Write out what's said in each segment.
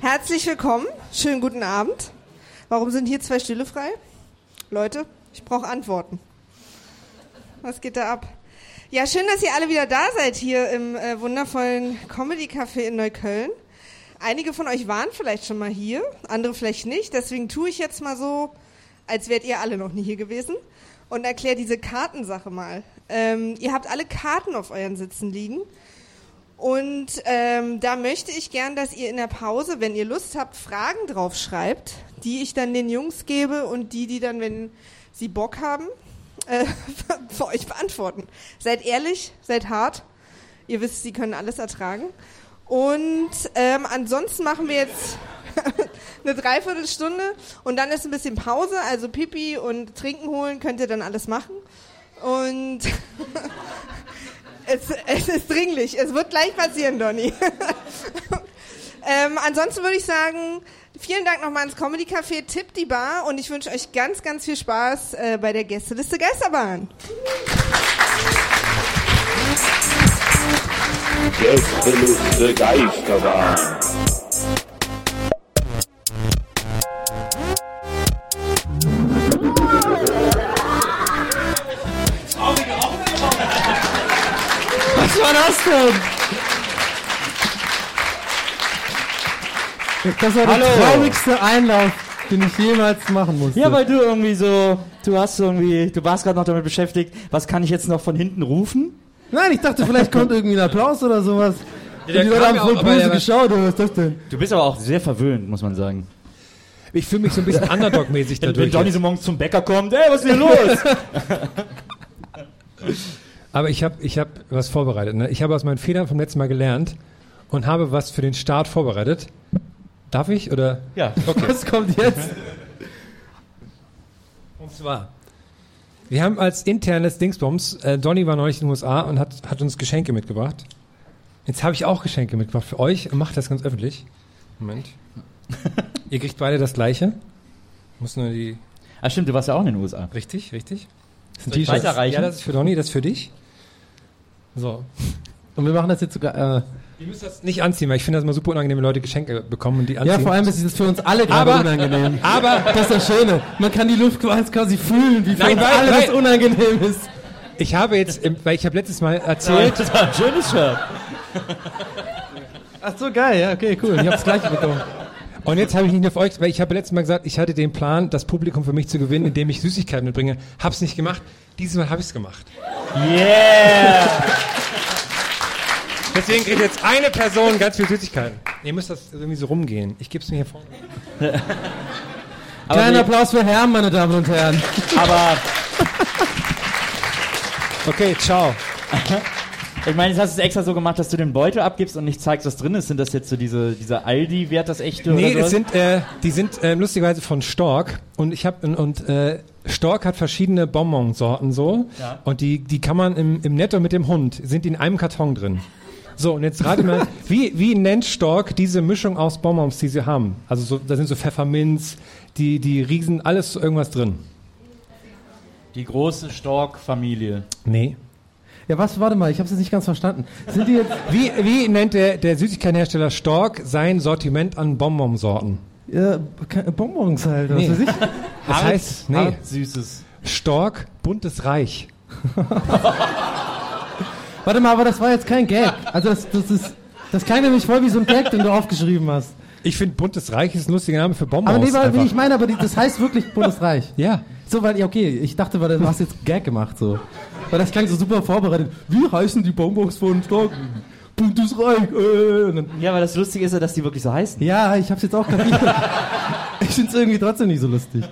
Herzlich willkommen, schönen guten Abend. Warum sind hier zwei Stühle frei? Leute, ich brauche Antworten. Was geht da ab? Ja, schön, dass ihr alle wieder da seid hier im äh, wundervollen Comedy Café in Neukölln. Einige von euch waren vielleicht schon mal hier, andere vielleicht nicht. Deswegen tue ich jetzt mal so, als wärt ihr alle noch nie hier gewesen und erkläre diese Kartensache mal. Ähm, ihr habt alle Karten auf euren Sitzen liegen. Und ähm, da möchte ich gern, dass ihr in der Pause, wenn ihr Lust habt, Fragen drauf schreibt, die ich dann den Jungs gebe und die, die dann, wenn sie Bock haben, äh, für euch beantworten. Seid ehrlich, seid hart. Ihr wisst, sie können alles ertragen. Und ähm, ansonsten machen wir jetzt eine Dreiviertelstunde und dann ist ein bisschen Pause, also Pipi und Trinken holen könnt ihr dann alles machen. Und es, es ist dringlich. Es wird gleich passieren, Donny. ähm, ansonsten würde ich sagen, vielen Dank nochmal ans Comedy Café, tippt die Bar und ich wünsche euch ganz, ganz viel Spaß äh, bei der Gästeliste Geisterbahn. Gästeliste Geisterbahn. War das denn? Das war der Hallo. traurigste Einlauf, den ich jemals machen musste. Ja, weil du irgendwie so, du hast irgendwie, du warst gerade noch damit beschäftigt, was kann ich jetzt noch von hinten rufen? Nein, ich dachte, vielleicht kommt irgendwie ein Applaus oder sowas. Der die Leute haben voll böse der geschaut, oder was ist das denn? Du bist aber auch sehr verwöhnt, muss man sagen. Ich fühle mich so ein bisschen Underdog-mäßig Wenn, wenn dadurch. Johnny so morgens zum Bäcker kommt, ey, was ist denn los? Aber ich habe ich hab was vorbereitet. Ne? Ich habe aus meinen Fehlern vom letzten Mal gelernt und habe was für den Start vorbereitet. Darf ich? Oder? ja. Was kommt jetzt? Und zwar. Wir haben als internes Dingsbums, äh, Donny war neulich in den USA und hat, hat uns Geschenke mitgebracht. Jetzt habe ich auch Geschenke mitgebracht für euch und mache das ganz öffentlich. Moment. Ihr kriegt beide das gleiche. Muss nur die. Ah, stimmt, du warst ja auch in den USA. Richtig, richtig. Das ich weiterreichen? Ja, das ist für Donny, das ist für dich. So. Und wir machen das jetzt sogar. Äh, Ihr müsst das nicht anziehen, weil ich finde das immer super unangenehm, wenn Leute Geschenke bekommen und die anziehen. ja, vor allem ist es für uns alle gerade Aber- unangenehm. aber- das ist das Schöne. Man kann die Luft quasi fühlen, wie für Nein, uns weil- alle weil- das unangenehm ist. Ich habe jetzt, im- weil ich habe letztes Mal erzählt, Das war ein schönes Shirt. Ach so, geil, ja, okay, cool. Ich habe das gleiche bekommen. Und jetzt habe ich nicht für euch, weil ich habe letztes Mal gesagt, ich hatte den Plan, das Publikum für mich zu gewinnen, indem ich Süßigkeiten mitbringe. Hab's nicht gemacht. Dieses Mal habe ich es gemacht. Yeah! Deswegen kriegt jetzt eine Person ganz viel Süßigkeiten. Ihr müsst das irgendwie so rumgehen. Ich gebe es mir hier vorne. Kleiner Applaus für Herrn, meine Damen und Herren. Aber Okay, ciao. ich meine, jetzt hast du es extra so gemacht, dass du den Beutel abgibst und nicht zeigst, was drin ist. Sind das jetzt so diese, diese Aldi, wer hat das echte? Nee, das sind, äh, die sind äh, lustigerweise von Stork und ich habe und, und äh, Stork hat verschiedene Bonbonsorten so Ja. und die die kann man im, im Netto mit dem Hund sind die in einem Karton drin. So und jetzt rate mal, wie wie nennt Stork diese Mischung aus Bonbons, die sie haben? Also so, da sind so Pfefferminz, die die Riesen, alles so irgendwas drin. Die große Stork-Familie. Nee. Ja, was, warte mal, ich habe es jetzt nicht ganz verstanden. Sind die jetzt Wie wie nennt der der Süßigkeitenhersteller Stork sein Sortiment an Bonbonsorten? ke- Bonbons halt, was Nee. weiß ich? Das heißt, nee, Hart süßes. Stork, buntes Reich. Warte mal, aber das war jetzt kein Gag. Also das, das ist, das klang nämlich voll wie so ein Gag, den du aufgeschrieben hast. Ich finde, buntes Reich ist ein lustiger Name für Bomben. Aber nee, weil, wie ich meine, aber die, das heißt wirklich Bundesreich. Ja. So, weil, ja, okay, ich dachte, weil du hast jetzt Gag gemacht, so. Weil das klang so super vorbereitet. Wie heißen die Bonbons von Stock? Bundesreich, äh. Und dann, Ja, aber das Lustige ist ja, dass die wirklich so heißen. ja, ich hab's jetzt auch kapiert. ich find's irgendwie trotzdem nicht so lustig.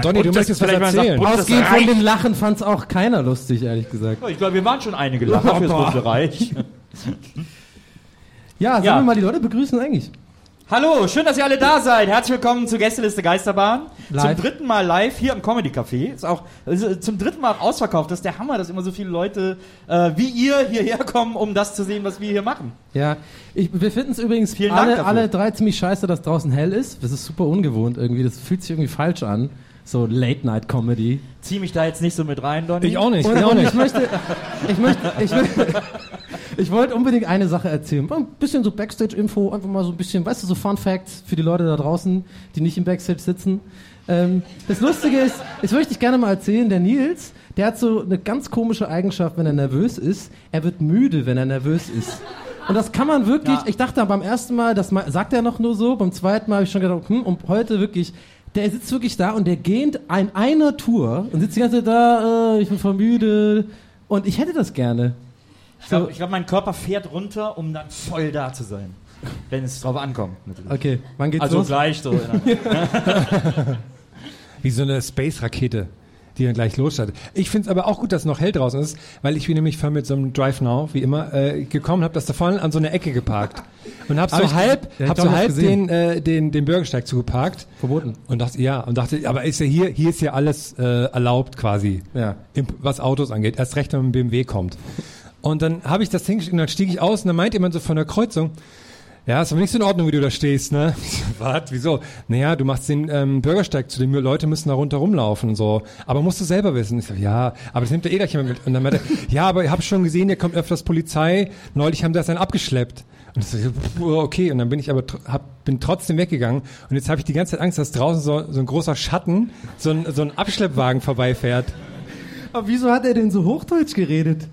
Donny, du Buntes- möchtest was vielleicht mal sagt erzählen. Buntes Ausgehend von Reich. den Lachen fand's auch keiner lustig, ehrlich gesagt. Oh, Ich glaube, wir waren schon einige Lacher fürs Bunte Reich. Ja, sollen Ja. wir mal die Leute begrüßen eigentlich? Hallo, schön, dass ihr alle da seid. Herzlich willkommen zur Gästeliste Geisterbahn. Live. Zum dritten Mal live hier im Comedy Café. Ist auch also zum dritten Mal auch ausverkauft. Das ist der Hammer, dass immer so viele Leute äh, wie ihr hierher kommen, um das zu sehen, was wir hier machen. Ja, ich, wir finden es übrigens Vielen Dank alle, dafür. alle drei ziemlich scheiße, dass draußen hell ist. Das ist super ungewohnt irgendwie. Das fühlt sich irgendwie falsch an. So Late-Night-Comedy. Zieh mich da jetzt nicht so mit rein, Donny. Ich auch nicht. Und, ich auch und ich nicht. möchte, ich möchte, ich, möchte, ich wollte unbedingt eine Sache erzählen. Ein bisschen so Backstage-Info, einfach mal so ein bisschen, weißt du, so Fun Facts für die Leute da draußen, die nicht im Backstage sitzen. Ähm, das Lustige ist, das möchte ich gerne mal erzählen, der Nils, der hat so eine ganz komische Eigenschaft, wenn er nervös ist. Er wird müde, wenn er nervös ist. Und das kann man wirklich, Ja. ich dachte beim ersten Mal, das sagt er noch nur so, beim zweiten Mal habe ich schon gedacht, hm, und heute wirklich, der sitzt wirklich da und der gähnt an einer Tour und sitzt die ganze Zeit da, äh, ich bin voll müde. Und ich hätte das gerne. Ich glaube, glaub, mein Körper fährt runter, um dann voll da zu sein. Wenn es drauf ankommt, natürlich. Okay, wann geht's Also los? gleich so. Wie so eine Space-Rakete, die dann gleich losstartet. Ich finde es aber auch gut, dass es noch hell draußen ist, weil ich bin nämlich vorhin mit so einem Drive Now, wie immer, äh, gekommen, habe das da vorne an so eine Ecke geparkt. Und habe Hab so ich- halb, hab so halb den, äh, den, den Bürgersteig zugeparkt. Verboten. Und dachte, ja, und dachte, aber ist ja hier, hier ist ja alles äh, erlaubt quasi, Ja. im, was Autos angeht. Erst recht, wenn man mit dem BMW kommt. Und dann habe ich das hingeschickt und dann stieg ich aus und dann meint jemand so von der Kreuzung, ja, ist aber nicht so in Ordnung, wie du da stehst, ne? Was? Wieso? Naja, du machst den ähm, Bürgersteig zu, den Leute müssen da runter rumlaufen und so. Aber musst du selber wissen. Ich sag, ja, aber das nimmt ja eh gleich jemand mit. Und dann meinte ja, aber ich habe schon gesehen, hier kommt öfters Polizei. Neulich haben das dann abgeschleppt. Und ich so, okay. Und dann bin ich aber hab, bin trotzdem weggegangen. Und jetzt habe ich die ganze Zeit Angst, dass draußen so, so ein großer Schatten, so ein, so ein Abschleppwagen vorbeifährt. Aber wieso hat er denn so Hochdeutsch geredet?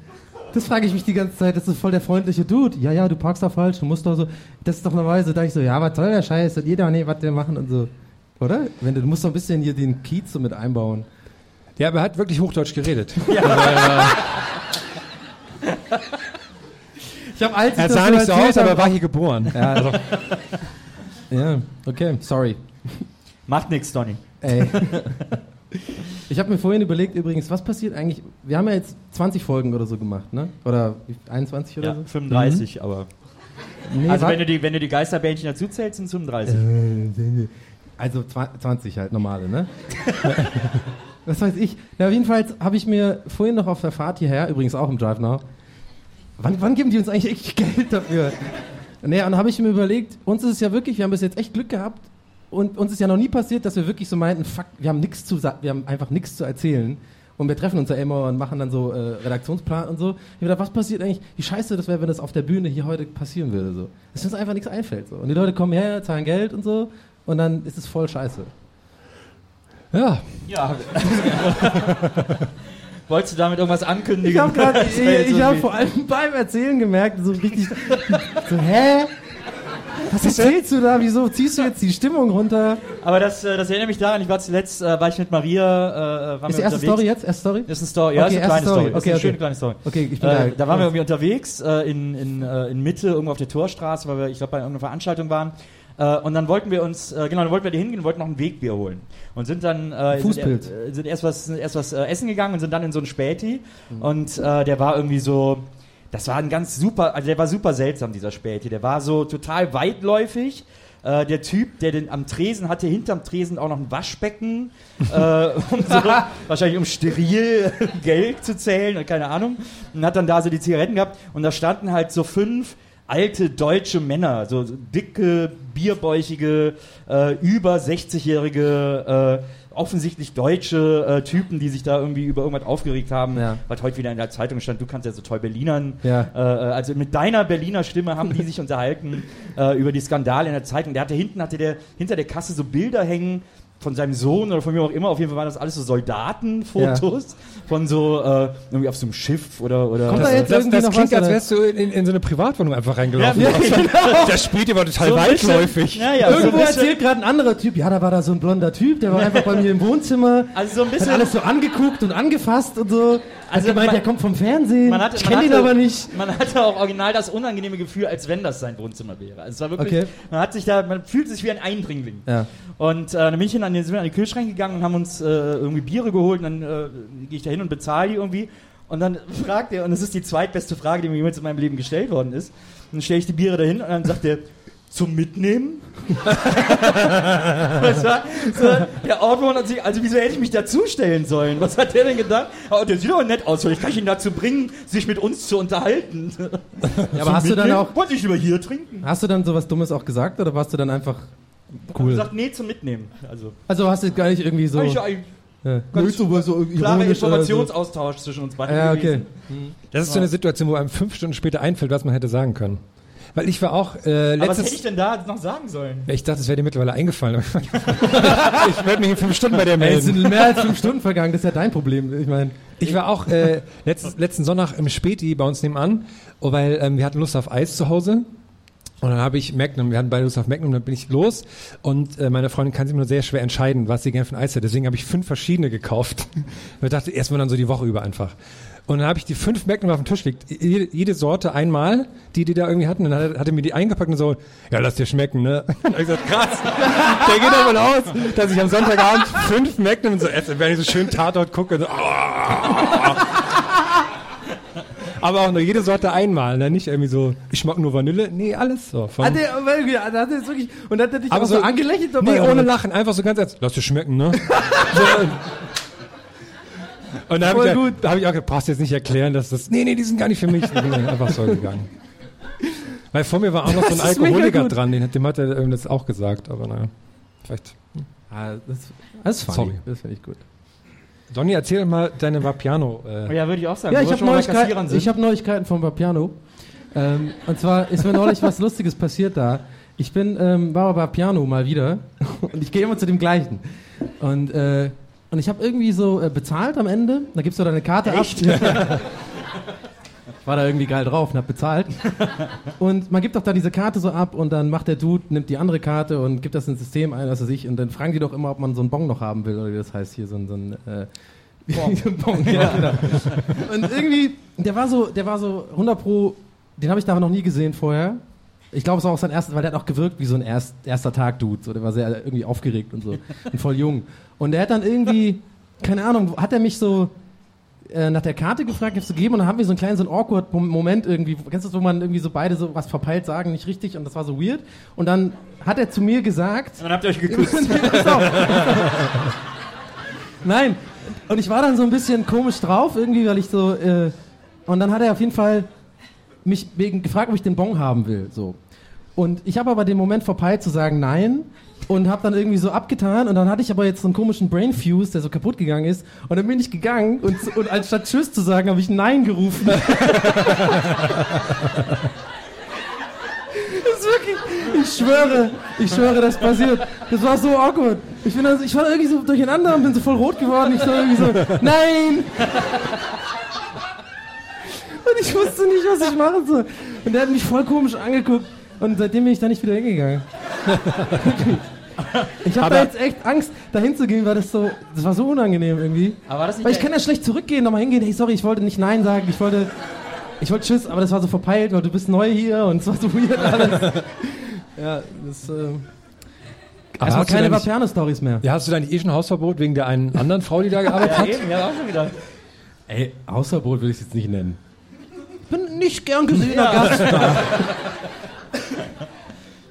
Das frage ich mich die ganze Zeit. Das ist voll der freundliche Dude. Ja, ja, du parkst da falsch, du musst doch so. Das ist doch normalerweise, da ich so, ja, was soll der Scheiß? Und jeder, nee, was wir machen und so. Oder? Wenn du, du musst doch ein bisschen hier den Kiez so mit einbauen. Ja, aber er hat wirklich Hochdeutsch geredet. Ich habe als ich Er das sah nicht so aus, aber er war hier geboren. Ja, also, ja, okay, sorry. Macht nix, Donny. Ey. Ich habe mir vorhin überlegt, übrigens, was passiert eigentlich? Wir haben ja jetzt 20 Folgen oder so gemacht, ne? Oder 21 oder Ja, so? 35, aber. Nee, Also wenn du, die, wenn du die Geisterbändchen dazu zählst, sind es 35. Also zwa- 20 halt, normale, ne? Was weiß ich. Na, jedenfalls habe ich mir vorhin noch auf der Fahrt hierher, übrigens auch im Drive Now, wann, wann geben die uns eigentlich echt Geld dafür? Naja, und dann habe ich mir überlegt, uns ist es ja wirklich, wir haben bis jetzt echt Glück gehabt und uns ist ja noch nie passiert, dass wir wirklich so meinten, fuck, wir haben nichts zu wir haben einfach nichts zu erzählen. Und wir treffen uns ja immer und machen dann so äh, Redaktionsplan und so. Ich hab gedacht, was passiert eigentlich? Wie scheiße das wäre, wenn das auf der Bühne hier heute passieren würde. So. Dass uns einfach nichts einfällt. So. Und die Leute kommen her, zahlen Geld und so. Und dann ist es voll scheiße. Ja, Ja. Wolltest du damit irgendwas ankündigen? Ich habe irgendwie- vor allem beim Erzählen gemerkt, so richtig, so, hä? Was erzählst du da? Wieso ziehst du jetzt die Stimmung runter? Aber das, äh, das erinnert mich daran, ich war zuletzt, äh, war ich mit Maria, äh, waren Ist wir die erste unterwegs. Story jetzt? Erste Story? Das ist eine Story, ja, Okay, ist eine erste kleine Story. Story. Okay, ist eine okay. schöne kleine Story. Okay, ich bin äh, da. da waren wir irgendwie unterwegs äh, in, in, äh, in Mitte, irgendwo auf der Torstraße, weil wir, ich glaube, bei irgendeiner Veranstaltung waren. Äh, und dann wollten wir uns, äh, genau, dann wollten wir da hingehen und wollten noch ein Wegbier holen. Und sind dann äh, sind, Fußpilz. äh, sind erst was, sind erst was äh, essen gegangen und sind dann in so ein Späti. Und äh, der war irgendwie so, das war ein ganz super, also der war super seltsam, dieser Späti. Der war so total weitläufig. Äh, der Typ, der den am Tresen hatte, hinterm Tresen auch noch ein Waschbecken, äh, um so, wahrscheinlich um steril Geld zu zählen, und keine Ahnung. Und hat dann da so die Zigaretten gehabt und da standen halt so fünf alte deutsche Männer, so, so dicke, bierbäuchige, äh, über 60-jährige, äh, offensichtlich deutsche äh, Typen, die sich da irgendwie über irgendwas aufgeregt haben, Ja. was heute wieder in der Zeitung stand, du kannst ja so toll Berlinern. Ja. Äh, also mit deiner Berliner Stimme haben die sich unterhalten äh, über die Skandale in der Zeitung. Der hatte hinten hatte der hinter der Kasse so Bilder hängen von seinem Sohn oder von mir auch immer. Auf jeden Fall waren das alles so Soldatenfotos von so äh, irgendwie auf so einem Schiff oder oder. Kommt da Das, jetzt das, irgendwie das noch klingt, was, als wärst du in, in, in so eine Privatwohnung einfach reingelaufen. Ja, genau. Das spielt aber total So weitläufig. Ja, ja, so Irgendwo bisschen- erzählt gerade ein anderer Typ, ja, da war da so ein blonder Typ, der war einfach bei mir im Wohnzimmer. Also so ein bisschen- Hat alles so angeguckt und angefasst und so. Also Also gemeint, man- der kommt vom Fernsehen. Man hatte, ich kenne ihn aber nicht. Man hatte auch original das unangenehme Gefühl, als wenn das sein Wohnzimmer wäre. Also es war wirklich, Okay. man hat sich da, man fühlt sich wie ein Eindringling. Ja. Und äh, dann bin ich hin an den, sind wir an den Kühlschrank gegangen und haben uns äh, irgendwie Biere geholt und dann äh, gehe ich da hin und bezahle die irgendwie. Und dann fragt er, und das ist die zweitbeste Frage, die mir jemals in meinem Leben gestellt worden ist. Und dann stelle ich die Biere dahin und dann sagt er, zum Mitnehmen? das war so, der Ordner hat sich, also wieso hätte ich mich dazustellen sollen? Was hat der denn gedacht? Oh, der sieht aber nett aus, vielleicht kann ich ihn dazu bringen, sich mit uns zu unterhalten. Ja, aber hast du dann auch, Wollte ich lieber hier trinken? hast du dann sowas Dummes auch gesagt oder warst du dann einfach Cool. cool? gesagt, nee, zum Mitnehmen. Also, Also hast du gar nicht irgendwie so. ich ein Ja. ganz Nicht so, so klarer Informationsaustausch zwischen uns beiden. So. Ja, okay. gewesen. Das ist so eine Situation, wo einem fünf Stunden später einfällt, was man hätte sagen können. Weil ich war auch äh, Aber was letztes... hätte ich denn da noch sagen sollen? Ja, ich dachte, es wäre dir mittlerweile eingefallen. ich werde mich in fünf Stunden bei dir Ey, es melden. sind mehr als fünf Stunden vergangen, das ist ja dein Problem. Ich meine, Ich war auch äh, letzt, letzten Sonntag im Späti bei uns nebenan, weil ähm, wir hatten Lust auf Eis zu Hause. Und dann habe ich Magnum, wir hatten beide Lust auf Magnum, dann bin ich los und äh, meine Freundin kann sich nur sehr schwer entscheiden, was sie gerne für ein Eis hat. Deswegen habe ich fünf verschiedene gekauft. Ich dachte, erstmal dann so die Woche über einfach. Und dann habe ich die fünf Magnum auf dem Tisch liegt, jede, jede Sorte einmal, die die da irgendwie hatten. Dann hat, hat er mir die eingepackt und so, ja, lass dir schmecken, ne? Und ich gesagt, krass, der geht davon aus, dass ich am Sonntagabend fünf Magnum so esse, wenn ich so schön Tatort gucke. So, aber auch nur jede Sorte einmal, ne? Nicht irgendwie so, ich mag nur Vanille. Nee, alles so. Von, hat er, aber irgendwie- hat er jetzt wirklich, und hat er dich aber auch so, angelächelt dabei? Nee, ohne? Lachen, einfach so ganz ernst. Lass dir schmecken, ne? so, und dann habe ich, gut. da hab ich auch gesagt, brauchst du jetzt nicht erklären, dass das, nee, nee, die sind gar nicht für mich. Die sind einfach so gegangen. Weil vor mir war auch noch so ein Alkoholiker dran, den, hat- dem hat er das auch gesagt, aber naja, vielleicht. Ah, das, das ist funny. Sorry. Das finde ich gut. Donny, erzähl mal deine Vapiano. Äh, Ja, würde ich auch sagen. Ja, ich habe Neuigkeiten, ich hab Neuigkeiten von Vapiano. Ähm, und zwar ist mir neulich was Lustiges passiert da. Ich bin, ähm, war bei Piano mal wieder und ich gehe immer zu dem gleichen. Und, äh, und ich habe irgendwie so äh, bezahlt am Ende. Da gibst du deine Karte Echt? ab. War da irgendwie geil drauf und hab bezahlt. Und man gibt doch da diese Karte so ab und dann macht der Dude, nimmt die andere Karte und gibt das ins System ein, was weiß ich. Und dann fragen die doch immer, ob man so einen Bon noch haben will oder wie das heißt hier, so ein, so ein äh, bon. ja, genau. Und irgendwie, der war so, der war so 100 pro, den habe ich da noch nie gesehen vorher. Ich glaube, es war auch sein erstes, weil der hat auch gewirkt wie so ein erst, erster Tag-Dude. So, der war sehr irgendwie aufgeregt und so. Und voll jung. Und der hat dann irgendwie, keine Ahnung, hat er mich so äh, nach der Karte gefragt, gibst du geben und dann haben wir so einen kleinen, so einen awkward Mom- Moment irgendwie. Kennst du das, wo man irgendwie so beide so was verpeilt sagen, nicht richtig und das war so weird. Und dann hat er zu mir gesagt, Und dann habt ihr euch geküsst. Nein. Und ich war dann so ein bisschen komisch drauf, irgendwie, weil ich so. Äh, und dann hat er auf jeden Fall mich wegen gefragt, ob ich den Bon haben will. So. Und ich habe aber den Moment verpeilt zu sagen nein und habe dann irgendwie so abgetan und dann hatte ich aber jetzt so einen komischen Brain Fuse, der so kaputt gegangen ist und dann bin ich gegangen und, und anstatt Tschüss zu sagen, habe ich Nein gerufen. wirklich, ich schwöre, ich schwöre, das passiert. Das war so awkward. Ich, bin also, ich war irgendwie so durcheinander und bin so voll rot geworden. Ich so irgendwie so, nein! Und ich wusste nicht, was ich machen soll. Und der hat mich voll komisch angeguckt. Und seitdem bin ich da nicht wieder hingegangen. ich habe da jetzt echt Angst, da hinzugehen, weil das so, das war so unangenehm irgendwie. Aber war das nicht Weil ich kann ja schlecht zurückgehen, nochmal hingehen. Hey, sorry, ich wollte nicht Nein sagen. Ich wollte, ich wollte Tschüss, aber das war so verpeilt, weil du bist neu hier und es war so weird alles. ja, das, Aber erstmal keine Vapiano-Stories mehr. ja, hast du da nicht eh schon Hausverbot wegen der einen anderen Frau, die da gearbeitet Ja, hat? eben, ja, auch schon wieder. Ey, Hausverbot würde ich es jetzt nicht nennen. Nicht gern gesehener Gast.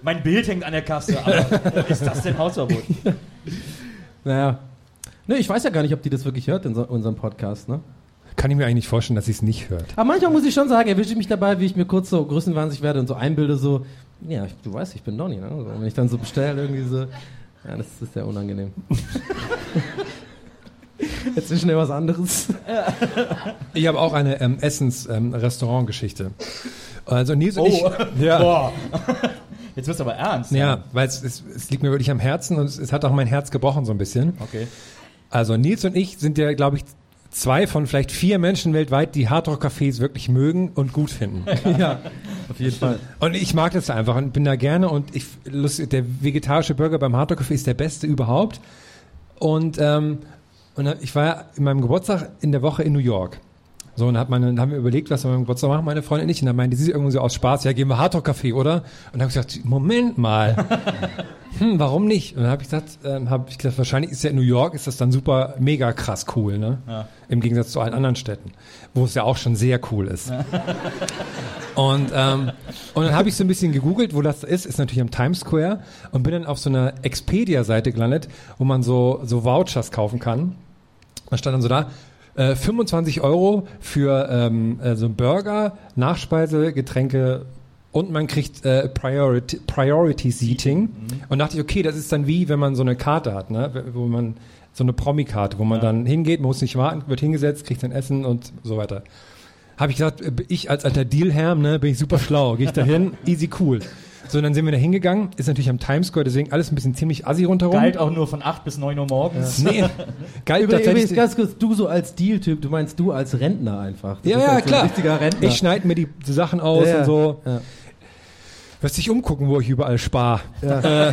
Mein Bild hängt an der Kasse, aber ist das denn Hausverbot? Naja. Ne, ich weiß ja gar nicht, ob die das wirklich hört in so, unserem Podcast, ne? Kann ich mir eigentlich nicht vorstellen, dass sie es nicht hört. Aber manchmal muss ich schon sagen, erwische ich mich dabei, wie ich mir kurz so größenwahnsinnig werde und so einbilde, so, ja, ich, du weißt, ich bin Donny, ne? So, wenn ich dann so bestelle, irgendwie so, ja, das ist sehr unangenehm. Jetzt ist schnell was anderes. Ich habe auch eine ähm, Essens-Restaurant-Geschichte. also Nils und Oh, ich. Ja. boah. Jetzt wirst du aber ernst. Ja, weil es, es, es liegt mir wirklich am Herzen und es, es hat auch mein Herz gebrochen so ein bisschen. Okay. Also Nils und ich sind ja, glaube ich, zwei von vielleicht vier Menschen weltweit, die Hardrock-Cafés wirklich mögen und gut finden. ja, auf jeden Fall. Und ich mag das einfach und bin da gerne und ich, lustig, der vegetarische Burger beim Hardrock-Café ist der beste überhaupt. Und, ähm, und ich war ja in meinem Geburtstag in der Woche in New York. So, und hat meine, dann haben wir überlegt, was wir beim Geburtstag machen, meine Freundin und ich. Und dann meinte sie irgendwie so aus Spaß, ja, gehen wir Hardrock-Café, oder? Und dann habe ich gesagt, Moment mal. hm, warum nicht? Und dann habe ich gesagt, ähm, habe ich gesagt, wahrscheinlich ist ja in New York, ist das dann super, mega krass cool, ne? Ja. Im Gegensatz zu allen anderen Städten, wo es ja auch schon sehr cool ist. Und, ähm, und dann habe ich so ein bisschen gegoogelt, wo das ist, ist natürlich am Times Square und bin dann auf so einer Expedia-Seite gelandet, wo man so, so Vouchers kaufen kann. Da stand dann so da, äh, 25 Euro für ähm, äh, so einen Burger, Nachspeise, Getränke und man kriegt äh, Priority, Priority Seating. Und dachte ich, okay, das ist dann wie, wenn man so eine Karte hat, ne? wo man so eine Promi-Karte, wo man dann hingeht, muss nicht warten, wird hingesetzt, kriegt sein Essen und so weiter. Habe ich gesagt, äh, ich als alter Dealherm, ne, bin ich super schlau, gehe ich da hin, easy cool. So, und dann sind wir da hingegangen, ist natürlich am Times Square, deswegen alles ein bisschen ziemlich assi rundherum. Galt auch nur von 8 bis 9 Uhr morgens. Nee, geil Übrigens, tatsächlich. übrigens, ganz kurz, du so als Deal-Typ, du meinst du als Rentner einfach. Du Ja, ja, halt so klar. Ein richtiger Rentner. Ich schneide mir die Sachen aus Ja, ja. und so. Ja. Wirst dich umgucken, wo ich überall spare. Äh,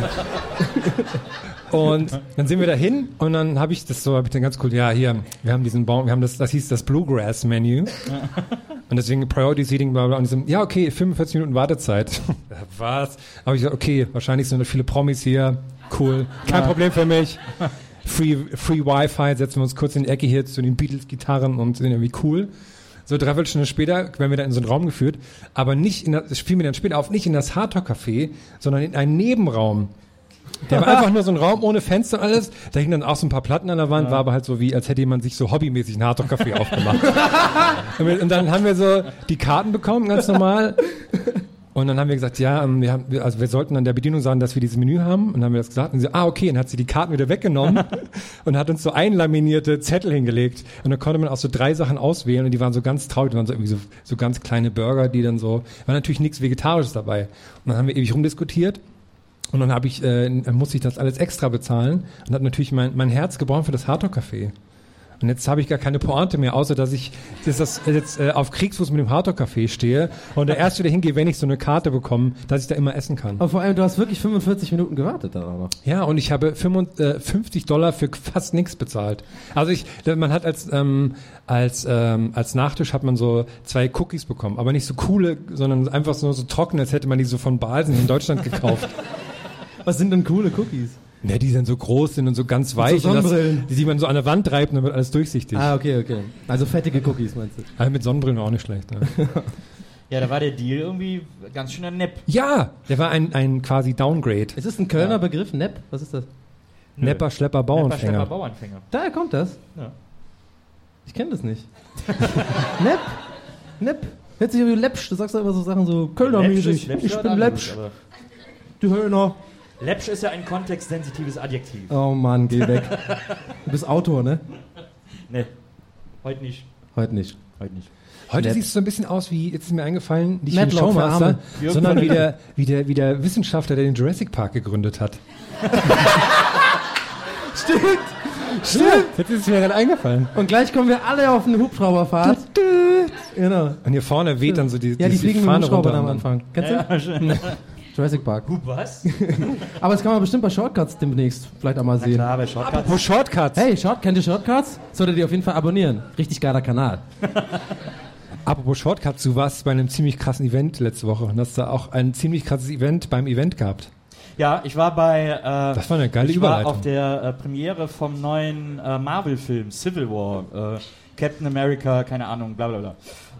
und dann sind wir dahin und dann habe ich das so, habe ich dann ganz cool, ja, hier, wir haben diesen Baum, wir haben das, das hieß das Bluegrass-Menü. Und deswegen Priority Seating, bla bla. Und so, ja, okay, 45 Minuten Wartezeit. Was? Habe ich gesagt, okay, wahrscheinlich sind da viele Promis hier. Cool. Kein Problem für mich. Free, free Wi-Fi, setzen wir uns kurz in die Ecke hier zu den Beatles-Gitarren und sind irgendwie cool. So dreiviertel Stunde später werden wir da in so einen Raum geführt, aber nicht in das, das spielen wir dann später auf, nicht in das Hardtalk-Café, sondern in einen Nebenraum. Der war einfach nur so ein Raum ohne Fenster und alles. Da hingen dann auch so ein paar Platten an der Wand, war aber halt so wie, als hätte jemand sich so hobbymäßig ein Hardtalk-Café aufgemacht. und, wir, und dann haben wir so die Karten bekommen, ganz normal. Und dann haben wir gesagt, ja, ähm, wir haben, also wir sollten an der Bedienung sagen, dass wir dieses Menü haben. Und dann haben wir das gesagt. Und sie, ah, okay. Und dann hat sie die Karten wieder weggenommen und hat uns so einlaminierte Zettel hingelegt. Und dann konnte man auch so drei Sachen auswählen und die waren so ganz traurig. Die waren so irgendwie so, so ganz kleine Burger, die dann so, war natürlich nichts Vegetarisches dabei. Und dann haben wir ewig rumdiskutiert. Und dann habe ich, äh, musste ich das alles extra bezahlen und habe natürlich mein, mein Herz gebrochen für das Hardtalk-Café. Und jetzt habe ich gar keine Pointe mehr, außer dass ich dass das jetzt äh, auf Kriegsfuß mit dem Hardtalk-Café stehe und der erste wieder hingehe, wenn ich so eine Karte bekomme, dass ich da immer essen kann. Aber vor allem, du hast wirklich 45 Minuten gewartet dann noch. Ja, und ich habe 55 äh, 50 Dollar für fast nichts bezahlt. Also ich, man hat als ähm, als ähm, als Nachtisch hat man so zwei Cookies bekommen, aber nicht so coole, sondern einfach so so trocken, als hätte man die so von Balsen in Deutschland gekauft. Was sind denn coole Cookies? Ja, die dann so groß sind und so ganz weich, so und das, Sonnenbrillen. die, die man so an der Wand treibt und dann wird alles durchsichtig. Ah, okay, okay. Also fettige Cookies meinst du? Aber mit Sonnenbrillen auch nicht schlecht. Ne? Ja, da war der Deal irgendwie ganz schöner Nepp. ja, der war ein, ein quasi Downgrade. Ist das ein Kölner Begriff? Nepp? Was ist das? Nepper, Schlepper, Nepper, Bauernfänger. Schlepper, Bauernfänger. Daher kommt das? Ja. Ich kenne das nicht. Nepp? Nepp? Hört sich irgendwie läppsch. Du sagst doch immer so Sachen so Kölner-mäßig. Ich ja bin läppsch. anderes, Du Höhner. Läppsch ist ja ein kontextsensitives Adjektiv. Oh Mann, geh weg. Du bist Autor, ne? Nee, heute nicht. Heute nicht. Heute nicht. Heute Nett. siehst du so ein bisschen aus wie, jetzt ist mir eingefallen, nicht wie Showmaster, Arme. sondern wie der, wie, der, wie der Wissenschaftler, der den Jurassic Park gegründet hat. Stimmt. Stimmt. Jetzt ist es mir gerade eingefallen. Und gleich kommen wir alle auf eine Hubschrauberfahrt. Genau. Und hier vorne weht dann so die, Ja, die fliegen mit dem Fahne Hubschrauber am Anfang. Kennst du? Jurassic Park. Was? Aber das kann man bestimmt bei Shortcuts demnächst vielleicht auch mal sehen. Klar, bei Shortcuts. Apropos Shortcuts. Hey, Short, kennt ihr Shortcuts? Solltet ihr auf jeden Fall abonnieren. Richtig geiler Kanal. Apropos Shortcuts, du warst bei einem ziemlich krassen Event letzte Woche und hast da auch ein ziemlich krasses Event beim Event gehabt. Ja, ich war bei. Äh, Das war eine geile ich Überleitung. war auf der äh, Premiere vom neuen äh, Marvel-Film Civil War, äh, Captain America, keine Ahnung, bla bla bla.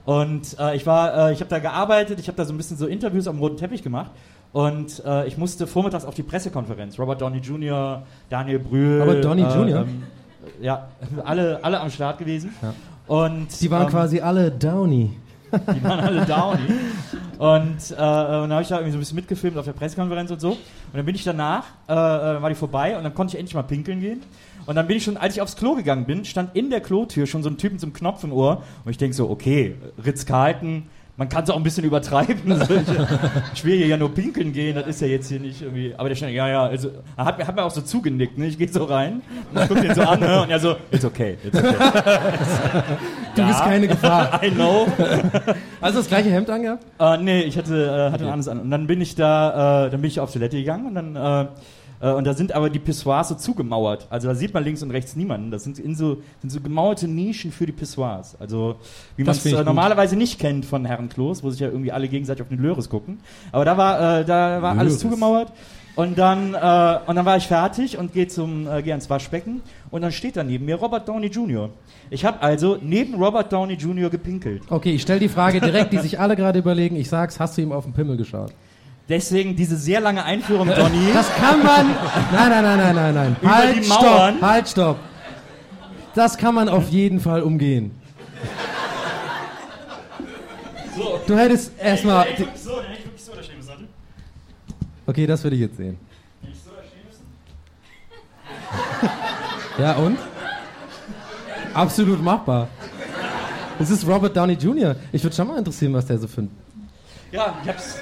Und äh, ich war, äh, ich habe da gearbeitet, ich habe da so ein bisschen so Interviews am roten Teppich gemacht. Und äh, ich musste vormittags auf die Pressekonferenz. Robert Downey Jr., Daniel Brühl. Robert Downey äh, Jr.? Ähm, ja, alle, alle am Start gewesen. Und, Die waren ähm, quasi alle Downey. die waren alle Downey. Und, äh, und dann habe ich da irgendwie so ein bisschen mitgefilmt auf der Pressekonferenz und so. Und dann bin ich danach, äh, äh, war die vorbei und dann konnte ich endlich mal pinkeln gehen. Und dann bin ich schon, als ich aufs Klo gegangen bin, stand in der Klotür schon so ein Typ mit so einem Knopf im Ohr. Und ich denke so, okay, Ritz-Carlton, Man kann es auch ein bisschen übertreiben. Ich, will hier ja nur pinkeln gehen, das ist ja jetzt hier nicht irgendwie. Aber der stand, ja, ja, also, er hat, mir- hat mir auch so zugenickt. Ne? Ich gehe so rein guck den so an ne? und er so, it's okay, it's okay. Du bist keine Gefahr. I know. Also das gleiche Hemd angehabt? Äh, nee, ich hatte, äh, hatte ein anderes an. Und dann bin ich da, äh, dann bin ich auf Toilette gegangen und dann, äh, äh, und da sind aber die Pissoirs so zugemauert. Also da sieht man links und rechts niemanden. Das sind in so, sind so gemauerte Nischen für die Pissoirs. Also wie man es äh, gut. normalerweise nicht kennt von Herrenklos, wo sich ja irgendwie alle gegenseitig auf den Löres gucken. Aber da war, äh, da war alles zugemauert. Und dann, äh, und dann war ich fertig und gehe zum, äh, geh ans Waschbecken und dann steht da neben mir Robert Downey Jr. Ich habe also neben Robert Downey Jr. gepinkelt. Okay, ich stelle die Frage direkt, die sich alle gerade überlegen. Ich sag's, hast du ihm auf den Pimmel geschaut? Deswegen diese sehr lange Einführung, Donny. Das kann man. Nein, nein, nein, nein, nein, nein. Über halt, die Mauern. stopp, halt, stopp. Das kann man auf jeden Fall umgehen. Du hättest erstmal. so, hätte ich wirklich so stehen müssen. Okay, das würde ich jetzt sehen. Ja, und? Absolut machbar. Es ist Robert Downey Jr. Ich würde schon mal interessieren, was der so ein. Ja, ich hab's.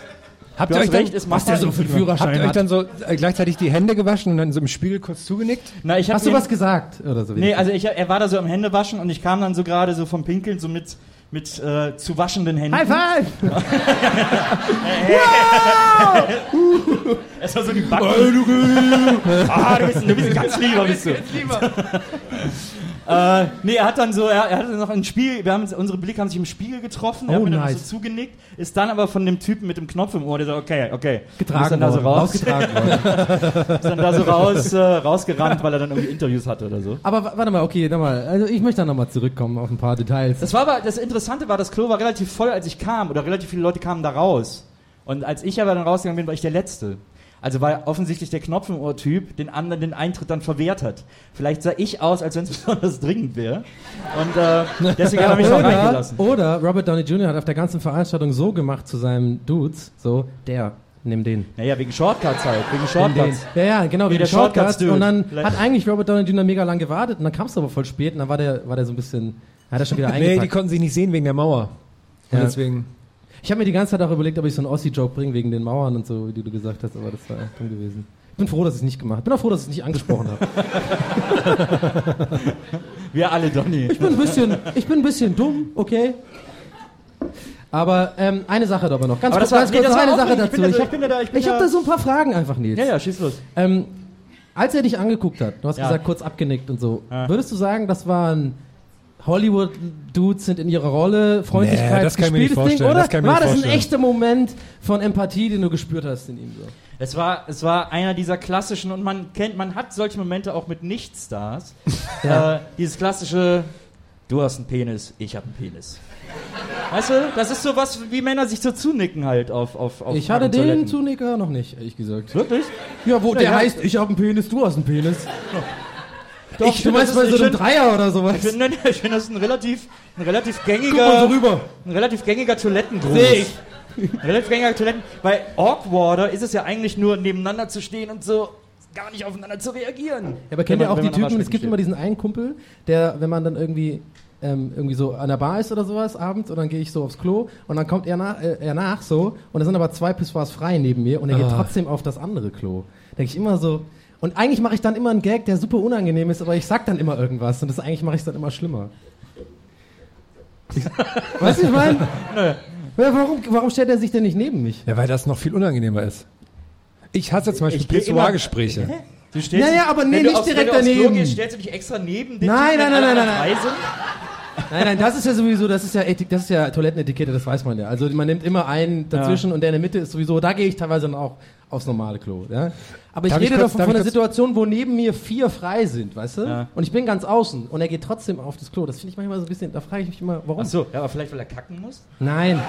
Habt ihr euch dann, recht, es Was macht so für Führerschein habt ihr euch dann so äh, gleichzeitig die Hände gewaschen und dann so im Spiegel kurz zugenickt? Na, ich Hast du was gesagt? Oder so? Nee, also ich, er war da so am Händewaschen und ich kam dann so gerade so vom Pinkeln so mit, mit äh, zu waschenden Händen. High five! Es war so die Backen. ah, du bist, du bist ein ganz lieber, bist du. Äh, nee, er hat dann so, er, er hatte noch ein Spiel, wir haben uns, unsere Blicke haben sich im Spiegel getroffen, er Oh, hat mir dann nice. so zugenickt, ist dann aber von dem Typen mit dem Knopf im Ohr, der so, okay, okay. Ist Getragen dann da so worden, raus, rausgetragen worden. ist dann da so raus, äh, rausgerannt, weil er dann irgendwie Interviews hatte oder so. Aber wa- warte mal, okay, nochmal. Also ich möchte da nochmal zurückkommen auf ein paar Details. Das war aber, das Interessante war, das Klo war relativ voll, als ich kam, oder relativ viele Leute kamen da raus. Und als ich aber dann rausgegangen bin, war ich der Letzte. Also weil offensichtlich der Knopf im Ohr-Typ den anderen den Eintritt dann verwehrt hat. Vielleicht sah ich aus, als wenn es besonders dringend wäre. Und äh, deswegen hat er mich noch oder, reingelassen. oder Robert Downey Jr. hat auf der ganzen Veranstaltung so gemacht zu seinem Dudes, so, der, nimm den. Naja, wegen Shortcuts halt, wegen Shortcuts. Ja, ja, genau, der der Shortcuts. Shortcuts-Dude. Und dann Vielleicht- hat eigentlich Robert Downey Jr. mega lang gewartet und dann kam es aber voll spät und dann war der, war der so ein bisschen, hat er schon wieder Nee, die eingepackt. konnten sich nicht sehen wegen der Mauer. Und Ja. deswegen. Ich habe mir die ganze Zeit auch überlegt, ob ich so einen Ossi-Joke bringe wegen den Mauern und so, wie du gesagt hast, aber das war dumm gewesen. Ich bin froh, dass ich es nicht gemacht habe. Bin auch froh, dass ich es nicht angesprochen habe. Wir alle, Donny. Ich bin ein bisschen, ich bin ein bisschen dumm, okay? Aber ähm, eine Sache aber noch. Ganz Aber kurz, das war- ganz nee, kurz noch war eine Sache. Ich bin dazu. da- Ich ich bin da- ich habe ich hab da- so ein paar Fragen einfach, Nils. Ja, ja, schieß los. Ähm, als er dich angeguckt hat, du hast Ja. gesagt, kurz abgenickt und so, Ja. würdest du sagen, das waren Hollywood-Dudes sind in ihrer Rolle, Freundlichkeit, Nee, das kann ich mir nicht gespieltes Ding, vorstellen, oder das kann ich mir war nicht das ein echter Moment von Empathie, den du gespürt hast in ihm? So? Es war, es war einer dieser klassischen, und man kennt, man hat solche Momente auch mit Nichtstars. Ja. äh, dieses klassische, du hast einen Penis, ich habe einen Penis. Weißt du, das ist so was, wie Männer sich so zunicken halt auf, auf, auf Ich hatte den Toiletten. Zunicker noch nicht, ehrlich gesagt. Wirklich? Ja, wo Ja, der ja. heißt, ich habe einen Penis, du hast einen Penis. Doch, ich, du meinst bei so einem Dreier oder sowas? Ich finde, ich finde, das ist ein relativ, ein relativ gängiger, so ein relativ gängiger Toilettengruß. Seh ich. Relativ gängiger Toiletten. Bei Awkwarder ist es ja eigentlich nur nebeneinander zu stehen und so gar nicht aufeinander zu reagieren. Ja, aber kennt ihr auch die Typen, es gibt steht. immer diesen einen Kumpel, der, wenn man dann irgendwie, ähm, irgendwie so an der Bar ist oder sowas abends und dann gehe ich so aufs Klo und dann kommt er nach, äh, er nach so und da sind aber zwei Pissoirs frei neben mir und er geht Ah. trotzdem auf das andere Klo. Denke ich immer so, und eigentlich mache ich dann immer einen Gag, der super unangenehm ist, aber ich sag dann immer irgendwas und das eigentlich mache ich es dann immer schlimmer. weißt du, ich meine? Ja, warum, warum stellt er sich denn nicht neben mich? Ja, weil das noch viel unangenehmer ist. Ich hasse zum Beispiel Pissoir-Gespräche. Du stellst Ja, dich- ja, aber nee, nicht aufs- direkt wenn du aufs Klo daneben. Gehst, stellst du dich extra neben den Nein, nein, nein, nein, nein. Nein, nein, das ist ja sowieso, das ist ja, Ethik, das ist ja Toilettenetikette, das weiß man ja. Also man nimmt immer einen dazwischen und der in der Mitte ist sowieso, da gehe ich teilweise dann auch aufs normale Klo. Ja? Aber ich Darf ich rede kurz- doch darf von ich einer kurz- Situation, wo neben mir vier frei sind, weißt du? Ja. Und ich bin ganz außen und er geht trotzdem auf das Klo. Das finde ich manchmal so ein bisschen, da frage ich mich immer, warum? Ach so, ja, aber vielleicht, weil er kacken muss? Nein.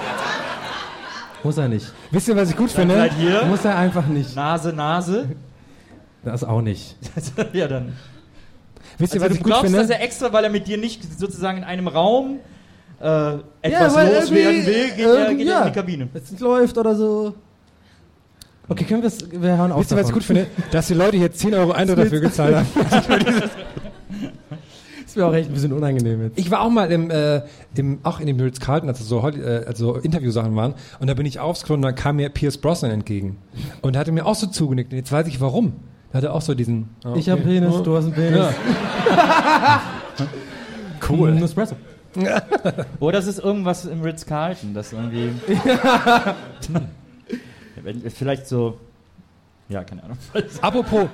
Muss er nicht. Wisst ihr, was ich gut Dann finde? hier, Muss er einfach nicht. Nase, Nase. Das auch nicht. ja, dann. Wisst ihr, Also, was du ich gut glaubst, finde? dass er extra, weil er mit dir nicht sozusagen in einem Raum äh, Ja, etwas weil loswerden will, geht, er, ähm, geht ja. in die Kabine. Es läuft oder so. Okay, können wir es, wir hören auf Wisst ihr, was ich gut finde? Dass die Leute hier 10 Euro Eintritt dafür gezahlt haben. Ist mir auch echt ein bisschen unangenehm jetzt. Ich war auch mal im, äh, im auch in dem Ritz Carlton, als so, äh, also Interviewsachen waren, und da bin ich aufgescrollt und dann kam mir Pierce Brosnan entgegen. Und er hatte mir auch so zugenickt. Und jetzt weiß ich warum. Da hat er auch so diesen. ah, Ich hab okay. Penis, du hast einen Penis. Ja. Cool. Ein Espresso. Oder es ist irgendwas im Ritz-Carlton, das irgendwie. Wenn- Vielleicht so. Ja, keine Ahnung. Apropos.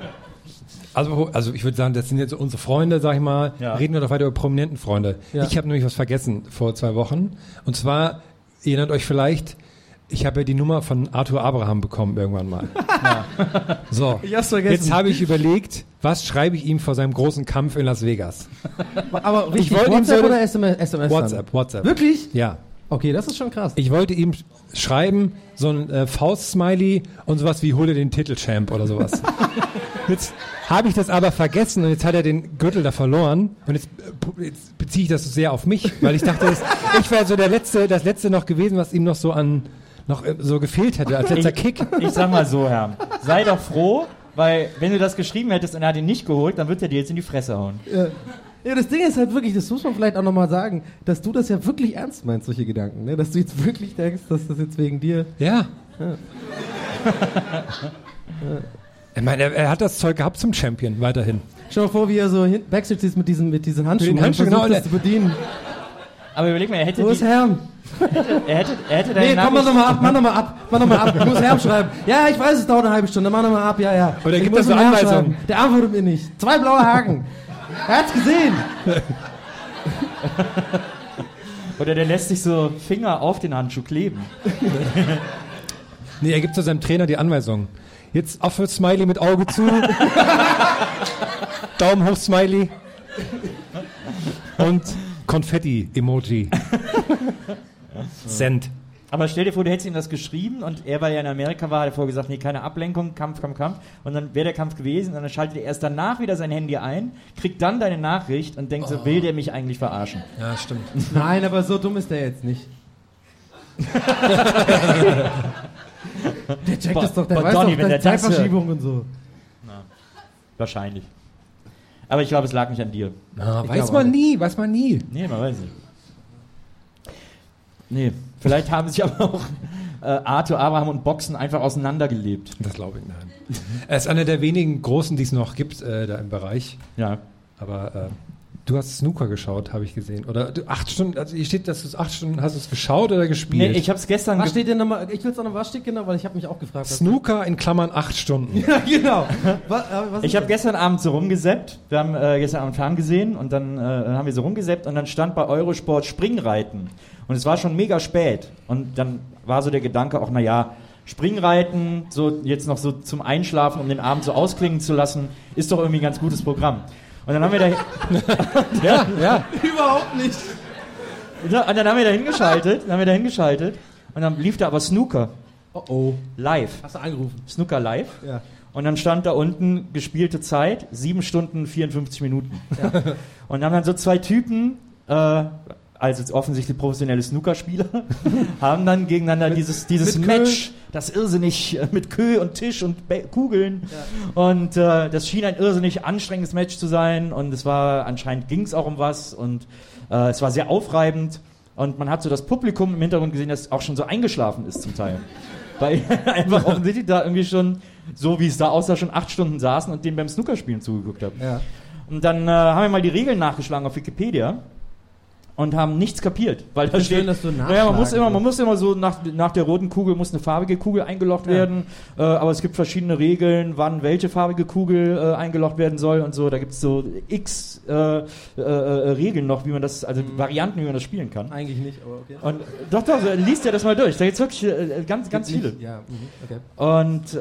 Also, also ich würde sagen, das sind jetzt unsere Freunde, sag ich mal. Ja. Reden wir doch weiter über prominenten Freunde. Ja. Ich habe nämlich was vergessen vor zwei Wochen. Und zwar, ihr erinnert euch vielleicht, ich habe ja die Nummer von Arthur Abraham bekommen irgendwann mal. So, Ich hab's vergessen. jetzt habe ich überlegt, was schreibe ich ihm vor seinem großen Kampf in Las Vegas? Aber Ich wollte ihm WhatsApp so- oder SMS? SMS dann? WhatsApp, WhatsApp. Wirklich? Ja. Okay, das ist schon krass. Ich wollte ihm schreiben, so ein äh, Faust-Smiley und sowas wie hole den Titelchamp oder sowas. jetzt habe ich das aber vergessen und jetzt hat er den Gürtel da verloren und jetzt, äh, jetzt beziehe ich das sehr auf mich, weil ich dachte, das, ich wäre so der letzte, das letzte noch gewesen, was ihm noch so an noch äh, so gefehlt hätte als letzter Ich- Kick. Ich sag mal so, Herr. Sei doch froh, weil wenn du das geschrieben hättest und er hat ihn nicht geholt, dann wird er dir jetzt in die Fresse hauen. Ja, das Ding ist halt wirklich, das muss man vielleicht auch nochmal sagen, dass du das ja wirklich ernst meinst, solche Gedanken. Ne? Dass du jetzt wirklich denkst, dass das jetzt wegen dir. Ja. Ich meine, er, er hat das Zeug gehabt zum Champion weiterhin. Stell dir mal vor, wie er so Backstage ist mit diesen, mit diesen Handschuhen, Mit den Handschuhen, genau, das zu bedienen. Aber überleg mal, er hätte, Wo ist Herm? er hätte, er hätte Nee, komm mal Nachricht- nochmal ab, mach nochmal ab, mach nochmal ab. Ich muss Herm schreiben. Ja, ich weiß, es dauert eine halbe Stunde, mach nochmal ab, ja, ja. Oder ich gibt muss er so Anweisungen? schreiben. Der antwortet mir nicht. Zwei blaue Haken. Er hat's gesehen. Oder der lässt sich so Finger auf den Handschuh kleben. Nee, er gibt zu seinem Trainer die Anweisung. Jetzt auf für Smiley mit Auge zu. Daumen hoch, Smiley. Und Konfetti-Emoji. Send. Aber stell dir vor, du hättest ihm das geschrieben und er, weil er in Amerika war, hat er vorher gesagt, nee, keine Ablenkung, Kampf, Kampf, Kampf. Und dann wäre der Kampf gewesen und dann schaltet er erst danach wieder sein Handy ein, kriegt dann deine Nachricht und denkt so, will der mich eigentlich verarschen? Ja, stimmt. Nein, aber so dumm ist der jetzt nicht. der checkt das doch, der weiß Donny, doch, wenn der Zeitverschiebung und so. Wahrscheinlich. Aber ich glaube, es lag nicht an dir. Ich weiß glaub man nie, weiß man nie. Nee, man weiß nicht. Nee, vielleicht haben sich aber auch äh, Arthur, Abraham und Boxen einfach auseinandergelebt. Das glaube ich, nein. Er ist einer der wenigen Großen, die es noch gibt äh, da im Bereich. Ja. Aber äh, du hast Snooker geschaut, habe ich gesehen. Oder du, acht Stunden, also hier steht, dass du es acht Stunden, hast du es geschaut oder gespielt? Nee, ich habe es gestern Was ge- steht denn nochmal? Ich will es auch noch, was steht genau, weil ich habe mich auch gefragt. was- Snooker in Klammern acht Stunden. Ja, genau. Was, äh, was Ich ist habe gestern Abend so rumgeseppt. Wir haben äh, gestern Abend Fern gesehen und dann äh, haben wir so rumgeseppt und dann stand bei Eurosport Springreiten. Und es war schon mega spät. Und dann war so der Gedanke auch, naja, Springreiten, so jetzt noch so zum Einschlafen, um den Abend so ausklingen zu lassen, ist doch irgendwie ein ganz gutes Programm. Und dann haben wir da, ja, ja. Überhaupt nicht. Ja, und dann haben wir da hingeschaltet, dann haben wir da hingeschaltet und dann lief da aber Snooker Oh oh. live. Hast du angerufen? Snooker live. Ja. Und dann stand da unten gespielte Zeit, 7 Stunden 54 Minuten. Und dann haben dann so zwei Typen, äh, also jetzt offensichtlich professionelle Snookerspieler, haben dann gegeneinander dieses, dieses mit Kö. Match, das irrsinnig äh, mit Kö und Tisch und Be Kugeln. Und äh, das schien ein irrsinnig anstrengendes Match zu sein. Und es war, anscheinend ging es auch um was. Und äh, es war sehr aufreibend. Und man hat so das Publikum im Hintergrund gesehen, das auch schon so eingeschlafen ist zum Teil. Weil einfach offensichtlich da irgendwie schon, so wie es da aussah, schon acht Stunden saßen und denen beim Snookerspielen zugeguckt haben. Ja. Und dann äh, haben wir mal die Regeln nachgeschlagen auf Wikipedia und haben nichts kapiert, weil da Schön, steht, dass du naja, man muss immer, man muss immer so nach, nach der roten Kugel muss eine farbige Kugel eingeloggt Ja. werden, äh, aber es gibt verschiedene Regeln, wann welche farbige Kugel äh, eingeloggt werden soll und so. Da gibt es so x äh, äh, äh, Regeln noch, wie man das, also Varianten, wie man das spielen kann. Eigentlich nicht, aber okay. Und doch, doch, liest ja das mal durch. Da gibt es wirklich äh, ganz, ganz viele. Ja, mhm, okay. Und,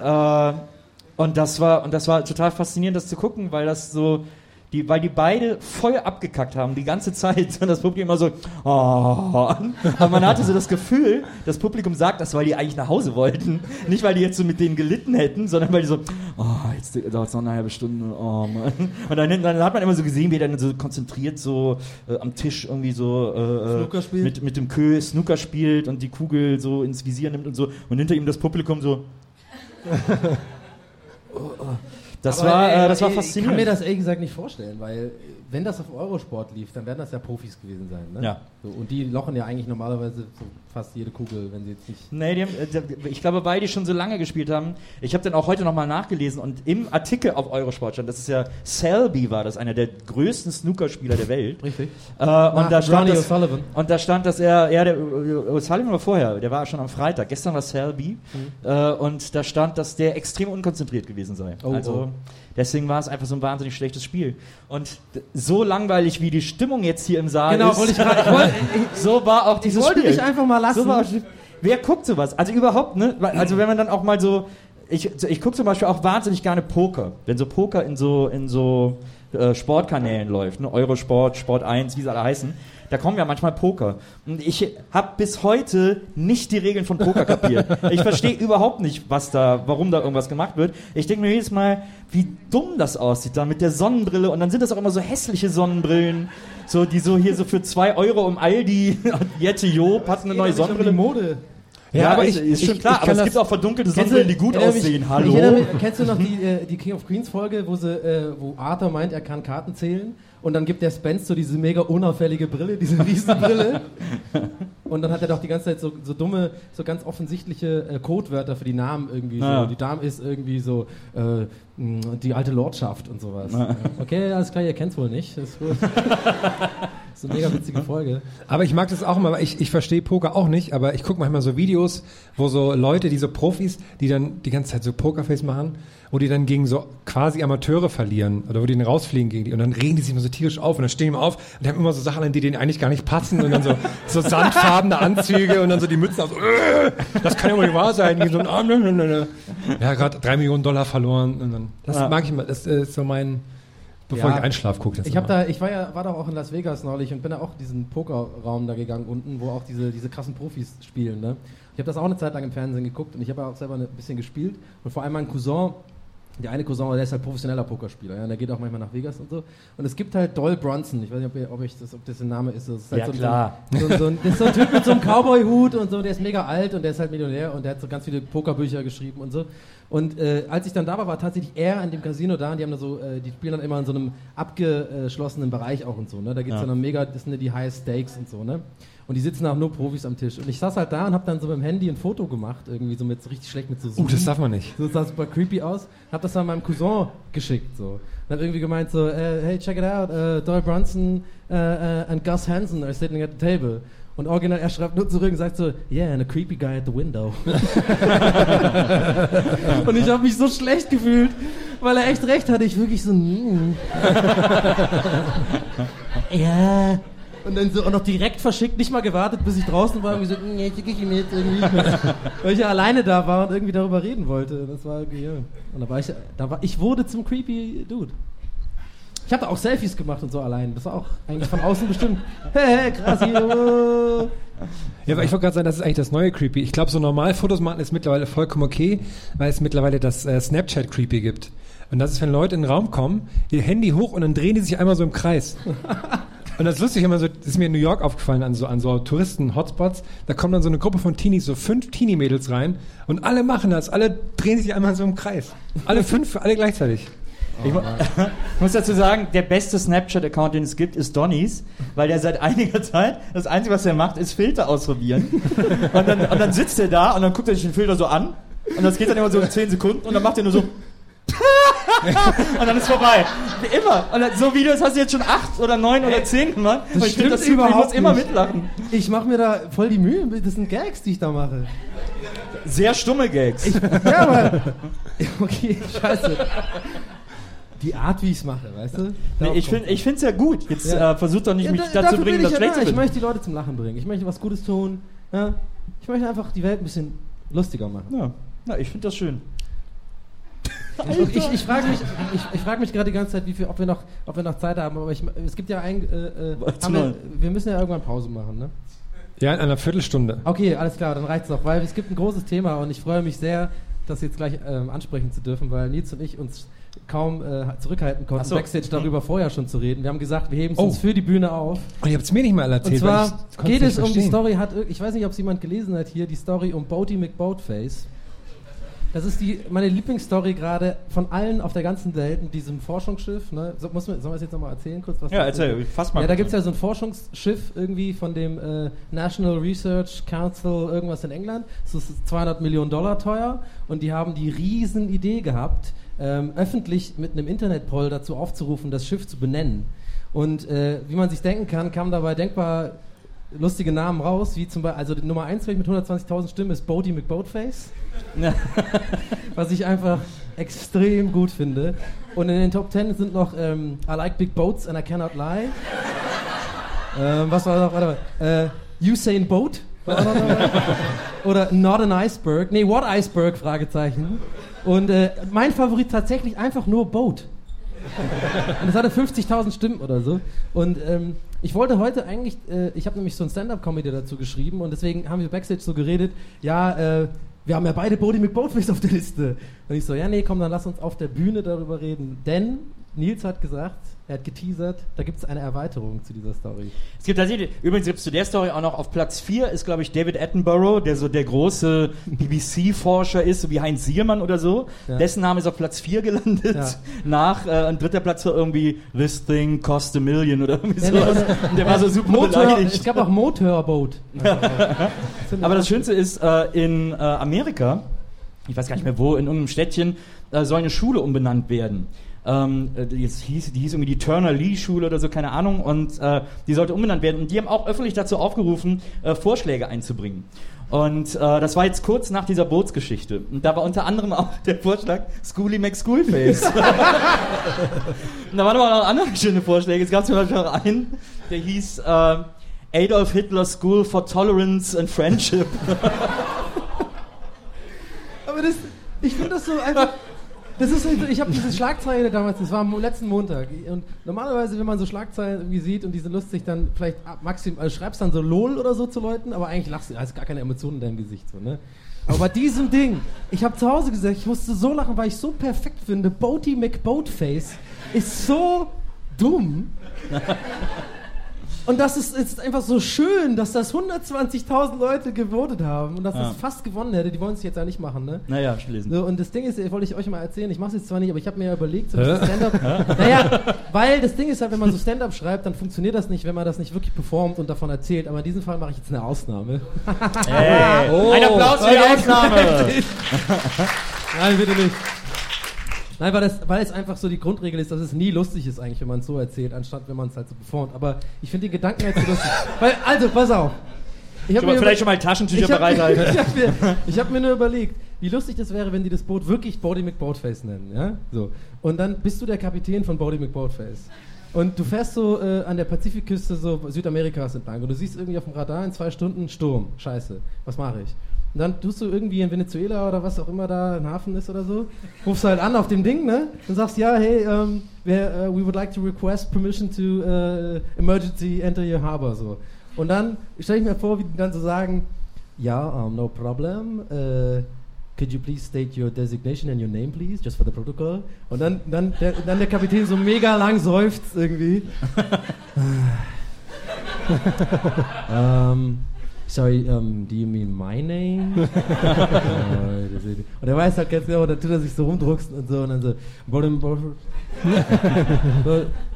und das war und das war total faszinierend, das zu gucken, weil das so die, weil die beide voll abgekackt haben die ganze Zeit. Und das Publikum immer so oh, aber man hatte so das Gefühl, das Publikum sagt das, weil die eigentlich nach Hause wollten, nicht weil die jetzt so mit denen gelitten hätten, sondern weil die so oh, jetzt dauert es noch eine halbe Stunde, oh Mann. Und dann, dann hat man immer so gesehen, wie er dann so konzentriert so äh, am Tisch irgendwie so äh, spielt? mit, mit dem Kö Snooker spielt und die Kugel so ins Visier nimmt und so. Und hinter ihm das Publikum so Das Aber, war, ey, äh, das war ey, Ich kann faszinierend. mir das ehrlich gesagt nicht vorstellen, weil wenn das auf Eurosport lief, dann werden das ja Profis gewesen sein. Ne? Ja. So, und die lochen ja eigentlich normalerweise so fast jede Kugel, wenn sie jetzt nicht. Nee, die haben, äh, ich glaube, weil die schon so lange gespielt haben. Ich habe dann auch heute nochmal nachgelesen und im Artikel auf Eurosport stand, das ist ja Selby war das, einer der größten Snookerspieler der Welt. Richtig. Äh, und, da stand das, und da stand, dass er, ja, der äh, O'Sullivan war vorher, der war schon am Freitag. Gestern war Selby äh, und da stand, dass der extrem unkonzentriert gewesen sei. Oh, also oh. Deswegen war es einfach so ein wahnsinnig schlechtes Spiel. Und so langweilig wie die Stimmung jetzt hier im Saal Genau, ist, wollte ich gerade. Ich wollte, so war auch dieses wollte Spiel. dich einfach mal lassen. So war, wer guckt sowas? Also überhaupt, ne? Also wenn man dann auch mal so, ich, ich gucke zum Beispiel auch wahnsinnig gerne Poker. Wenn so Poker in so, in so äh, Sportkanälen läuft, ne? Eurosport, Sport 1, wie sie alle heißen, da kommen ja manchmal Poker. Und ich habe bis heute nicht die Regeln von Poker kapiert. Ich verstehe überhaupt nicht, was da, warum da irgendwas gemacht wird. Ich denke mir jedes Mal, wie dumm das aussieht da mit der Sonnenbrille. Und dann sind das auch immer so hässliche Sonnenbrillen. So, die so hier so für zwei Euro im Aldi, Jette Job hat eine neue Sonnenbrille. Mode. Ja, aber ich- ist schon ich- klar, ich aber kann es gibt auch verdunkelte Sonnenbrillen, die gut mich- aussehen. Hallo? mich, kennst du noch die, äh, die King of Queens Folge, wo, sie, äh, wo Arthur meint, er kann Karten zählen und dann gibt der Spence so diese mega unauffällige Brille, diese Riesenbrille und dann hat er doch die ganze Zeit so, so dumme, so ganz offensichtliche äh, Codewörter für die Namen irgendwie. Ja. So. Die Dame ist irgendwie so äh, die alte Lordschaft und sowas. Okay, alles klar, ihr kennt's wohl nicht. Das ist gut. so eine mega witzige Folge. Aber ich mag das auch immer, weil ich, ich verstehe Poker auch nicht, aber ich gucke manchmal so Videos, wo so Leute, die so Profis, die dann die ganze Zeit so Pokerface machen, wo die dann gegen so quasi Amateure verlieren oder wo die dann rausfliegen gegen die und dann regen die sich immer so tierisch auf und dann stehen die immer auf und die haben immer so Sachen an, die denen eigentlich gar nicht passen und dann so, so sandfarbene Anzüge und dann so die Mützen auf so, äh, das kann ja wohl nicht wahr sein. So, ah, ne, ne, ne. Ja, gerade drei Millionen Dollar verloren und dann, das Ja. mag ich immer, das ist so mein, bevor Ja. ich einschlaf, gucke Ich habe da, ich war ja, war doch auch in Las Vegas neulich und bin da auch diesen Pokerraum da gegangen unten, wo auch diese, diese krassen Profis spielen. Ne? Ich habe das auch eine Zeit lang im Fernsehen geguckt und ich habe auch selber ein bisschen gespielt und vor allem mein Cousin. Der eine Cousin, der ist halt professioneller Pokerspieler, ja, und der geht auch manchmal nach Vegas und so. Und es gibt halt Doyle Bronson, ich weiß nicht, ob, ihr, ob, ich das, ob das der Name ist. Das ist halt Ja, so, klar. So, so, so, ein- das ist so ein Typ mit so einem Cowboy-Hut und so, der ist mega alt und der ist halt Millionär und der hat so ganz viele Pokerbücher geschrieben und so. Und äh, als ich dann da war, war tatsächlich er an dem Casino da und die haben da so, äh, die spielen dann immer in so einem abgeschlossenen Bereich auch und so, ne? Da gibt's Ja. dann mega, das sind ja die High Stakes und so, ne? Und die sitzen auch nur Profis am Tisch. Und ich saß halt da und hab dann so mit dem Handy ein Foto gemacht, irgendwie so mit so richtig schlecht mit so Uh, das darf man nicht. so sah super creepy aus. Hab das dann meinem Cousin geschickt so. Und hab irgendwie gemeint so, äh, hey, check it out, uh, Doyle Brunson uh, uh, and Gus Hansen are sitting at the table. Und original, er schreibt nur zurück und sagt so, yeah, and a creepy guy at the window. und ich habe mich so schlecht gefühlt, weil er echt recht hatte. Ich wirklich so, mm. ja. Und dann so auch noch direkt verschickt, nicht mal gewartet, bis ich draußen war und gesagt, nee, schicke ich ihm jetzt irgendwie. Weil ich ja alleine da war und irgendwie darüber reden wollte. Das war irgendwie, ja. Und da war ich, da war, ich wurde zum creepy Dude. Ich hatte auch Selfies gemacht und so allein. Das war auch eigentlich von außen bestimmt. Hey, krass hier. oh. Ja, aber ich wollte gerade sagen, das ist eigentlich das neue Creepy. Ich glaube, so normal Fotos machen ist mittlerweile vollkommen okay, weil es mittlerweile das äh, Snapchat Creepy gibt. Und das ist, wenn Leute in den Raum kommen, ihr Handy hoch und dann drehen die sich einmal so im Kreis. Und das ist lustig, immer so, das ist mir in New York aufgefallen, an so, an so Touristen-Hotspots, da kommt dann so eine Gruppe von Teenies, so fünf Teenie-Mädels rein und alle machen das, alle drehen sich einmal so im Kreis. Alle fünf, alle gleichzeitig. Ich, mu- ich muss dazu sagen, der beste Snapchat-Account, den es gibt, ist Donnys, weil der seit einiger Zeit, das Einzige, was er macht, ist Filter ausprobieren. und, dann, und dann sitzt er da und dann guckt er sich den Filter so an und das geht dann immer so 10 Sekunden und dann macht er nur so und dann ist vorbei. Immer. Und dann, so Videos hast du jetzt schon acht oder neun oder zehn gemacht. Und ich finde das super, ich muss immer nicht. mitlachen. Ich mache mir da voll die Mühe. Das sind Gags, die ich da mache. Sehr stumme Gags. Ja, aber. Okay, scheiße. Die Art, wie ich es mache, weißt du? nee, ich finde es ja gut. Jetzt Ja. äh, versucht doch nicht, Ja, mich da- dazu bringen, das ich ja schlecht da. zu Ich finden. möchte die Leute zum Lachen bringen. Ich möchte was Gutes tun. Ja? Ich möchte einfach die Welt ein bisschen lustiger machen. Ja, ja ich finde das schön. Ich, ich, ich frage mich, ich, ich frag mich gerade die ganze Zeit, wie viel, ob, wir noch, ob wir noch Zeit haben. Aber ich, es gibt ja ein. Äh, äh, wir, wir müssen ja irgendwann Pause machen, ne? Ja, in einer Viertelstunde. Okay, alles klar, dann reicht's noch, weil es gibt ein großes Thema und ich freue mich sehr, das jetzt gleich ähm, ansprechen zu dürfen, weil Nils und ich uns kaum äh, zurückhalten konnten, so. Backstage darüber vorher schon zu reden. Wir haben gesagt, wir heben es Oh. uns für die Bühne auf. Und ihr habt es mir nicht mal Und erzählt. weil zwar geht es um die. Story, hat, ich weiß nicht, ob es jemand gelesen hat hier, die Story um Bodie McBoatface. Das ist die, meine Lieblingsstory gerade von allen auf der ganzen Welt mit diesem Forschungsschiff. Ne? So, muss man, sollen wir es jetzt nochmal erzählen kurz? Was Ja, erzähl, fass mal Ja, da gibt es ja so ein Forschungsschiff irgendwie von dem äh, National Research Council irgendwas in England. Das ist 200 Millionen Dollar teuer und die haben die riesen Idee gehabt, ähm, öffentlich mit einem Internetpoll dazu aufzurufen, das Schiff zu benennen. Und äh, wie man sich denken kann, kamen dabei denkbar lustige Namen raus, wie zum Beispiel, also die Nummer 1 mit 120.000 Stimmen ist Bodie McBoatface. was ich einfach extrem gut finde. Und in den Top 10 sind noch ähm, I like big boats and I cannot lie. ähm, was war noch? Warte mal. Äh, Usain Boat? Oder Not an Iceberg. Nee, What Iceberg? Fragezeichen. Und äh, mein Favorit tatsächlich einfach nur Boat. Und es hatte 50.000 Stimmen oder so. Und ähm, ich wollte heute eigentlich, äh, ich habe nämlich so ein Stand-Up-Comedy dazu geschrieben und deswegen haben wir Backstage so geredet, ja, äh, wir haben ja beide Bodie McBoatface auf der Liste. Und ich so, ja, nee, komm, dann lass uns auf der Bühne darüber reden. Denn Nils hat gesagt, er hat geteasert, da gibt es eine Erweiterung zu dieser Story. Es gibt tatsächlich, übrigens gibt es zu der Story auch noch auf Platz 4 ist, glaube ich, David Attenborough, der so der große BBC-Forscher ist, so wie Heinz Siermann oder so. Ja. Dessen Name ist auf Platz 4 gelandet. Ja. Nach, äh, ein dritter Platz war irgendwie This Thing Cost a Million oder irgendwie Ja, sowas. Und der war so super Motor, beleidigt. es gab auch Motorboat. Aber das Schönste ist, äh, in äh, Amerika, ich weiß gar nicht mehr wo, in irgendeinem Städtchen, äh, soll eine Schule umbenannt werden. Ähm, äh, die, hieß, die hieß irgendwie die Turner Lee Schule oder so, keine Ahnung, und äh, die sollte umbenannt werden. Und die haben auch öffentlich dazu aufgerufen, äh, Vorschläge einzubringen. Und äh, das war jetzt kurz nach dieser Bootsgeschichte. Und da war unter anderem auch der Vorschlag Schooly McSchoolface. und da waren aber noch andere schöne Vorschläge. Es gab zum Beispiel auch einen, der hieß äh, Adolf Hitler School for Tolerance and Friendship. Aber das, ich finde das so einfach. Das ist, ich habe diese Schlagzeile damals, das war am letzten Montag. Und normalerweise, wenn man so Schlagzeilen irgendwie sieht und die sind lustig, dann vielleicht ab- maximal, also schreibst dann so LOL oder so zu Leuten, aber eigentlich lachst du, da ist gar keine Emotionen in deinem Gesicht. So, ne? Aber bei diesem Ding, ich habe zu Hause gesagt, ich musste so lachen, weil ich so perfekt finde. Boaty McBoatface ist so dumm. Und das ist, ist einfach so schön, dass das 120.000 Leute gewotet haben und dass Ja. es fast gewonnen hätte. Die wollen es jetzt ja nicht machen, ne? Naja, ich gelesen. So, und das Ding ist, äh, wollte ich euch mal erzählen, ich mache es jetzt zwar nicht, aber ich habe mir ja überlegt, so ein Stand-up. naja, weil das Ding ist halt, wenn man so Stand-up schreibt, dann funktioniert das nicht, wenn man das nicht wirklich performt und davon erzählt. Aber in diesem Fall mache ich jetzt eine Ausnahme. Hey, Oh. ein Applaus für die Ausnahme. Nein, bitte nicht. Nein, weil, das, weil es einfach so die Grundregel ist, dass es nie lustig ist eigentlich, wenn man es so erzählt, anstatt wenn man es halt so performt. Aber ich finde den Gedanken jetzt so lustig. Weil, also, pass auf. Ich hab Schon mal, vielleicht schon mal Taschentücher bereithalten. ich habe mir, ich hab mir nur überlegt, wie lustig das wäre, wenn die das Boot wirklich Bodie McBoatface nennen. Ja? So. Und dann bist du der Kapitän von Bodie McBoatface. Und du fährst so äh, an der Pazifikküste so Südamerikas entlang und du siehst irgendwie auf dem Radar in zwei Stunden Sturm. Scheiße, was mache ich? Und dann tust du irgendwie in Venezuela oder was auch immer da ein Hafen ist oder so, rufst halt an auf dem Ding, ne? Und sagst, ja, hey, um, we, uh, we would like to request permission to uh, emergency enter your harbor, so. Und dann stelle ich mir vor, wie die dann so sagen, ja, um, no problem, uh, could you please state your designation and your name, please, just for the protocol? Und dann, dann, der, dann der Kapitän so mega lang seufzt irgendwie. um, sorry, um, do you mean my name? Äh, und er weiß halt ganz genau, dann tut er sich so rumdrucksen und so und dann so,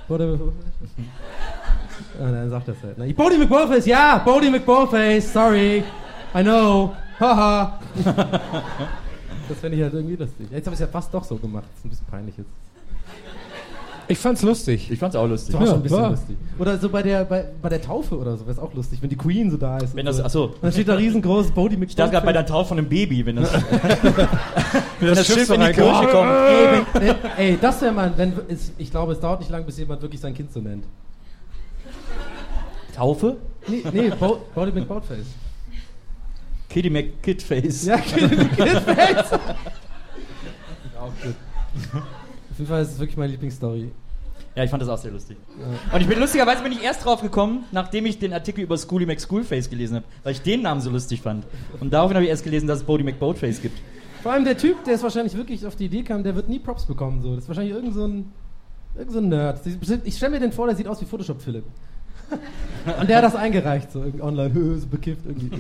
und dann sagt er es halt. Ne? Bodie McBoatface, ja, Bodie McBoatface, sorry, I know, haha. das fände ich halt irgendwie lustig. Jetzt habe ich es ja fast doch so gemacht, das ist ein bisschen peinlich jetzt. Ich fand's lustig. Ich fand's auch lustig. Das war Ja, schon ein bisschen war. lustig. Oder so bei der, bei, bei der Taufe oder so, wäre es auch lustig, wenn die Queen so da ist. Wenn das, so. achso. Und dann steht da riesengroß Bodie Ich dachte gerade bei der Taufe von einem Baby, wenn das, wenn das, Schiff Schiff in die. Kirche kommt. Ey, wenn, wenn, ey, das wäre mal, wenn, es, ich glaube, es dauert nicht lang, bis jemand wirklich sein Kind so nennt. Taufe? Nee, nee Bo Bodie McBoatface. Kitty McKidface. Ja, Kidface. auch gut. Auf jeden Fall ist es wirklich meine Lieblingsstory. Ja, ich fand das auch sehr lustig. Und ich bin lustigerweise bin ich erst drauf gekommen, nachdem ich den Artikel über Schooly McSchoolface gelesen habe, weil ich den Namen so lustig fand. Und daraufhin habe ich erst gelesen, dass es Bodie McBoatface gibt. Vor allem der Typ, der es wahrscheinlich wirklich auf die Idee kam, der wird nie Props bekommen. So. Das ist wahrscheinlich irgend so ein, irgend so ein Nerd. Ich stelle mir den vor, der sieht aus wie Photoshop Philipp. Und der hat das eingereicht, so irgendwie online, so bekifft irgendwie.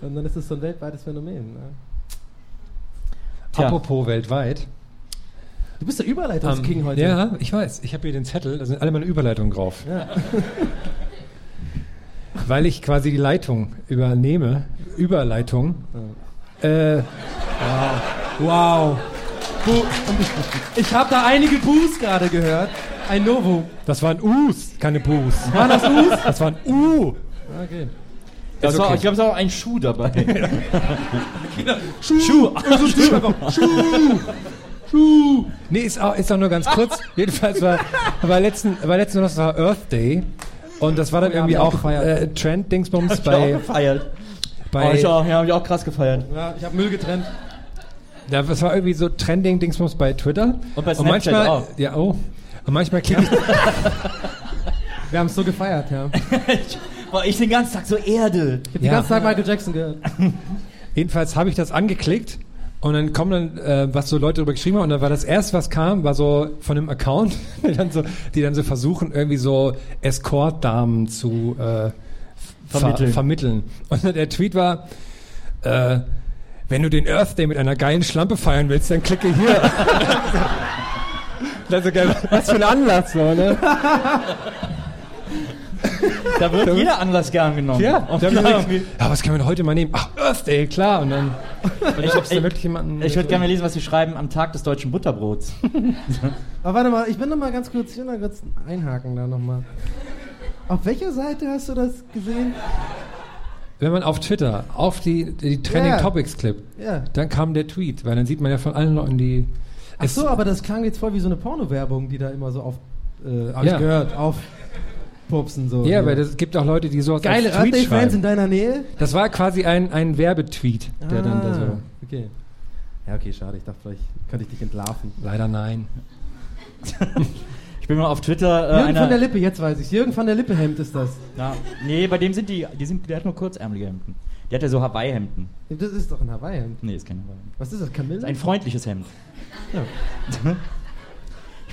Und dann ist es so ein weltweites Phänomen. Ne? Apropos weltweit. Du bist der Überleitungsking Ähm, heute. Ja, ich weiß. Ich habe hier den Zettel, da sind alle meine Überleitungen drauf. Ja. Weil ich quasi die Leitung übernehme. Überleitung. Äh, Wow. Bu ich habe da einige Boos gerade gehört. Ein Novum. das waren U's, keine Bu's. Waren das Us? Das waren U. Okay. Das war, okay. Ich glaube, es war auch ein Schuh dabei. Schuh. Schuh. Nee, ist auch, ist auch nur ganz kurz. Jedenfalls war, war letzten, war letzten Donnerstag Earth Day. Und das war dann Oh hab irgendwie ich auch äh, Trend-Dingsbums Hab ich auch bei, gefeiert. bei oh, ich auch, ja, hab ich auch krass gefeiert. Ja, ich habe Müll getrennt. Ja, das war irgendwie so Trending-Dingsbums bei Twitter. Und bei Snapchat manchmal, auch. Ja, oh. Und manchmal klicke ich. Wir haben es so gefeiert, ja. Ich Boah, ich den ganzen Tag so Erde. habe den Ja. ganzen Tag Michael Jackson gehört. Jedenfalls habe ich das angeklickt und dann kommen dann, äh, was so Leute darüber geschrieben haben und dann war das erste, was kam, war so von einem Account, die dann so, die dann so versuchen, irgendwie so Escort-Damen zu äh, Vermitteln. Ver vermitteln. Und der Tweet war, äh, wenn du den Earth Day mit einer geilen Schlampe feiern willst, dann klicke hier. Das ist geil. Was für ein Anlass, so, ne? Da wird jeder Anlass gern genommen. Ja, Und da ich klar, gedacht, ja, was können wir denn heute mal nehmen? Ach, Earth Day, klar. Und dann, und dann Ich- da ich- wirklich jemanden. ich würde gerne mal lesen, was sie schreiben am Tag des deutschen Butterbrots. Aber warte mal, ich bin noch mal ganz kurz, ich will noch kurz einhaken da nochmal. Auf welcher Seite hast du das gesehen? Wenn man auf Twitter auf die, die Trending Ja. Topics klippt, Ja. dann kam der Tweet, weil dann sieht man ja von allen Leuten die. Ach so, aber das klang jetzt voll wie so eine Porno-Werbung, die da immer so auf, äh, hab Ja. ich gehört, auf pupsen so. Ja, weil es gibt auch Leute, die sowas Geile als Tweet Day-Fans in deiner Nähe? Das war quasi ein, ein Werbetweet, der dann da so. Ah, Okay. Ja, okay, schade. Ich dachte, vielleicht könnte ich dich entlarven. Leider nein. Ich bin mal auf Twitter. Äh, Jürgen einer, von der Lippe, jetzt weiß ich. Jürgen von der Lippe Hemd ist das. Na, nee, bei dem sind die, die sind, der hat nur kurzärmelige Hemden. Der hat ja so Hawaii-Hemden. Das ist doch ein Hawaii-Hemd. Nee, ist kein Hawaii-Hemd. Was ist das, Kamille? Das ist ein freundliches Hemd. Ja.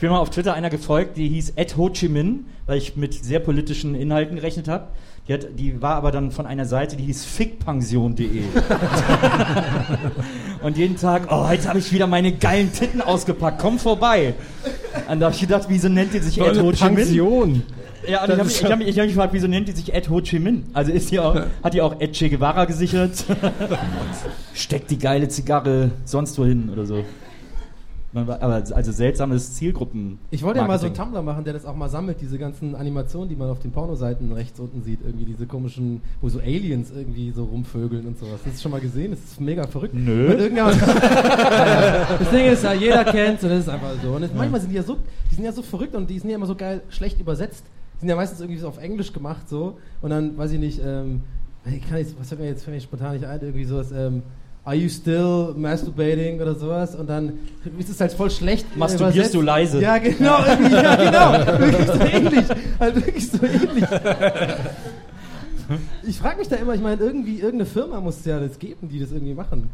Ich bin mal auf Twitter einer gefolgt, die hieß Ed Ho Chi Minh, weil ich mit sehr politischen Inhalten gerechnet habe. Die, hat, die war aber dann von einer Seite, die hieß fickpension.de. Und jeden Tag, oh, heute habe ich wieder meine geilen Titten ausgepackt, komm vorbei. Und da habe ich gedacht, wieso nennt die sich Ed Ho Chi Minh? Pension. Ja, und ich habe mich, ich hab mich, ich hab mich gefragt, wieso nennt die sich Ed Ho Chi Minh? Also ist die auch, hat die auch Ed Che Guevara gesichert? Steckt die geile Zigarre sonst wohin oder so. Man Aber also seltsames Zielgruppen. Ich wollte ja mal so einen. Tumblr machen, der das auch mal sammelt, diese ganzen Animationen, die man auf den Pornoseiten rechts unten sieht, irgendwie diese komischen, wo so Aliens irgendwie so rumvögeln und sowas. Hast du das schon mal gesehen? Das ist mega verrückt. Nö. Das Ding ist ja, jeder kennt und das ist einfach so. Und manchmal sind die ja so, die sind ja so verrückt und die sind ja immer so geil schlecht übersetzt. Die sind ja meistens irgendwie so auf Englisch gemacht so und dann, weiß ich nicht, ähm, ich kann jetzt, was fällt mir jetzt fällt mir spontan nicht ein, irgendwie sowas, ähm, Are you still masturbating oder sowas? Und dann ist es halt voll schlecht. äh, Masturbierst übersetzt. du leise? Ja, genau, irgendwie, ja, genau. Wirklich so ähnlich. Halt wirklich so ähnlich. Ich frage mich da immer, ich meine, irgendwie, irgendeine Firma muss es ja das geben, die das irgendwie machen.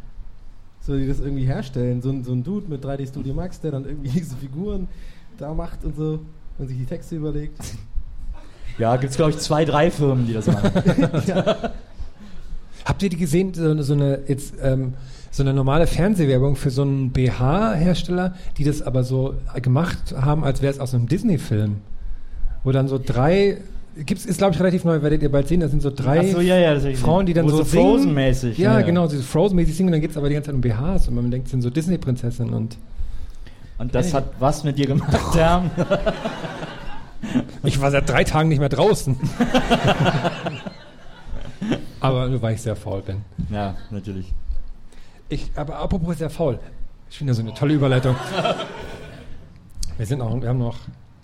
So, die das irgendwie herstellen. So, ein- so ein Dude mit 3D Studio Max, der dann irgendwie diese Figuren da macht und so und sich die Texte überlegt. Ja, gibt es glaube ich zwei, drei Firmen, die das machen. Habt ihr die gesehen, so, so eine jetzt ähm, so eine normale Fernsehwerbung für so einen BH-Hersteller, die das aber so gemacht haben, als wäre es aus einem Disney-Film, wo dann so drei gibt's ist glaube ich relativ neu, werdet ihr bald sehen. Da sind so drei so, ja, ja, Frauen, die dann so, so singen. Frozen-mäßig, Ja, ja, genau, so Frozen-mäßig singen. Und dann geht's aber die ganze Zeit um BHs und man denkt, es sind so Disney-Prinzessinnen und Und das hat was mit dir gemacht, ja? ich war seit drei Tagen nicht mehr draußen. aber nur weil ich sehr faul bin. Ja, natürlich. Ich, aber apropos sehr faul. Ich finde das so eine tolle Überleitung. Wir sind auch, wir haben noch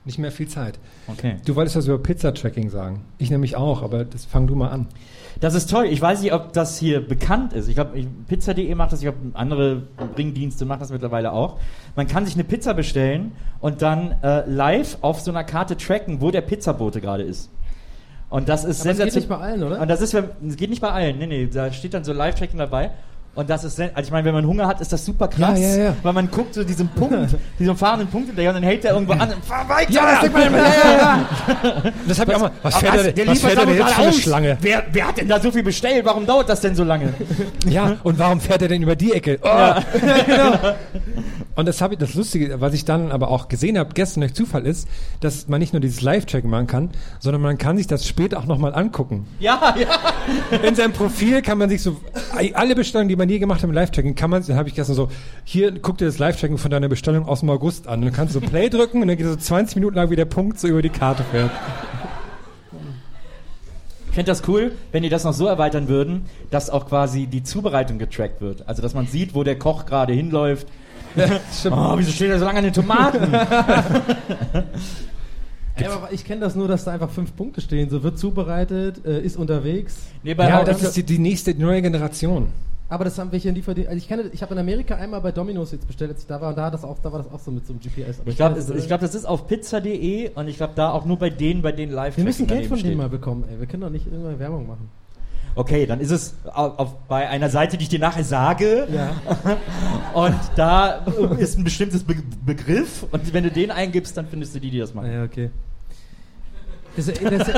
nicht mehr viel Zeit. Okay. Du wolltest was über Pizza-Tracking sagen. Ich nämlich auch, aber das fang du mal an. Das ist toll. Ich weiß nicht, ob das hier bekannt ist. Ich glaube, Pizza.de macht das, ich glaube, andere Bringdienste machen das mittlerweile auch. Man kann sich eine Pizza bestellen und dann äh, live auf so einer Karte tracken, wo der Pizzabote gerade ist. Und das ist Aber das geht nicht bei allen, oder? Und das ist, es geht nicht bei allen. Nee, nee, da steht dann so Live-Tracking dabei. Und das ist, also ich meine, wenn man Hunger hat, ist das super krass, Ja, ja, ja. weil man guckt so diesen Punkt, diesen fahrenden Punkt hinterher und dann hält der irgendwo an und fahr weiter! Ja, das immer, ja, ja, ja. Das hab ich auch mal. Was fährt der, der was fährt der denn jetzt für eine aus. Schlange? Wer, wer hat denn da so viel bestellt? Warum dauert das denn so lange? Ja, und warum fährt er denn über die Ecke? Oh. genau. Und das habe ich, das Lustige, was ich dann aber auch gesehen habe, gestern durch Zufall ist, dass man nicht nur dieses Live-Tracking machen kann, sondern man kann sich das später auch nochmal angucken. Ja, ja. In seinem Profil kann man sich so, alle Bestellungen, die man je gemacht hat im Live-Tracking, kann man, dann habe ich gestern so, hier, guck dir das Live-Tracking von deiner Bestellung aus dem August an. Und dann kannst du so Play drücken und dann geht so 20 Minuten lang, wie der Punkt so über die Karte fährt. Ich fände das cool, wenn die das noch so erweitern würden, dass auch quasi die Zubereitung getrackt wird. Also, dass man sieht, wo der Koch gerade hinläuft. oh, wieso steht er so lange an den Tomaten? Ja, aber ich kenne das nur, dass da einfach fünf Punkte stehen. So wird zubereitet, äh, ist unterwegs. nee, bei Ja, das ist die, die nächste, die neue Generation. Aber das haben welche in Lieferdienst. Also ich kenne, ich habe in Amerika einmal bei Domino's jetzt bestellt, als ich da war, und da, das auch, da war das auch so mit so einem GPS. Aber ich glaube, glaub, das ist auf pizza.de und ich glaube, da auch nur bei denen, bei denen live wir müssen Geld von denen mal bekommen, ey. Wir können doch nicht irgendwann Werbung machen. Okay, dann ist es auf, auf, bei einer Seite, die ich dir nachher sage. Ja. Und da ist ein bestimmtes Be Begriff. Und wenn du den eingibst, dann findest du die, die das machen. Ja, okay. Das, das,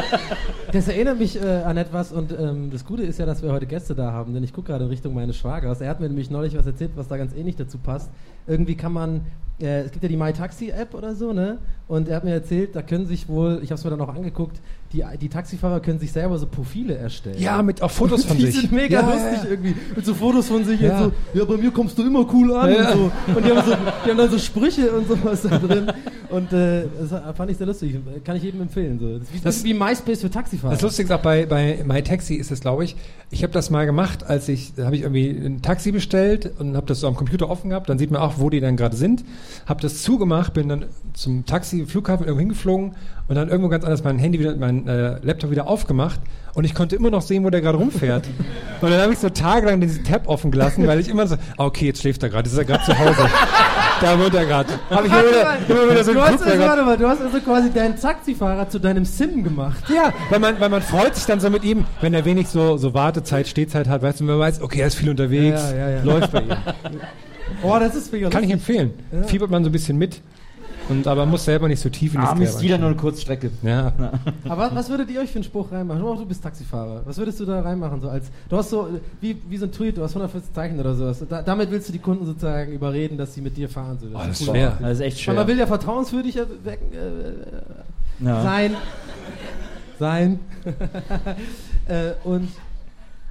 das erinnert mich äh, an etwas und ähm, das Gute ist ja, dass wir heute Gäste da haben, denn ich gucke gerade in Richtung meines Schwagers. Er hat mir nämlich neulich was erzählt, was da ganz ähnlich dazu passt. Irgendwie kann man, äh, es gibt ja die MyTaxi-App oder so, ne? Und er hat mir erzählt, da können sich wohl, ich habe es mir dann auch angeguckt, die, die Taxifahrer können sich selber so Profile erstellen. Ja, mit auch Fotos von die sich. sind mega ja, lustig ja. irgendwie. Mit so Fotos von sich Ja. und so, ja, bei mir kommst du immer cool an Ja. und so. Und die haben, so, die haben dann so Sprüche und sowas da drin. Und äh, das fand ich sehr lustig. Kann ich jedem empfehlen. So. Das ist wie, Das- wie MySpace für Taxifahrer. Das Lustige ist auch bei, bei MyTaxi ist es, glaube ich, ich habe das mal gemacht, als ich, habe ich irgendwie ein Taxi bestellt und habe das so am Computer offen gehabt, dann sieht man auch, wo die dann gerade sind, habe das zugemacht, bin dann zum Taxi, Flughafen irgendwo hingeflogen und dann irgendwo ganz anders mein Handy wieder, mein äh, Laptop wieder aufgemacht und ich konnte immer noch sehen, wo der gerade rumfährt. und dann habe ich so tagelang diesen Tab offen gelassen, weil ich immer so, ah, okay, jetzt schläft er gerade, ist er gerade zu Hause. da wohnt er gerade. Habe ich immer wieder, immer wieder so du, hast also, warte mal, du hast also quasi deinen Taxifahrer zu deinem Sim gemacht. Ja, weil man, weil man freut sich dann so mit ihm, wenn er wenig so, so Wartezeit, Stehzeit hat, weißt du, man weiß, okay, er ist viel unterwegs, Ja, ja, ja. läuft bei ihm. Oh, das ist mega Kann ich empfehlen. Fiebert man so ein bisschen mit, und, aber muss selber nicht so tief in die Arm ist Sphäre wieder nur eine Kurzstrecke. Ja. Aber was, würdet ihr euch für einen Spruch reinmachen? Oh, du bist Taxifahrer. Was würdest du da reinmachen? So als, du hast so, äh, wie, wie so ein Tweet, du hast 140 Zeichen oder sowas. Da, damit willst du die Kunden sozusagen überreden, dass sie mit dir fahren. So. Oh, das ist cool. schwer. Das ist echt Weil man schwer. will ja vertrauenswürdig wecken, äh, Ja. sein. Sein. äh, und.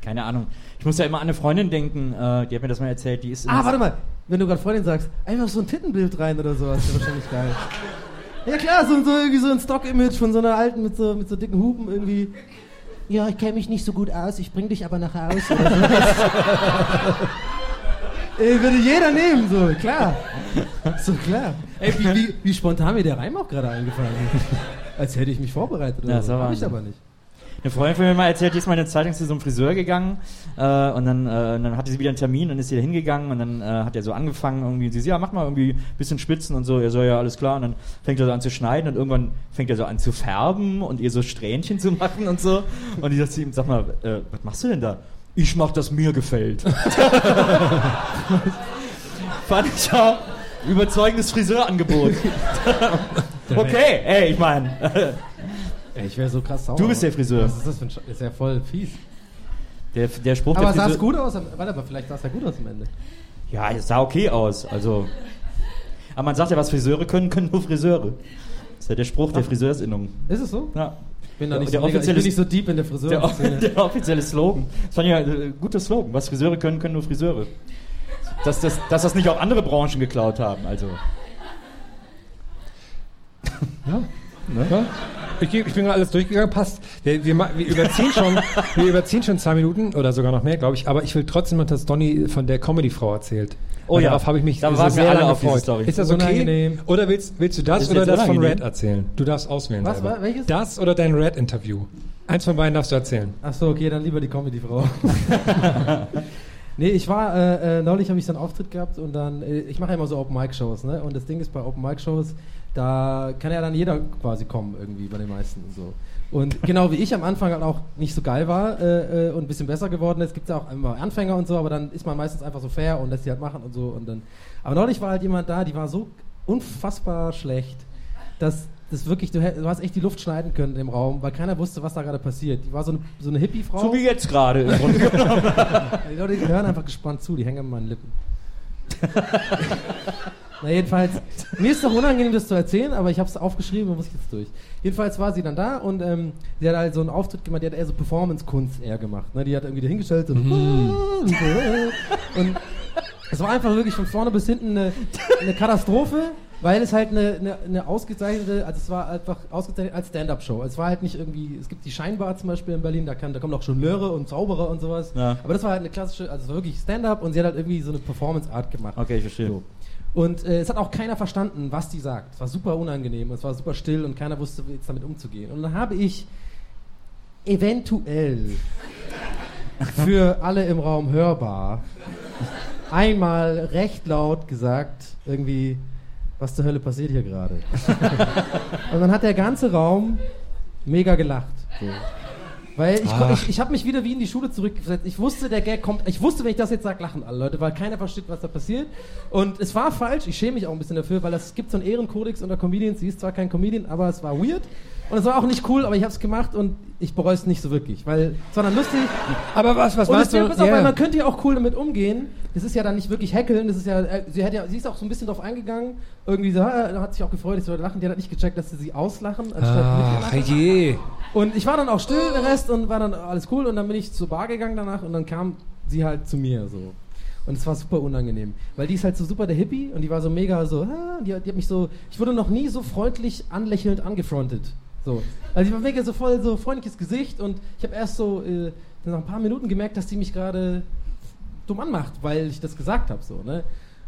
Keine Ahnung. Ich muss ja immer an eine Freundin denken, äh, die hat mir das mal erzählt, die ist. Ah, warte mal. Wenn du gerade Freundin sagst, einfach so ein Tittenbild rein oder sowas, wäre wahrscheinlich geil. Ja klar, so, so irgendwie so ein Stock-Image von so einer alten mit so, mit so dicken Hupen irgendwie. Ja, ich kenne mich nicht so gut aus, ich bring dich aber nach Hause. So. Ey, würde jeder nehmen, so, klar. So, klar. Ey, wie, wie, wie spontan mir der Reim auch gerade eingefallen ist. Als hätte ich mich vorbereitet oder Ja, so. Hab ich aber nicht. Eine Freundin von mir mal erzählt, die ist mal in der Zeitung zu so einem Friseur gegangen äh, und dann, äh, und dann hatte sie wieder einen Termin und ist sie da hingegangen und dann äh, hat er so angefangen irgendwie, sie so, ja, mach mal irgendwie ein bisschen Spitzen und so, er so, ja, alles klar und dann fängt er so an zu schneiden und irgendwann fängt er so an zu färben und ihr so Strähnchen zu machen und so und die sagt zu ihm, sag mal, äh, was machst du denn da? Ich mach, das mir gefällt. Fand ich auch überzeugendes Friseurangebot. okay, ey, ich meine, Ey, ich wäre so krass sauer. Du bist der Friseur. Was ist das für ein Sch Ist ja voll fies. der, der Spruch Aber der sah es gut aus? am- Warte, aber vielleicht sah es ja gut aus am Ende. Ja, es sah okay aus. Also. Aber man sagt ja, was Friseure können, können nur Friseure. Das ist ja der Spruch der Friseursinnung. Ist es so? Ja. Ich bin da nicht, Der so, offizielle- nicht so deep in der Friseur. Der, der offizielle Slogan. Das fand ich ja äh, guter Slogan. Was Friseure können, können nur Friseure. Dass das, dass das nicht auch andere Branchen geklaut haben. Also. Ja. Ich, geh- ich bin gerade alles durchgegangen, passt. Wir, wir, wir, überziehen schon, wir überziehen schon zwei Minuten oder sogar noch mehr, glaube ich. Aber ich will trotzdem noch, dass Donny von der Comedy-Frau erzählt. Oh Weil ja. Darauf habe ich mich Da wir sehr lange gefreut. Ist das okay? Unangenehm. Oder willst, willst du das Ist oder das von unangenehm? Red erzählen? Du darfst auswählen. Was selber. welches? Das oder dein Red-Interview. Eins von beiden darfst du erzählen. Ach so, okay, dann lieber die Comedy-Frau. nee, ich war, äh, äh, neulich habe ich so einen Auftritt gehabt und dann, äh, ich mache ja immer so Open-Mic-Shows, ne? Und das Ding ist bei Open-Mic-Shows, da kann ja dann jeder quasi kommen irgendwie bei den meisten und so. Und genau wie ich am Anfang halt auch nicht so geil war äh, äh, und ein bisschen besser geworden ist, gibt es ja auch immer Anfänger und so, aber dann ist man meistens einfach so fair und lässt die halt machen und so. Und dann, aber neulich war halt jemand da, die war so unfassbar schlecht, dass das wirklich, du, du hast echt die Luft schneiden können dem Raum, weil keiner wusste, was da gerade passiert. Die war so eine, so eine Hippie-Frau. So wie jetzt gerade im Grunde genommen. Die Leute die hören einfach gespannt zu, die hängen an meinen Lippen. Na jedenfalls, mir ist doch unangenehm, das zu erzählen, aber ich habe es aufgeschrieben und muss jetzt durch. Jedenfalls war sie dann da und ähm, sie hat halt so einen Auftritt gemacht, die hat eher so Performance-Kunst eher gemacht. Ne? Die hat irgendwie dahingestellt und, und es war einfach wirklich von vorne bis hinten eine, eine Katastrophe, weil es halt eine, eine, eine ausgezeichnete, also es war einfach ausgezeichnet als Stand-Up-Show. Es war halt nicht irgendwie, es gibt die Scheinbar zum Beispiel in Berlin, da, kann, da kommen auch Jonglöre und Zauberer und sowas. Ja. Aber das war halt eine klassische, also es war wirklich Stand-Up und sie hat halt irgendwie so eine Performance-Art gemacht. Okay, ich verstehe. So. Und äh, es hat auch keiner verstanden, was die sagt. Es war super unangenehm, es war super still und keiner wusste jetzt damit umzugehen. Und dann habe ich eventuell für alle im Raum hörbar einmal recht laut gesagt, irgendwie, was zur Hölle passiert hier gerade? und dann hat der ganze Raum mega gelacht. So. Weil ich, Ach. ich, ich habe mich wieder wie in die Schule zurückgesetzt. Ich wusste, der Gag kommt. Ich wusste, wenn ich das jetzt sage, lachen alle Leute, weil keiner versteht, was da passiert. Und es war falsch. Ich schäme mich auch ein bisschen dafür, weil es gibt so einen Ehrenkodex unter Comedians. Sie ist zwar kein Comedian, aber es war weird. Und es war auch nicht cool, aber ich habe es gemacht und ich bereue es nicht so wirklich. Weil es war dann lustig. Aber was, was meinst du? pass auf, weil man könnte ja auch cool damit umgehen. Das ist ja dann nicht wirklich hackeln. Das ist ja, äh, sie, hat ja, sie ist auch so ein bisschen drauf eingegangen. Irgendwie so, ah, hat sich auch gefreut, dass die Leute lachen. Die hat nicht gecheckt, dass sie sie auslachen, Ach, mitlachen. je. Und ich war dann auch still, der Rest, und war dann alles cool. Und dann bin ich zur Bar gegangen danach und dann kam sie halt zu mir so. Und es war super unangenehm. Weil die ist halt so super der Hippie und die war so mega so, ah, die, die hat mich so, ich wurde noch nie so freundlich anlächelnd angefrontet. So. Also ich war mega so voll so freundliches Gesicht und ich habe erst so äh, nach ein paar Minuten gemerkt, dass die mich gerade dumm anmacht, weil ich das gesagt habe so, ne?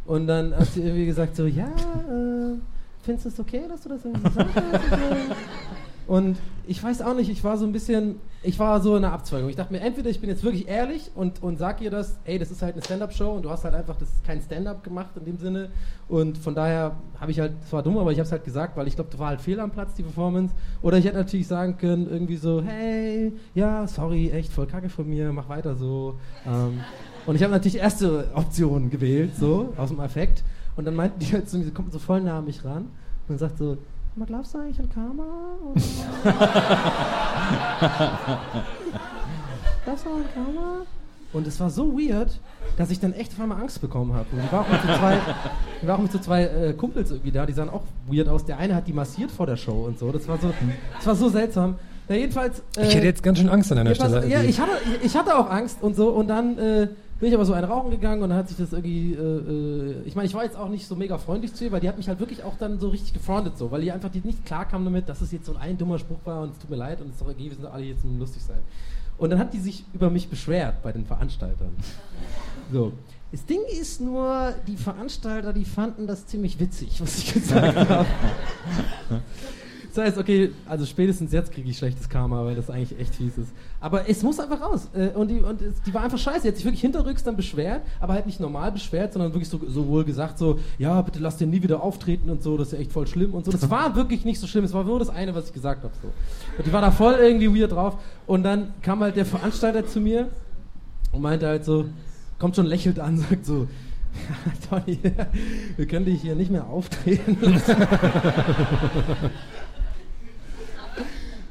Und dann hat sie irgendwie gesagt so, ja, äh, findest du es okay, dass du das irgendwie gesagt hast? Und ich weiß auch nicht, ich war so ein bisschen, ich war so in einer Abzweigung. Ich dachte mir, entweder ich bin jetzt wirklich ehrlich und, und sag ihr das, ey, das ist halt eine Stand-Up-Show und du hast halt einfach das kein Stand-Up gemacht in dem Sinne. Und von daher habe ich halt, es war dumm, aber ich habe es halt gesagt, weil ich glaube, da war halt fehl am Platz, die Performance. Oder ich hätte natürlich sagen können, irgendwie so, hey, ja, sorry, echt voll kacke von mir, mach weiter so. Ähm, und ich habe natürlich erste Option gewählt, so, aus dem Affekt. Und dann meinten die halt mir, sie kommt so voll nah an mich ran und sagt so, "Mal, glaubst du eigentlich an Karma? Und glaubst du an Karma? Und es war so weird, dass ich dann echt auf einmal Angst bekommen habe. Und die war auch mit so zwei, die war auch mit so zwei äh, Kumpels irgendwie da, die sahen auch weird aus. Der eine hat die massiert vor der Show und so. Das war so, das war so seltsam. Na jedenfalls. Ich hätte jetzt ganz schön Angst an deiner Stelle. Ja, ich hatte, ich, ich hatte auch Angst und so und dann äh, bin ich aber so ein Rauchen gegangen und dann hat sich das irgendwie, äh, äh, ich meine, ich war jetzt auch nicht so mega freundlich zu ihr, weil die hat mich halt wirklich auch dann so richtig gefrontet so, weil die einfach die nicht klar kam damit, dass es jetzt so ein dummer Spruch war und es tut mir leid und es ist doch okay, wir sind alle hier zum lustig sein. Und dann hat die sich über mich beschwert bei den Veranstaltern. So. Das Ding ist nur, die Veranstalter, die fanden das ziemlich witzig, was ich gesagt habe. Das heißt, okay, also spätestens jetzt kriege ich schlechtes Karma, weil das eigentlich echt fies ist. Aber es muss einfach raus. Äh, Und die, und die war einfach scheiße. Die hat sich wirklich hinterrücks dann beschwert, aber halt nicht normal beschwert, sondern wirklich so, so wohl gesagt, so, ja, bitte lass den nie wieder auftreten und so, das ist ja echt voll schlimm und so. Das war wirklich nicht so schlimm. Es war nur das eine, was ich gesagt habe. So. Die war da voll irgendwie weird drauf. Und dann kam halt der Veranstalter zu mir und meinte halt so, kommt schon lächelt an, sagt so, Tony, wir können dich hier nicht mehr auftreten.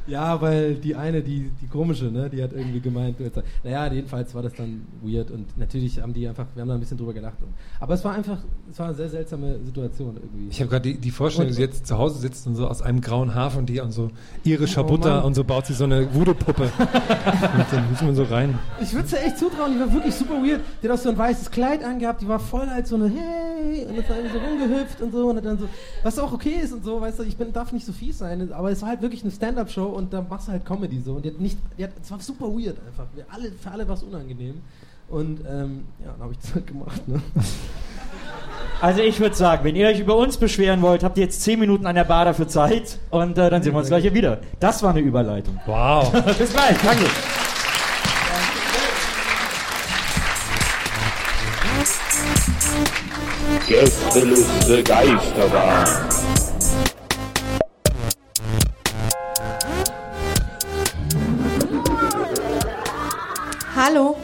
Ja, weil die eine, die, die komische, ne, die hat irgendwie gemeint, naja, jedenfalls war das dann weird und natürlich haben die einfach, wir haben da ein bisschen drüber gelacht. Und, aber es war einfach, es war eine sehr seltsame Situation irgendwie. Ich habe gerade die, die Vorstellung, Und- wie sie jetzt zu Hause sitzt und so aus einem grauen Haar von dir und so irischer Oh Butter Mann. und so baut sie so eine Voodoo-Puppe. und dann müssen wir so rein. Ich würde es ja echt zutrauen, die war wirklich super weird. Die hat auch so ein weißes Kleid angehabt, die war voll halt so eine Hey und ist irgendwie so rumgehüpft und so und dann so, was auch okay ist und so, weißt du, ich bin, darf nicht so fies sein, aber es war halt wirklich eine Stand-Up-Show und da machst du halt Comedy so und die hat nicht, die hat, es war super weird einfach. Wir alle, für alle war es unangenehm. Und ähm, ja, dann habe ich das halt gemacht, ne? Also ich würde sagen, wenn ihr euch über uns beschweren wollt, habt ihr jetzt 10 Minuten an der Bar dafür Zeit und äh, dann sehen wir uns gleich hier wieder. Das war eine Überleitung. Wow. Bis gleich, danke. Gästeliste Geisterbahn. Hallo.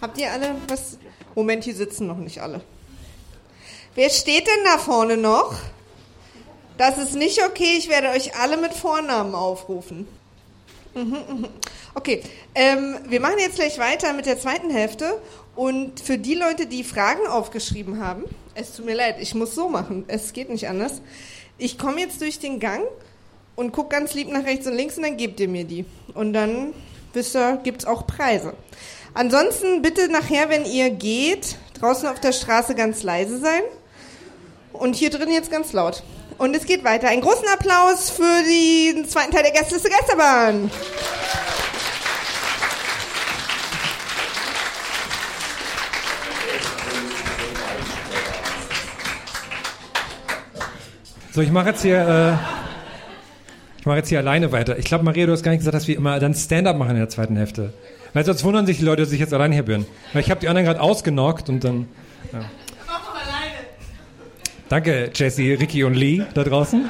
Habt ihr alle was? Moment, hier sitzen noch nicht alle. Wer steht denn da vorne noch? Das ist nicht okay. Ich werde euch alle mit Vornamen aufrufen. Okay, ähm, wir machen jetzt gleich weiter mit der zweiten Hälfte. Und für die Leute, die Fragen aufgeschrieben haben, es tut mir leid, ich muss so machen. Es geht nicht anders. Ich komme jetzt durch den Gang und gucke ganz lieb nach rechts und links und dann gebt ihr mir die. Und dann, wisst ihr, gibt's auch Preise. Ansonsten bitte nachher, wenn ihr geht, draußen auf der Straße ganz leise sein. Und hier drin jetzt ganz laut. Und es geht weiter. Einen großen Applaus für den zweiten Teil der Gästeliste Geisterbahn. So, ich mache jetzt hier, äh, ich mache jetzt hier alleine weiter. Ich glaube, Maria, du hast gar nicht gesagt, dass wir immer dann Stand-up machen in der zweiten Hälfte. Weil sonst wundern sich die Leute, dass ich jetzt alleine hier bin. Weil ich habe die anderen gerade ausgenockt und dann. Ja. Danke, Jesse, Ricky und Lee da draußen.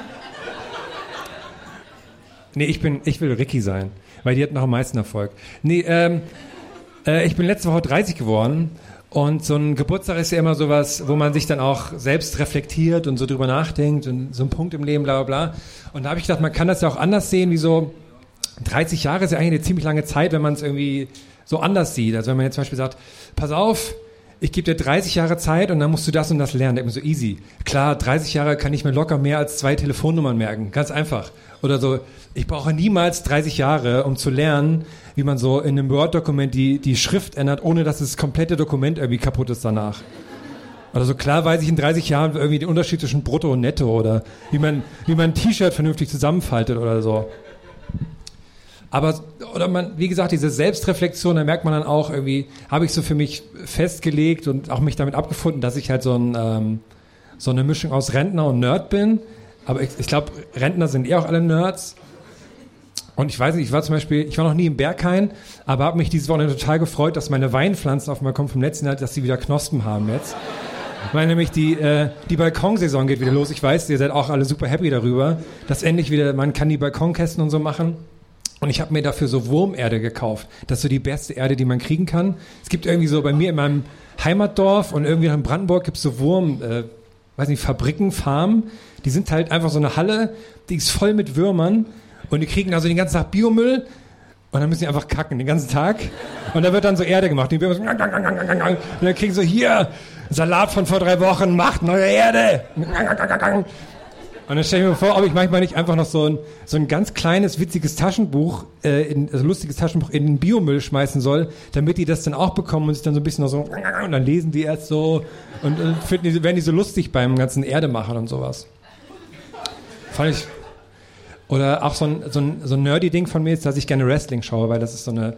Nee, ich bin, ich will Ricky sein, weil die hat noch am meisten Erfolg. Nee, ähm, äh, ich bin letzte Woche 30 geworden und so ein Geburtstag ist ja immer sowas, wo man sich dann auch selbst reflektiert und so drüber nachdenkt und so ein Punkt im Leben, bla bla bla. Und da habe ich gedacht, man kann das ja auch anders sehen, wie so 30 Jahre ist ja eigentlich eine ziemlich lange Zeit, wenn man es irgendwie so anders sieht. Also wenn man jetzt zum Beispiel sagt, pass auf, ich gebe dir 30 Jahre Zeit und dann musst du das und das lernen. Denkt man so easy. Klar, 30 Jahre kann ich mir locker mehr als zwei Telefonnummern merken. Ganz einfach. Oder so, ich brauche niemals 30 Jahre, um zu lernen, wie man so in einem Word-Dokument die, die Schrift ändert, ohne dass das komplette Dokument irgendwie kaputt ist danach. Oder so klar weiß ich in 30 Jahren irgendwie den Unterschied zwischen Brutto und Netto oder wie man, wie man ein T-Shirt vernünftig zusammenfaltet oder so. Aber, oder man, wie gesagt, diese Selbstreflexion, da merkt man dann auch irgendwie, habe ich so für mich festgelegt und auch mich damit abgefunden, dass ich halt so, ein, ähm, so eine Mischung aus Rentner und Nerd bin. Aber ich, ich glaube, Rentner sind eh auch alle Nerds. Und ich weiß nicht, ich war zum Beispiel, ich war noch nie im Berghain, aber habe mich dieses Wochenende total gefreut, dass meine Weinpflanzen auf dem Balkon vom letzten Jahr, dass sie wieder Knospen haben jetzt. Weil nämlich die, äh, die Balkonsaison geht wieder los. Ich weiß, ihr seid auch alle super happy darüber, dass endlich wieder, man kann die Balkonkästen und so machen. Und ich habe mir dafür so Wurmerde gekauft. Das ist so die beste Erde, die man kriegen kann. Es gibt irgendwie so bei mir in meinem Heimatdorf und irgendwie in Brandenburg gibt es so Wurm, äh, weiß nicht, Fabriken, Farmen. Die sind halt einfach so eine Halle, die ist voll mit Würmern. Und die kriegen also den ganzen Tag Biomüll. Und dann müssen die einfach kacken den ganzen Tag. Und da wird dann so Erde gemacht. Die Würmer so, und dann kriegen so hier Salat von vor drei Wochen, macht neue Erde. Und dann stelle ich mir vor, ob ich manchmal nicht einfach noch so ein, so ein ganz kleines, witziges Taschenbuch, äh, in, also lustiges Taschenbuch in den Biomüll schmeißen soll, damit die das dann auch bekommen und sich dann so ein bisschen noch so, und dann lesen die erst so und, und finden die, werden die so lustig beim ganzen Erdemachen und sowas. Fand ich. Oder auch so ein, so ein, so ein nerdy Ding von mir ist, dass ich gerne Wrestling schaue, weil das ist so eine,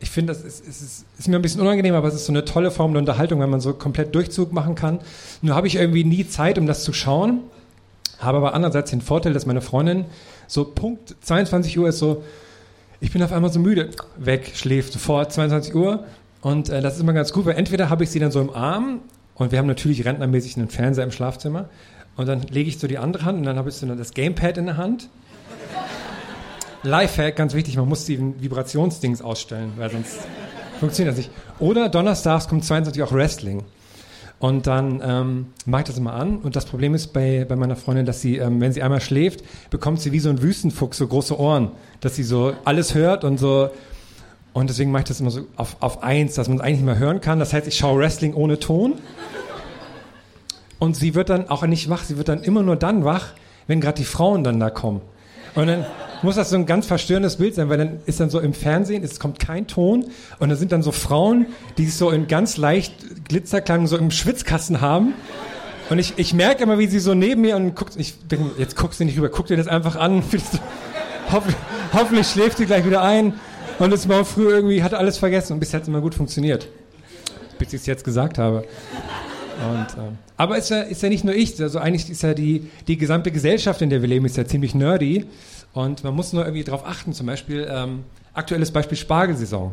ich finde, das ist, ist, ist, mir ein bisschen unangenehm, aber es ist so eine tolle Form der Unterhaltung, wenn man so komplett Durchzug machen kann. Nur habe ich irgendwie nie Zeit, um das zu schauen. Habe aber andererseits den Vorteil, dass meine Freundin so Punkt 22 Uhr ist so, ich bin auf einmal so müde, weg, schläft sofort 22 Uhr. Und äh, das ist immer ganz gut, weil entweder habe ich sie dann so im Arm und wir haben natürlich rentnermäßig einen Fernseher im Schlafzimmer und dann lege ich so die andere Hand und dann habe ich so das Gamepad in der Hand. Lifehack, ganz wichtig, man muss die Vibrationsdings ausstellen, weil sonst funktioniert das nicht. Oder donnerstags kommt 22 auch Wrestling. Und dann ähm, mache ich das immer an. Und das Problem ist bei, bei meiner Freundin, dass sie, ähm, wenn sie einmal schläft, bekommt sie wie so ein Wüstenfuchs so große Ohren, dass sie so alles hört und so. Und deswegen mache ich das immer so auf, auf eins, dass man es eigentlich nicht mehr hören kann. Das heißt, ich schaue Wrestling ohne Ton. Und sie wird dann auch nicht wach, sie wird dann immer nur dann wach, wenn gerade die Frauen dann da kommen. Und dann muss das so ein ganz verstörendes Bild sein, weil dann ist dann so im Fernsehen, es kommt kein Ton und dann sind dann so Frauen, die so in ganz leicht Glitzerklang so im Schwitzkasten haben. Und ich, ich merke immer, wie sie so neben mir und guckt, ich denke, jetzt guckst du nicht rüber, guck dir das einfach an. hoffentlich, hoffentlich schläft sie gleich wieder ein und ist morgen früh irgendwie, hat alles vergessen und bis jetzt immer gut funktioniert. Bis ich es jetzt gesagt habe. Und, ähm, aber ist ja, ist ja nicht nur ich, also eigentlich ist ja die, die gesamte Gesellschaft, in der wir leben, ist ja ziemlich nerdy. Und man muss nur irgendwie darauf achten, zum Beispiel, ähm, aktuelles Beispiel Spargelsaison.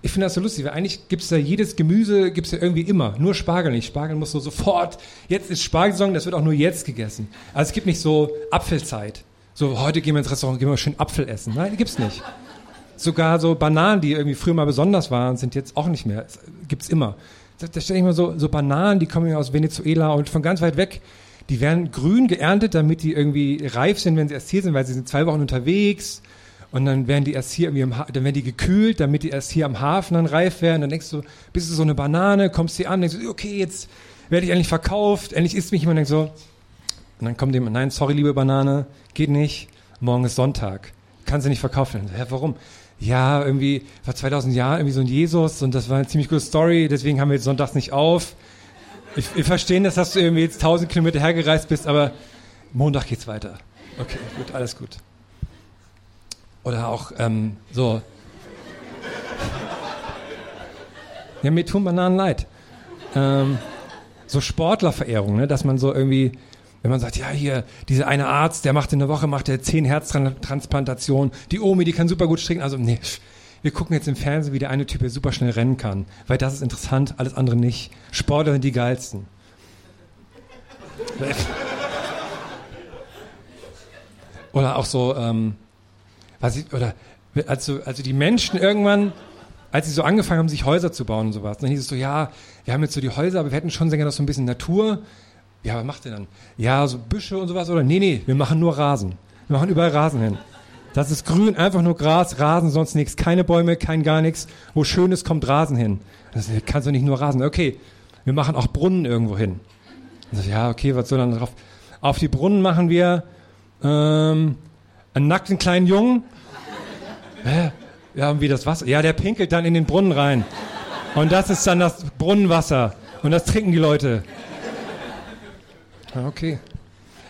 Ich finde das so lustig, weil eigentlich gibt es da jedes Gemüse, gibt es ja irgendwie immer, nur Spargel nicht. Spargel muss so sofort, jetzt ist Spargelsaison, das wird auch nur jetzt gegessen. Also es gibt nicht so Apfelzeit. So, heute gehen wir ins Restaurant, gehen wir schön Apfel essen. Nein, die gibt's nicht. Sogar so Bananen, die irgendwie früher mal besonders waren, sind jetzt auch nicht mehr. Das gibt's immer. Da, da stelle ich mal so, so Bananen, die kommen ja aus Venezuela und von ganz weit weg. Die werden grün geerntet, damit die irgendwie reif sind, wenn sie erst hier sind, weil sie sind zwei Wochen unterwegs. Und dann werden die erst hier irgendwie am, Ha- dann werden die gekühlt, damit die erst hier am Hafen dann reif werden. Dann denkst du, bist du so eine Banane, kommst hier an, denkst du, okay, jetzt werde ich endlich verkauft, endlich isst mich jemand, denkst so, und dann kommt jemand, nein, sorry, liebe Banane, geht nicht, morgen ist Sonntag, kannst du nicht verkaufen. Dann, Hä, warum? Ja, irgendwie vor 2000 Jahren irgendwie so ein Jesus und das war eine ziemlich gute Story, deswegen haben wir jetzt sonntags nicht auf. Ich, wir verstehen das, dass du irgendwie jetzt 1000 Kilometer hergereist bist, aber Montag geht's weiter. Okay, gut, alles gut. Oder auch ähm, so. Ja, mir tun Bananen leid. Ähm, so Sportlerverehrung, ne? dass man so irgendwie, wenn man sagt, ja, hier, dieser eine Arzt, der macht in der Woche, macht der zehn Herztransplantationen, die Omi, die kann super gut stricken, also nee, wir gucken jetzt im Fernsehen, wie der eine Typ hier super schnell rennen kann, weil das ist interessant, alles andere nicht. Sportler sind die geilsten. Oder auch so, ähm, was ich, oder also, also die Menschen irgendwann, als sie so angefangen haben, sich Häuser zu bauen und sowas, dann hieß es so, ja, wir haben jetzt so die Häuser, aber wir hätten schon gerne noch so ein bisschen Natur. Ja, was macht ihr dann? Ja, so Büsche und sowas, oder? Nee, nee, wir machen nur Rasen. Wir machen überall Rasen hin. Das ist grün, einfach nur Gras, Rasen, sonst nichts. Keine Bäume, kein gar nichts. Wo schön ist, kommt Rasen hin. Das kannst du nicht nur Rasen. Okay, wir machen auch Brunnen irgendwo hin. Und so, ja, okay, was soll dann drauf? Auf die Brunnen machen wir ähm, einen nackten kleinen Jungen. Hä? Ja, und wie das Wasser? Ja, der pinkelt dann in den Brunnen rein. Und das ist dann das Brunnenwasser. Und das trinken die Leute. Okay.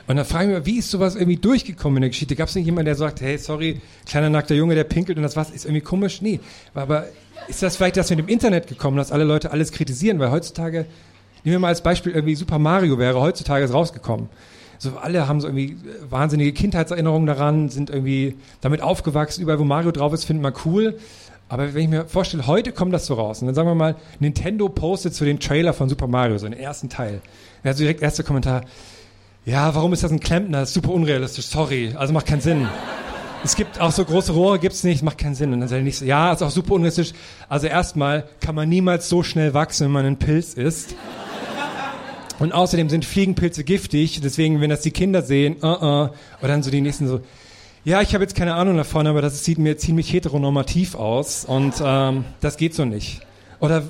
Und dann frage ich mich, wie ist sowas irgendwie durchgekommen in der Geschichte? Gab es nicht jemanden, der sagt, hey, sorry, kleiner nackter Junge, der pinkelt und das Wasser ist irgendwie komisch? Nee. Aber ist das vielleicht das mit dem Internet gekommen, dass alle Leute alles kritisieren? Weil heutzutage, nehmen wir mal als Beispiel, irgendwie Super Mario wäre heutzutage rausgekommen. So, alle haben so irgendwie äh, wahnsinnige Kindheitserinnerungen daran, sind irgendwie damit aufgewachsen. Überall, wo Mario drauf ist, findet man cool. Aber wenn ich mir vorstelle, heute kommt das so raus. Und dann sagen wir mal, Nintendo postet zu den Trailer von Super Mario, so den ersten Teil. Er hat so direkt erster Kommentar. Ja, warum ist das ein Klempner? Das ist super unrealistisch, sorry. Also macht keinen Sinn. Es gibt auch so große Rohre, gibt's nicht, macht keinen Sinn. Und dann sagt er ja, ist auch super unrealistisch. Also erstmal kann man niemals so schnell wachsen, wenn man einen Pilz isst. Und außerdem sind Fliegenpilze giftig, deswegen, wenn das die Kinder sehen, uh -uh. und dann so die nächsten so, ja, ich habe jetzt keine Ahnung davon, aber das sieht mir ziemlich heteronormativ aus und ähm, das geht so nicht. Oder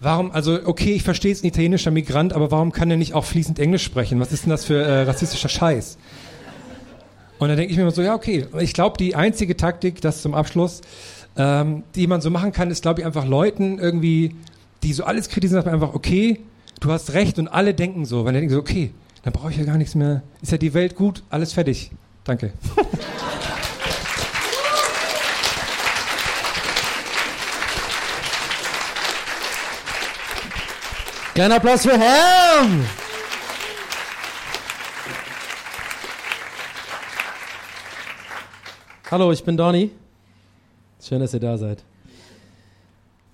warum, also okay, ich verstehe es, ein italienischer Migrant, aber warum kann er nicht auch fließend Englisch sprechen? Was ist denn das für äh, rassistischer Scheiß? Und dann denke ich mir immer so, ja, okay. Ich glaube, die einzige Taktik, das zum Abschluss, ähm, die man so machen kann, ist, glaube ich, einfach Leuten irgendwie, die so alles kritisieren, sagt man einfach, okay, du hast recht und alle denken so. Wenn er denkt so, okay, dann brauche ich ja gar nichts mehr. Ist ja die Welt gut, alles fertig. Danke. Kleiner Applaus für Herrn! Hallo, ich bin Donny. Schön, dass ihr da seid.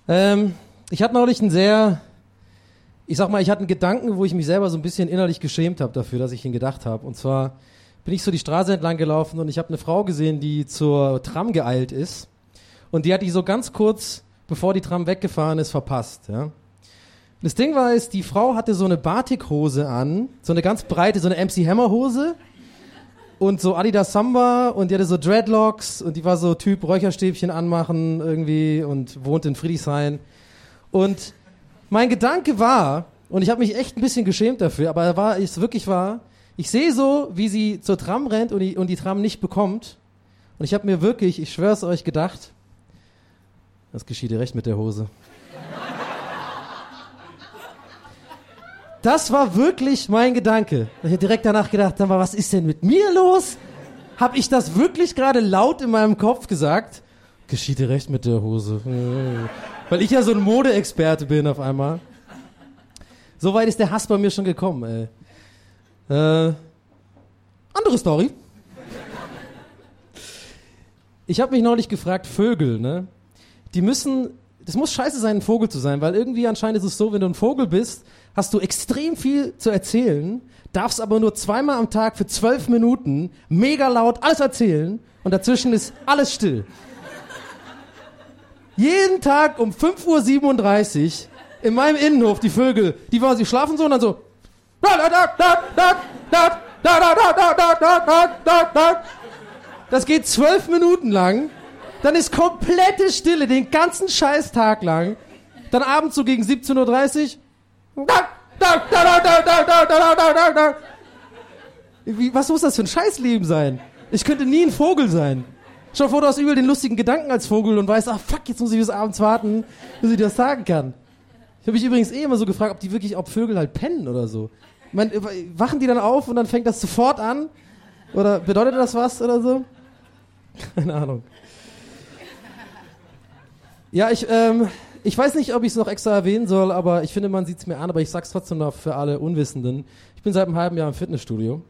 Ähm, ich hatte neulich einen sehr, ich sag mal, ich hatte einen Gedanken, wo ich mich selber so ein bisschen innerlich geschämt habe dafür, dass ich ihn gedacht habe. Und zwar bin ich so die Straße entlang gelaufen und ich habe eine Frau gesehen, die zur Tram geeilt ist. Und die hat die so ganz kurz, bevor die Tram weggefahren ist, verpasst. Ja? Das Ding war, ist, die Frau hatte so eine Batikhose an, so eine ganz breite, so eine MC Hammer Hose und so Adidas Samba und die hatte so Dreadlocks und die war so Typ Räucherstäbchen anmachen irgendwie und wohnt in Friedrichshain. Und mein Gedanke war, und ich habe mich echt ein bisschen geschämt dafür, aber er war es wirklich wahr, ich sehe so, wie sie zur Tram rennt und die, und die Tram nicht bekommt. Und ich habe mir wirklich, ich schwör's euch, gedacht, das geschieht dir recht mit der Hose. Das war wirklich mein Gedanke. Ich habe direkt danach gedacht, aber was ist denn mit mir los? Habe ich das wirklich gerade laut in meinem Kopf gesagt? Geschieht dir recht mit der Hose. Weil ich ja so ein Modeexperte bin auf einmal. So weit ist der Hass bei mir schon gekommen, ey. Äh, andere Story. Ich habe mich neulich gefragt, Vögel, ne? Die müssen, das muss scheiße sein, ein Vogel zu sein, weil irgendwie anscheinend ist es so, wenn du ein Vogel bist, hast du extrem viel zu erzählen, darfst aber nur zweimal am Tag für zwölf Minuten mega laut alles erzählen und dazwischen ist alles still. Jeden Tag um 5.37 Uhr in meinem Innenhof die Vögel, die waren, sie schlafen so und dann so. Das geht zwölf Minuten lang. Dann ist komplette Stille den ganzen scheiß Tag lang. Dann abends so gegen 17.30 Uhr. Was muss das für ein Scheißleben sein? Ich könnte nie ein Vogel sein. Schau vor, du hast übel den lustigen Gedanken als Vogel und weißt, ach fuck, jetzt muss ich bis abends warten, bis ich dir das sagen kann. Ich habe mich übrigens eh immer so gefragt, ob die wirklich, ob Vögel halt pennen oder so. Ich mein, wachen die dann auf und dann fängt das sofort an? Oder bedeutet das was oder so? Keine Ahnung. Ja, ich, ähm, ich weiß nicht, ob ich es noch extra erwähnen soll, aber ich finde, man sieht es mir an, aber ich sag's trotzdem noch für alle Unwissenden. Ich bin seit einem halben Jahr im Fitnessstudio.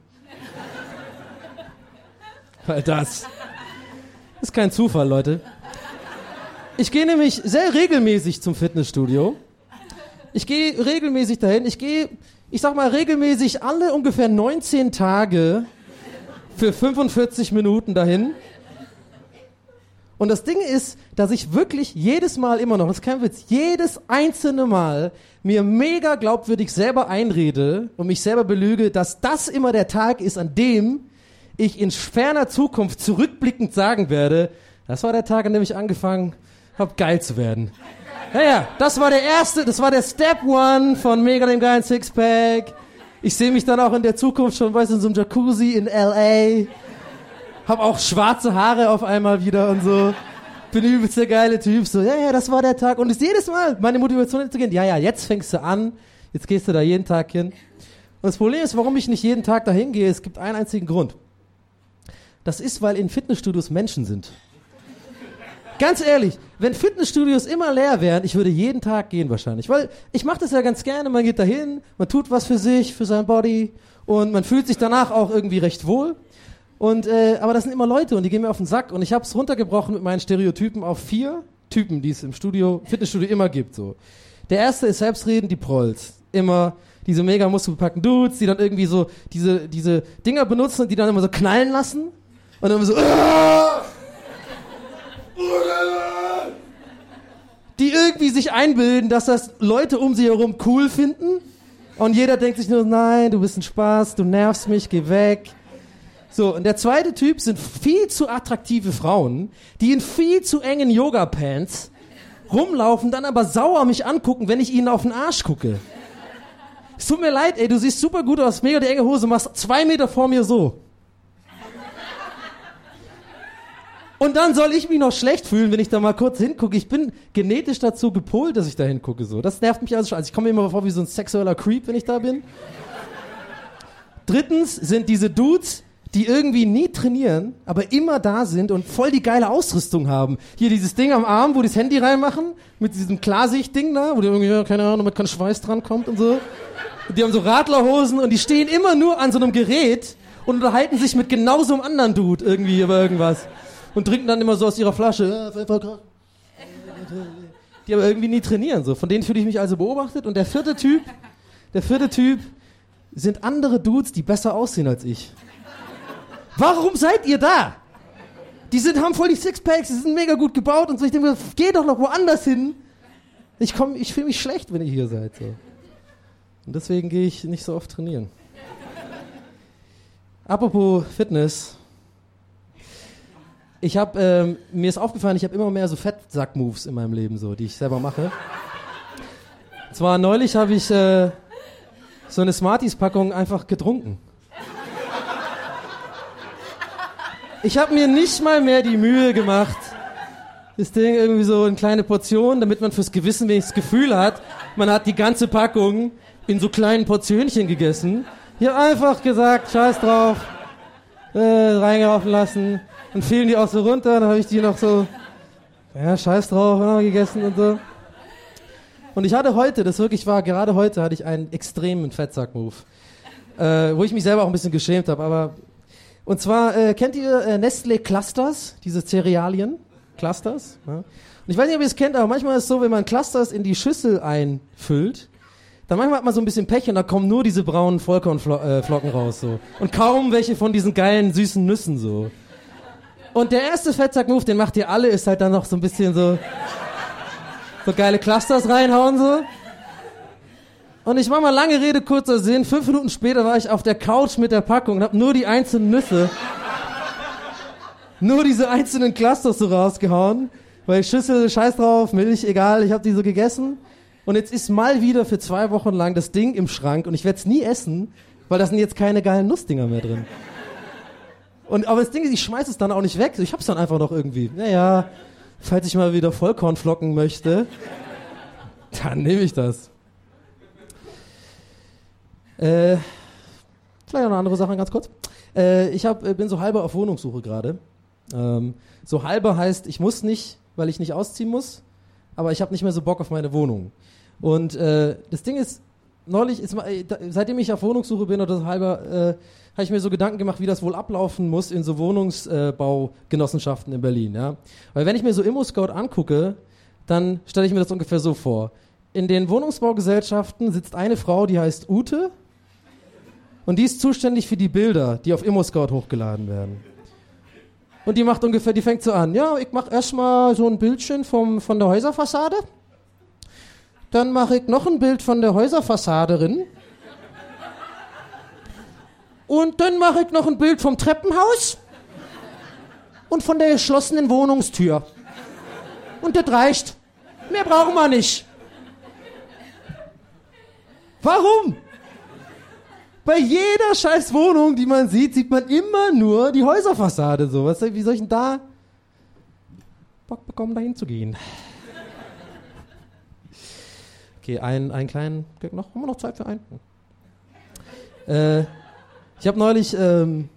Weil das ist kein Zufall, Leute. Ich gehe nämlich sehr regelmäßig zum Fitnessstudio. Ich gehe regelmäßig dahin. Ich gehe, ich sag mal, regelmäßig alle ungefähr 19 Tage für 45 Minuten dahin. Und das Ding ist, dass ich wirklich jedes Mal immer noch, das ist kein Witz, jedes einzelne Mal mir mega glaubwürdig selber einrede und mich selber belüge, dass das immer der Tag ist, an dem ich in ferner Zukunft zurückblickend sagen werde, das war der Tag, an dem ich angefangen habe, geil zu werden. Ja, ja, das war der erste, das war der Step One von mega dem geilen Sixpack. Ich sehe mich dann auch in der Zukunft schon, weißt du, in so einem Jacuzzi in L.A. Hab auch schwarze Haare auf einmal wieder und so. Bin übelst der geile Typ. So, ja, ja, das war der Tag. Und ist jedes Mal meine Motivation zu gehen. Ja, ja, jetzt fängst du an. Jetzt gehst du da jeden Tag hin. Und das Problem ist, warum ich nicht jeden Tag dahin gehe, es gibt einen einzigen Grund. Das ist, weil in Fitnessstudios Menschen sind. Ganz ehrlich, wenn Fitnessstudios immer leer wären, ich würde jeden Tag gehen wahrscheinlich. Weil ich mache das ja ganz gerne, man geht dahin, man tut was für sich, für sein Body und man fühlt sich danach auch irgendwie recht wohl. Und äh, aber das sind immer Leute und die gehen mir auf den Sack und ich habe es runtergebrochen mit meinen Stereotypen auf vier Typen, die es im Studio, Fitnessstudio immer gibt. So. Der erste ist selbstredend, die Prolls. Immer diese mega muskelbepackten Dudes, die dann irgendwie so diese, diese Dinger benutzen und die dann immer so knallen lassen. Und dann immer so. Die irgendwie sich einbilden, dass das Leute um sie herum cool finden. Und jeder denkt sich nur, nein, du bist ein Spaß, du nervst mich, geh weg. So, und der zweite Typ sind viel zu attraktive Frauen, die in viel zu engen Yoga-Pants rumlaufen, dann aber sauer mich angucken, wenn ich ihnen auf den Arsch gucke. Es tut mir leid, ey, du siehst super gut aus, mega die enge Hose, machst zwei Meter vor mir so. Und dann soll ich mich noch schlecht fühlen, wenn ich da mal kurz hingucke. Ich bin genetisch dazu gepolt, dass ich da hingucke. So. Das nervt mich also schon. Also ich komme mir immer vor wie so ein sexueller Creep, wenn ich da bin. Drittens sind diese Dudes, die irgendwie nie trainieren, aber immer da sind und voll die geile Ausrüstung haben. Hier dieses Ding am Arm, wo die das Handy reinmachen, mit diesem Klarsicht-Ding da, wo die irgendwie, keine Ahnung, mit kein Schweiß dran kommt und so. Und die haben so Radlerhosen und die stehen immer nur an so einem Gerät und unterhalten sich mit genau so einem anderen Dude irgendwie über irgendwas und trinken dann immer so aus ihrer Flasche. Die aber irgendwie nie trainieren. So. Von denen fühle ich mich also beobachtet. Und der vierte Typ, der vierte Typ sind andere Dudes, die besser aussehen als ich. Warum seid ihr da? Die sind, haben voll die Sixpacks, die sind mega gut gebaut und so. Ich denke mir, geh doch noch woanders hin. Ich ich fühle mich schlecht, wenn ihr hier seid. So. Und deswegen gehe ich nicht so oft trainieren. Apropos Fitness, ich habe, ähm, mir ist aufgefallen, ich habe immer mehr so Fettsack-Moves in meinem Leben, so, die ich selber mache. Zwar neulich habe ich äh, so eine Smarties-Packung einfach getrunken. Ich habe mir nicht mal mehr die Mühe gemacht, das Ding irgendwie so in kleine Portionen, damit man fürs Gewissen wenigstens Gefühl hat, man hat die ganze Packung in so kleinen Portionchen gegessen. Ich habe einfach gesagt, scheiß drauf, äh, reingelaufen lassen. Dann fielen die auch so runter, dann habe ich die noch so, ja, scheiß drauf, noch gegessen und so. Und ich hatte heute, das wirklich war, gerade heute hatte ich einen extremen Fettsack-Move. Äh, wo ich mich selber auch ein bisschen geschämt habe, aber und zwar, äh, kennt ihr äh, Nestle Clusters, diese Cerealien? Clusters? Ja. Und ich weiß nicht, ob ihr es kennt, aber manchmal ist es so, wenn man Clusters in die Schüssel einfüllt, dann manchmal hat man so ein bisschen Pech und da kommen nur diese braunen Vollkornflocken raus so. Und kaum welche von diesen geilen, süßen Nüssen so. Und der erste Fettsack-Move, den macht ihr alle, ist halt dann noch so ein bisschen so. so geile Clusters reinhauen so. Und ich mach mal lange Rede, kurzer Sinn. Fünf Minuten später war ich auf der Couch mit der Packung und hab nur die einzelnen Nüsse, nur diese einzelnen Clusters so rausgehauen. Weil Schüssel, scheiß drauf, Milch, egal, ich hab die so gegessen. Und jetzt ist mal wieder für zwei Wochen lang das Ding im Schrank und ich werde es nie essen, weil da sind jetzt keine geilen Nussdinger mehr drin. Und, aber das Ding ist, ich schmeiß es dann auch nicht weg. Ich hab's dann einfach noch irgendwie. Naja, falls ich mal wieder Vollkornflocken möchte, dann nehme ich das. Äh, vielleicht noch eine andere Sache ganz kurz. Äh, ich hab, äh, bin so halber auf Wohnungssuche gerade. Ähm, so halber heißt, ich muss nicht, weil ich nicht ausziehen muss, aber ich habe nicht mehr so Bock auf meine Wohnung. Und äh, das Ding ist, neulich, ist, äh, seitdem ich auf Wohnungssuche bin oder so halber, äh, habe ich mir so Gedanken gemacht, wie das wohl ablaufen muss in so Wohnungsbaugenossenschaften in Berlin. Ja? Weil wenn ich mir so Immo-Scout angucke, dann stelle ich mir das ungefähr so vor. In den Wohnungsbaugesellschaften sitzt eine Frau, die heißt Ute und die ist zuständig für die Bilder, die auf Immo-Scout hochgeladen werden. Und die macht ungefähr, die fängt so an, ja, ich mache erstmal so ein Bildchen vom, von der Häuserfassade. Dann mache ich noch ein Bild von der Häuserfassade drin. Und dann mache ich noch ein Bild vom Treppenhaus und von der geschlossenen Wohnungstür. Und das reicht. Mehr brauchen wir nicht. Warum? Bei jeder scheiß Wohnung, die man sieht, sieht man immer nur die Häuserfassade. So. Was, wie soll ich denn da Bock bekommen, da hinzugehen? Okay, einen, einen kleinen. Noch, haben wir noch Zeit für einen? Äh, ich habe neulich ähm,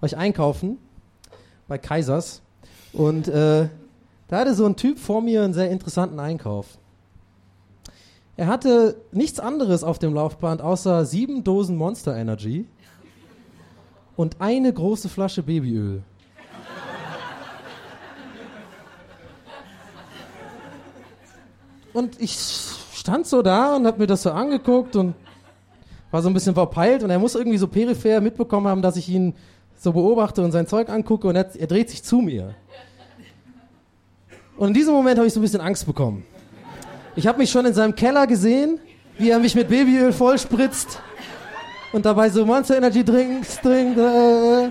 war einkaufen bei Kaisers und äh, da hatte so ein Typ vor mir einen sehr interessanten Einkauf. Er hatte nichts anderes auf dem Laufband außer sieben Dosen Monster Energy und eine große Flasche Babyöl. Und ich stand so da und habe mir das so angeguckt und war so ein bisschen verpeilt und er muss irgendwie so peripher mitbekommen haben, dass ich ihn so beobachte und sein Zeug angucke und er, er dreht sich zu mir. Und in diesem Moment habe ich so ein bisschen Angst bekommen. Ich habe mich schon in seinem Keller gesehen, wie er mich mit Babyöl vollspritzt und dabei so Monster Energy Drinks trinkt. Äh.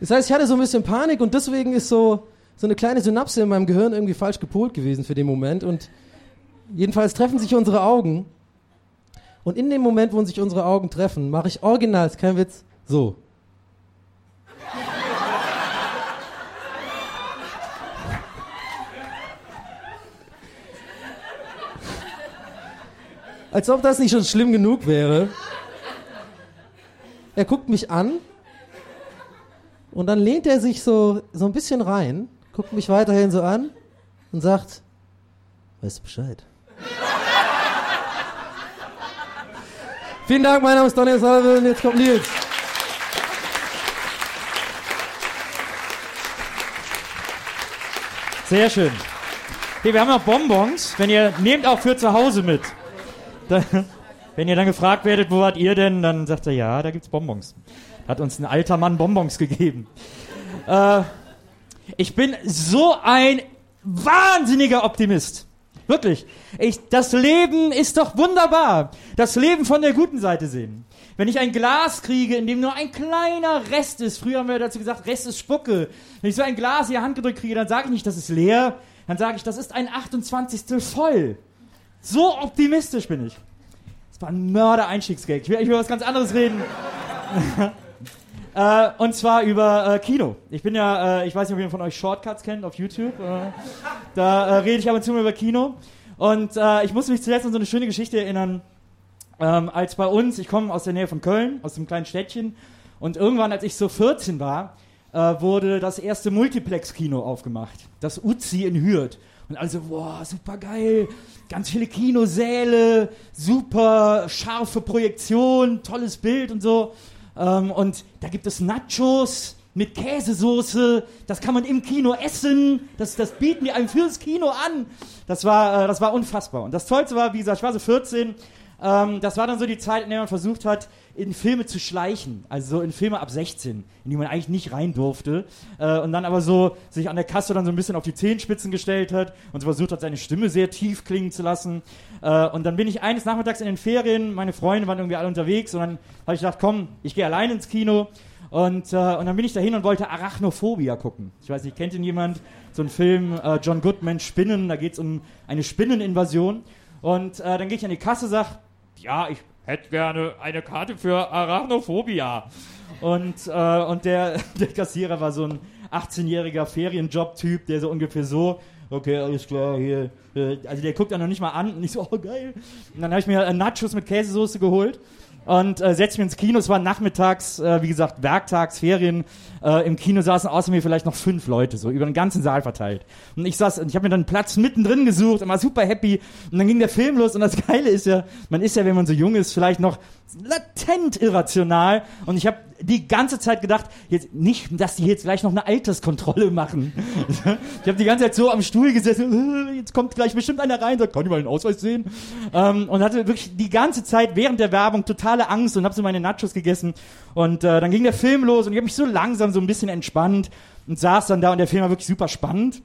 Das heißt, ich hatte so ein bisschen Panik und deswegen ist so, so eine kleine Synapse in meinem Gehirn irgendwie falsch gepolt gewesen für den Moment. Und jedenfalls treffen sich unsere Augen. Und in dem Moment, wo sich unsere Augen treffen, mache ich original, ist kein Witz, so. Als ob das nicht schon schlimm genug wäre. Er guckt mich an und dann lehnt er sich so, so ein bisschen rein, guckt mich weiterhin so an und sagt, weißt du Bescheid? Vielen Dank, mein Name ist Donny Sullivan, jetzt kommt Nils. Sehr schön. Hey, wir haben noch Bonbons. Wenn ihr nehmt auch für zu Hause mit. Da, wenn ihr dann gefragt werdet, wo wart ihr denn, dann sagt er, ja, da gibt's Bonbons. Hat uns ein alter Mann Bonbons gegeben. Äh, ich bin so ein wahnsinniger Optimist. Wirklich. Ich, das Leben ist doch wunderbar. Das Leben von der guten Seite sehen. Wenn ich ein Glas kriege, in dem nur ein kleiner Rest ist, früher haben wir dazu gesagt, Rest ist Spucke. Wenn ich so ein Glas in die Hand gedrückt kriege, dann sage ich nicht, das ist leer, dann sage ich, das ist ein 28. voll. So optimistisch bin ich. Das war ein Mörder-Einstiegsgag. Ich will, ich will was ganz anderes reden. äh, und zwar über äh, Kino. Ich bin ja, äh, ich weiß nicht, ob jemand von euch Shortcuts kennt auf YouTube. Äh, da äh, rede ich ab und zu mal über Kino. Und äh, ich muss mich zuletzt an so eine schöne Geschichte erinnern, ähm, als bei uns, ich komme aus der Nähe von Köln, aus einem kleinen Städtchen, und irgendwann, als ich so 14 war, wurde das erste Multiplex-Kino aufgemacht. Das Uzi in Hürth. Und alle so, boah, super geil, ganz viele Kinosäle, super scharfe Projektion, tolles Bild und so. Ähm, und da gibt es Nachos mit Käsesoße, das kann man im Kino essen, das, das bieten die einem fürs Kino an. Das war, äh, das war unfassbar. Und das Tollste war, wie gesagt, ich war so 14, Ähm, das war dann so die Zeit, in der man versucht hat, in Filme zu schleichen. Also so in Filme ab 16, in die man eigentlich nicht rein durfte. Äh, und dann aber so sich an der Kasse dann so ein bisschen auf die Zehenspitzen gestellt hat und so versucht hat, seine Stimme sehr tief klingen zu lassen. Äh, und dann bin ich eines Nachmittags in den Ferien, meine Freunde waren irgendwie alle unterwegs und dann habe ich gedacht, komm, ich gehe allein ins Kino. Und, äh, und dann bin ich dahin und wollte Arachnophobia gucken. Ich weiß nicht, kennt ihn jemand? So ein Film, äh, John Goodman, Spinnen, da geht es um eine Spinneninvasion. Und äh, dann gehe ich an die Kasse, sag, ja, ich hätte gerne eine Karte für Arachnophobia. Und, äh, und der, der Kassierer war so ein 18-jähriger Ferienjob-Typ, der so ungefähr so, okay, alles klar, hier. äh, Also der guckt dann noch nicht mal an und ich so, oh geil. Und dann habe ich mir Nachos mit Käsesoße geholt und äh, setze mich ins Kino. Es war nachmittags, äh, wie gesagt, Werktags, Ferien. Äh, Im Kino saßen außer mir vielleicht noch fünf Leute, so über den ganzen Saal verteilt. Und ich saß, und ich habe mir dann einen Platz mittendrin gesucht und war super happy. Und dann ging der Film los und das Geile ist ja, man ist ja, wenn man so jung ist, vielleicht noch latent irrational. Und ich habe die ganze Zeit gedacht, jetzt nicht, dass die jetzt gleich noch eine Alterskontrolle machen. ich habe die ganze Zeit so am Stuhl gesessen, äh, jetzt kommt gleich bestimmt einer rein, sagt, kann ich mal den Ausweis sehen? Ähm, und hatte wirklich die ganze Zeit während der Werbung totale Angst und habe so meine Nachos gegessen. Und äh, dann ging der Film los und ich habe mich so langsam so ein bisschen entspannt und saß dann da und der Film war wirklich super spannend.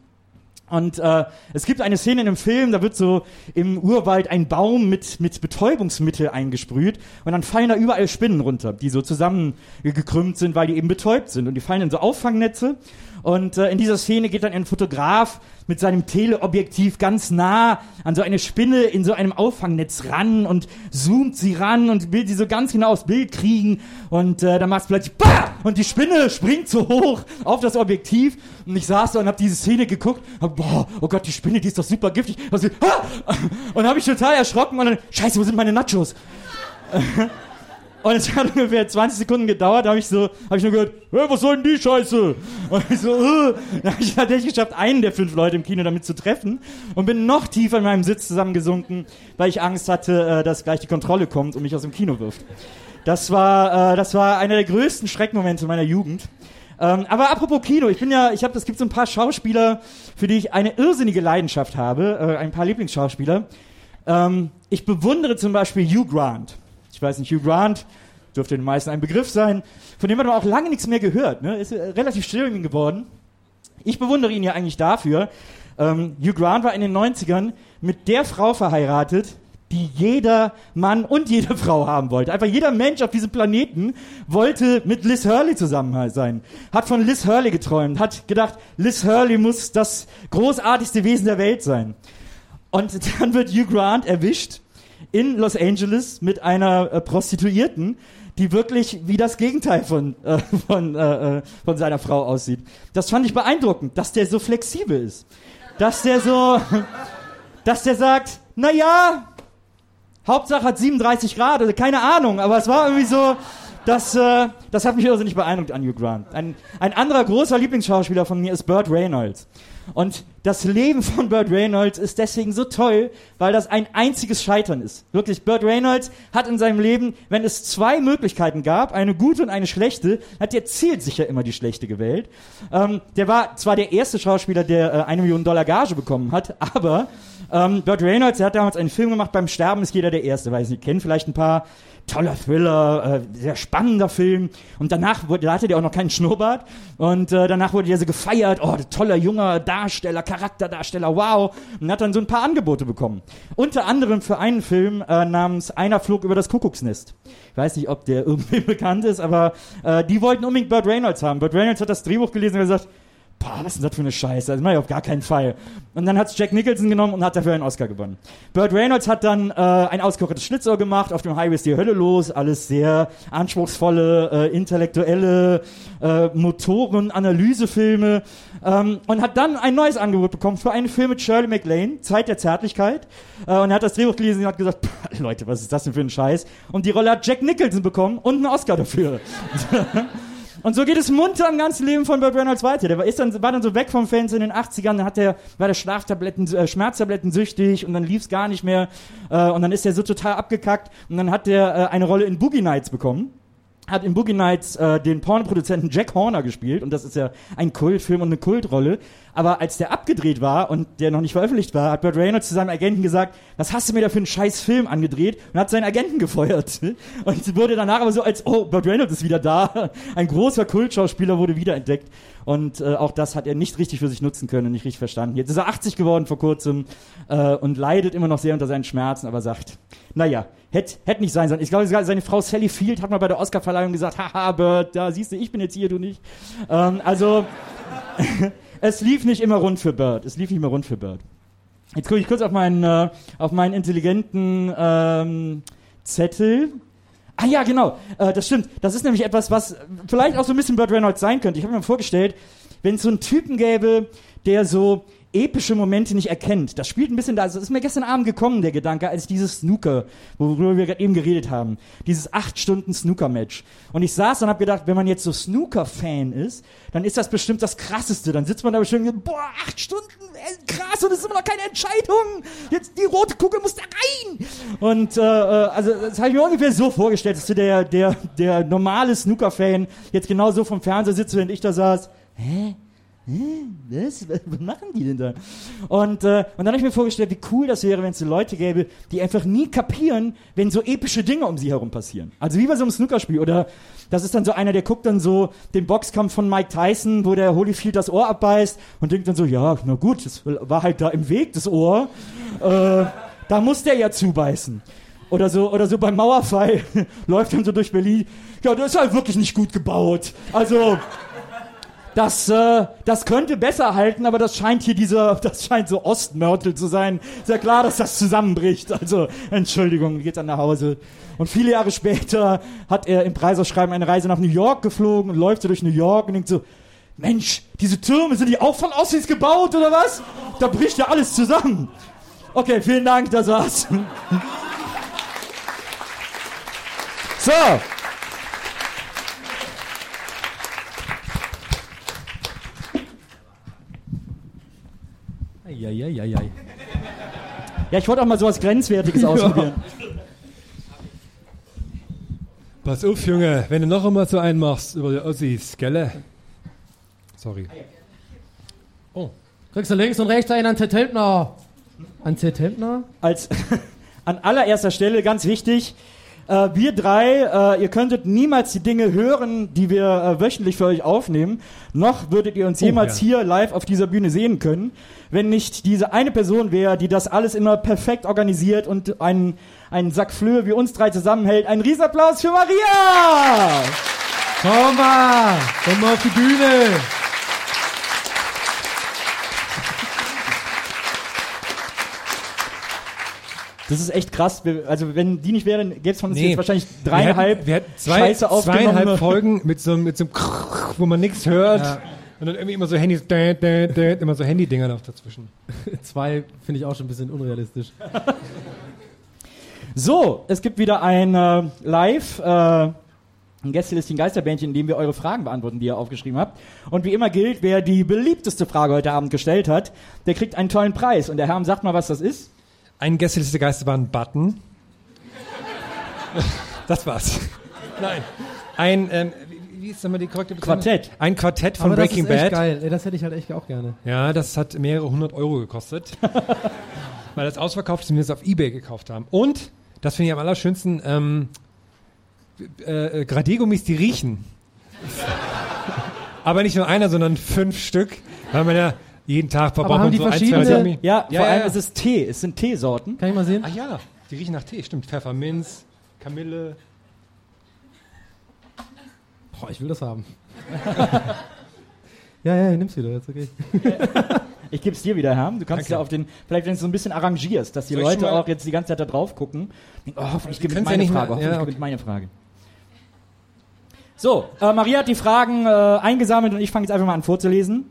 Und äh, es gibt eine Szene in einem Film, da wird so im Urwald ein Baum mit, mit Betäubungsmittel eingesprüht und dann fallen da überall Spinnen runter, die so zusammengekrümmt sind, weil die eben betäubt sind. Und die fallen in so Auffangnetze. Und äh, in dieser Szene geht dann ein Fotograf mit seinem Teleobjektiv ganz nah an so eine Spinne in so einem Auffangnetz ran und zoomt sie ran und will sie so ganz genau aufs Bild kriegen. Und äh, dann macht es plötzlich BAH! Und die Spinne springt so hoch auf das Objektiv. Und ich saß da und habe diese Szene geguckt. Hab, boah, oh Gott, die Spinne, die ist doch super giftig. Und, habe ich total erschrocken und dann, scheiße, wo sind meine Nachos? Und es hat ungefähr 20 Sekunden gedauert, da habe ich so, habe ich nur gehört, hey, was soll denn die Scheiße? Und ich so, äh. dann habe ich tatsächlich geschafft, einen der fünf Leute im Kino damit zu treffen und bin noch tiefer in meinem Sitz zusammengesunken, weil ich Angst hatte, äh, dass gleich die Kontrolle kommt und mich aus dem Kino wirft. Das war, äh, das war einer der größten Schreckmomente meiner Jugend. Ähm, aber apropos Kino, ich bin ja, ich habe, es gibt so ein paar Schauspieler, für die ich eine irrsinnige Leidenschaft habe, äh, ein paar Lieblingsschauspieler. Ähm, ich bewundere zum Beispiel Hugh Grant. Ich weiß nicht, Hugh Grant dürfte den meisten ein Begriff sein, von dem hat man auch lange nichts mehr gehört. Ne? Ist äh, relativ still um ihn geworden. Ich bewundere ihn ja eigentlich dafür. Ähm, Hugh Grant war in den 90ern mit der Frau verheiratet, die jeder Mann und jede Frau haben wollte. Einfach jeder Mensch auf diesem Planeten wollte mit Liz Hurley zusammen sein. Hat von Liz Hurley geträumt, hat gedacht, Liz Hurley muss das großartigste Wesen der Welt sein. Und dann wird Hugh Grant erwischt in Los Angeles mit einer äh, Prostituierten, die wirklich wie das Gegenteil von, äh, von, äh, äh, von seiner Frau aussieht. Das fand ich beeindruckend, dass der so flexibel ist. Dass der so, dass der sagt, na ja, Hauptsache hat 37 Grad, also keine Ahnung, aber es war irgendwie so, das, äh, das hat mich irrsinnig beeindruckt an Hugh Grant. Ein, ein anderer großer Lieblingsschauspieler von mir ist Burt Reynolds. Und das Leben von Burt Reynolds ist deswegen so toll, weil das ein einziges Scheitern ist. Wirklich, Burt Reynolds hat in seinem Leben, wenn es zwei Möglichkeiten gab, eine gute und eine schlechte, hat er zielsicher immer die schlechte gewählt. Ähm, der war zwar der erste Schauspieler, der äh, eine Million Dollar Gage bekommen hat, aber ähm, Burt Reynolds, der hat damals einen Film gemacht, beim Sterben ist jeder der Erste, weiß nicht, kennen vielleicht ein paar toller Thriller, äh, sehr spannender Film. Und danach wurde, da hatte der auch noch keinen Schnurrbart. Und äh, danach wurde der so gefeiert, oh, toller junger Darsteller, Charakterdarsteller, wow. Und hat dann so ein paar Angebote bekommen. Unter anderem für einen Film äh, namens Einer flog über das Kuckucksnest. Ich weiß nicht, ob der irgendwie bekannt ist, aber äh, die wollten unbedingt Burt Reynolds haben. Burt Reynolds hat das Drehbuch gelesen und gesagt, boah, was ist denn das für eine Scheiße? Das mache ich auf gar keinen Fall. Und dann hat Jack Nicholson genommen und hat dafür einen Oscar gewonnen. Burt Reynolds hat dann äh, ein ausgekochtes Schlitzohr gemacht, auf dem Highway ist die Hölle los, alles sehr anspruchsvolle, äh, intellektuelle äh, Motoren-Analysefilme ähm, und hat dann ein neues Angebot bekommen für einen Film mit Shirley MacLaine, Zeit der Zärtlichkeit. Äh, und er hat das Drehbuch gelesen und hat gesagt, "Pah, Leute, was ist das denn für ein Scheiß? Und die Rolle hat Jack Nicholson bekommen und einen Oscar dafür. Und so geht es munter im ganzen Leben von Burt Reynolds weiter. Der war, ist dann, war dann so weg vom Fernsehen in den 80ern, dann hat der, war der Schlaftabletten, äh, Schmerztabletten süchtig und dann lief's gar nicht mehr. Äh, und dann ist er so total abgekackt und dann hat der äh, eine Rolle in Boogie Nights bekommen hat in Boogie Nights äh, den Pornoproduzenten Jack Horner gespielt und das ist ja ein Kultfilm und eine Kultrolle. Aber als der abgedreht war und der noch nicht veröffentlicht war, hat Burt Reynolds zu seinem Agenten gesagt, was hast du mir da für einen scheiß Film angedreht? Und hat seinen Agenten gefeuert. Und wurde danach aber so als, oh, Burt Reynolds ist wieder da. Ein großer Kultschauspieler wurde wiederentdeckt. Und äh, auch das hat er nicht richtig für sich nutzen können und nicht richtig verstanden. Jetzt ist er 80 geworden vor kurzem äh, und leidet immer noch sehr unter seinen Schmerzen, aber sagt, naja, hätte hätt nicht sein sollen. Ich glaube, seine Frau Sally Field hat mal bei der Oscarverleihung gesagt, haha, Burt, da siehst du, ich bin jetzt hier, du nicht. Ähm, also, es lief nicht immer rund für Bird. Es lief nicht immer rund für Bird. Jetzt gucke ich kurz auf meinen, äh, auf meinen intelligenten ähm, Zettel. Ah ja, genau, äh, das stimmt. Das ist nämlich etwas, was vielleicht auch so ein bisschen Burt Reynolds sein könnte. Ich habe mir vorgestellt, wenn es so einen Typen gäbe, der so epische Momente nicht erkennt. Das spielt ein bisschen da. Also ist mir gestern Abend gekommen, der Gedanke, als dieses Snooker, worüber wir eben geredet haben. Dieses acht Stunden Snooker-Match. Und ich saß und habe gedacht, wenn man jetzt so Snooker-Fan ist, dann ist das bestimmt das Krasseste. Dann sitzt man da bestimmt, und, boah, acht Stunden, ey, krass, und es ist immer noch keine Entscheidung. Jetzt die rote Kugel muss da rein. Und äh, äh, also das habe ich mir ungefähr so vorgestellt, dass du der, der, der normale Snooker-Fan jetzt genauso vom Fernseher sitzt, während ich da saß. Hä? Was? Was machen die denn da? Und, äh, und dann habe ich mir vorgestellt, wie cool das wäre, wenn es so Leute gäbe, die einfach nie kapieren, wenn so epische Dinge um sie herum passieren. Also wie bei so einem Snookerspiel. Oder das ist dann so einer, der guckt dann so den Boxkampf von Mike Tyson, wo der Holyfield das Ohr abbeißt und denkt dann so, ja, na gut, das war halt da im Weg, das Ohr. Äh, da muss der ja zubeißen. Oder so, oder so beim Mauerfall läuft dann so durch Berlin. Ja, das ist halt wirklich nicht gut gebaut. Also, das, äh, das könnte besser halten, aber das scheint hier dieser, das scheint so Ostmörtel zu sein. Ist ja klar, dass das zusammenbricht. Also, Entschuldigung, geht dann nach Hause. Und viele Jahre später hat er im Preisausschreiben eine Reise nach New York geflogen und läuft so durch New York und denkt so, Mensch, diese Türme, sind die auch von Ossis gebaut oder was? Da bricht ja alles zusammen. Okay, vielen Dank, das war's. So. Eieieiei. Ja, ich wollte auch mal sowas Grenzwertiges ausprobieren. Pass auf, Junge, wenn du noch einmal so einen machst über die Ossis, gell? Sorry. Oh. Kriegst du links und rechts einen an Zetteltner. An Zetteltner? Als an allererster Stelle ganz wichtig, äh, wir drei, äh, ihr könntet niemals die Dinge hören, die wir äh, wöchentlich für euch aufnehmen, noch würdet ihr uns Oh, jemals ja. hier live auf dieser Bühne sehen können, wenn nicht diese eine Person wäre, die das alles immer perfekt organisiert und einen, einen Sack Flöhe wie uns drei zusammenhält. Ein Riesenapplaus für Maria! Komm mal! Komm mal auf die Bühne! Das ist echt krass. Wir, also wenn die nicht wären, gäbe es von uns Nee. jetzt wahrscheinlich Wir dreieinhalb hätten, wir hätten zwei, scheiße zweieinhalb Folgen mit so, einem- mit so einem Krrrr, wo man nichts hört. Ja. Und dann irgendwie immer so Handys, dä, dä, dä, immer so Handy-Dinger noch dazwischen. Zwei finde ich auch schon ein bisschen unrealistisch. So, es gibt wieder ein äh, Live, äh, ein Gästelisting Geisterbändchen, in dem wir eure Fragen beantworten, die ihr aufgeschrieben habt. Und wie immer gilt, wer die beliebteste Frage heute Abend gestellt hat, der kriegt einen tollen Preis. Und der Herr sagt mal, was das ist. Ein Gästeliste Geisterbahn-Button. Das war's. Nein. Ein, ähm, wie, ist denn mal die korrekte Bezeichnung? Quartett. Ein Quartett von Aber das Breaking ist echt Bad. geil. Das hätte ich halt echt auch gerne. Ja, das hat mehrere hundert Euro gekostet. weil das ausverkauft ist und wir es auf Ebay gekauft haben. Und, das finde ich am allerschönsten, ähm, äh, äh, Gradiergummis, die riechen. Aber nicht nur einer, sondern fünf Stück. Weil man ja jeden Tag verbraucht man die so ein, zwei verschiedene- Gummi. Ja, ja, vor allem ja. ist es Tee. Es sind Teesorten. Kann ich mal sehen? Ah ja, die riechen nach Tee, stimmt. Pfefferminz, Kamille. Boah, ich will das haben. ja, ja, nimm's wieder, jetzt okay. Ich gebe es dir wieder, Herr. Du kannst Danke. ja auf den, vielleicht wenn du es so ein bisschen arrangierst, dass die Soll ich Leute auch jetzt die ganze Zeit da drauf gucken. Oh, hoffentlich gewinnt ja meine nicht Frage. mal- Hoffentlich ja, okay. gewinnt meine Frage. So, äh, Maria hat die Fragen äh, eingesammelt und ich fange jetzt einfach mal an vorzulesen.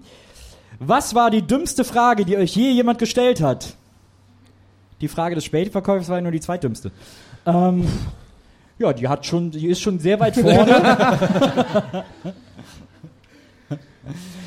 Was war die dümmste Frage, die euch je jemand gestellt hat? Die Frage des Spätverkäufers war nur die zweitdümmste. Ähm, ja, die hat schon, die ist schon sehr weit vorne.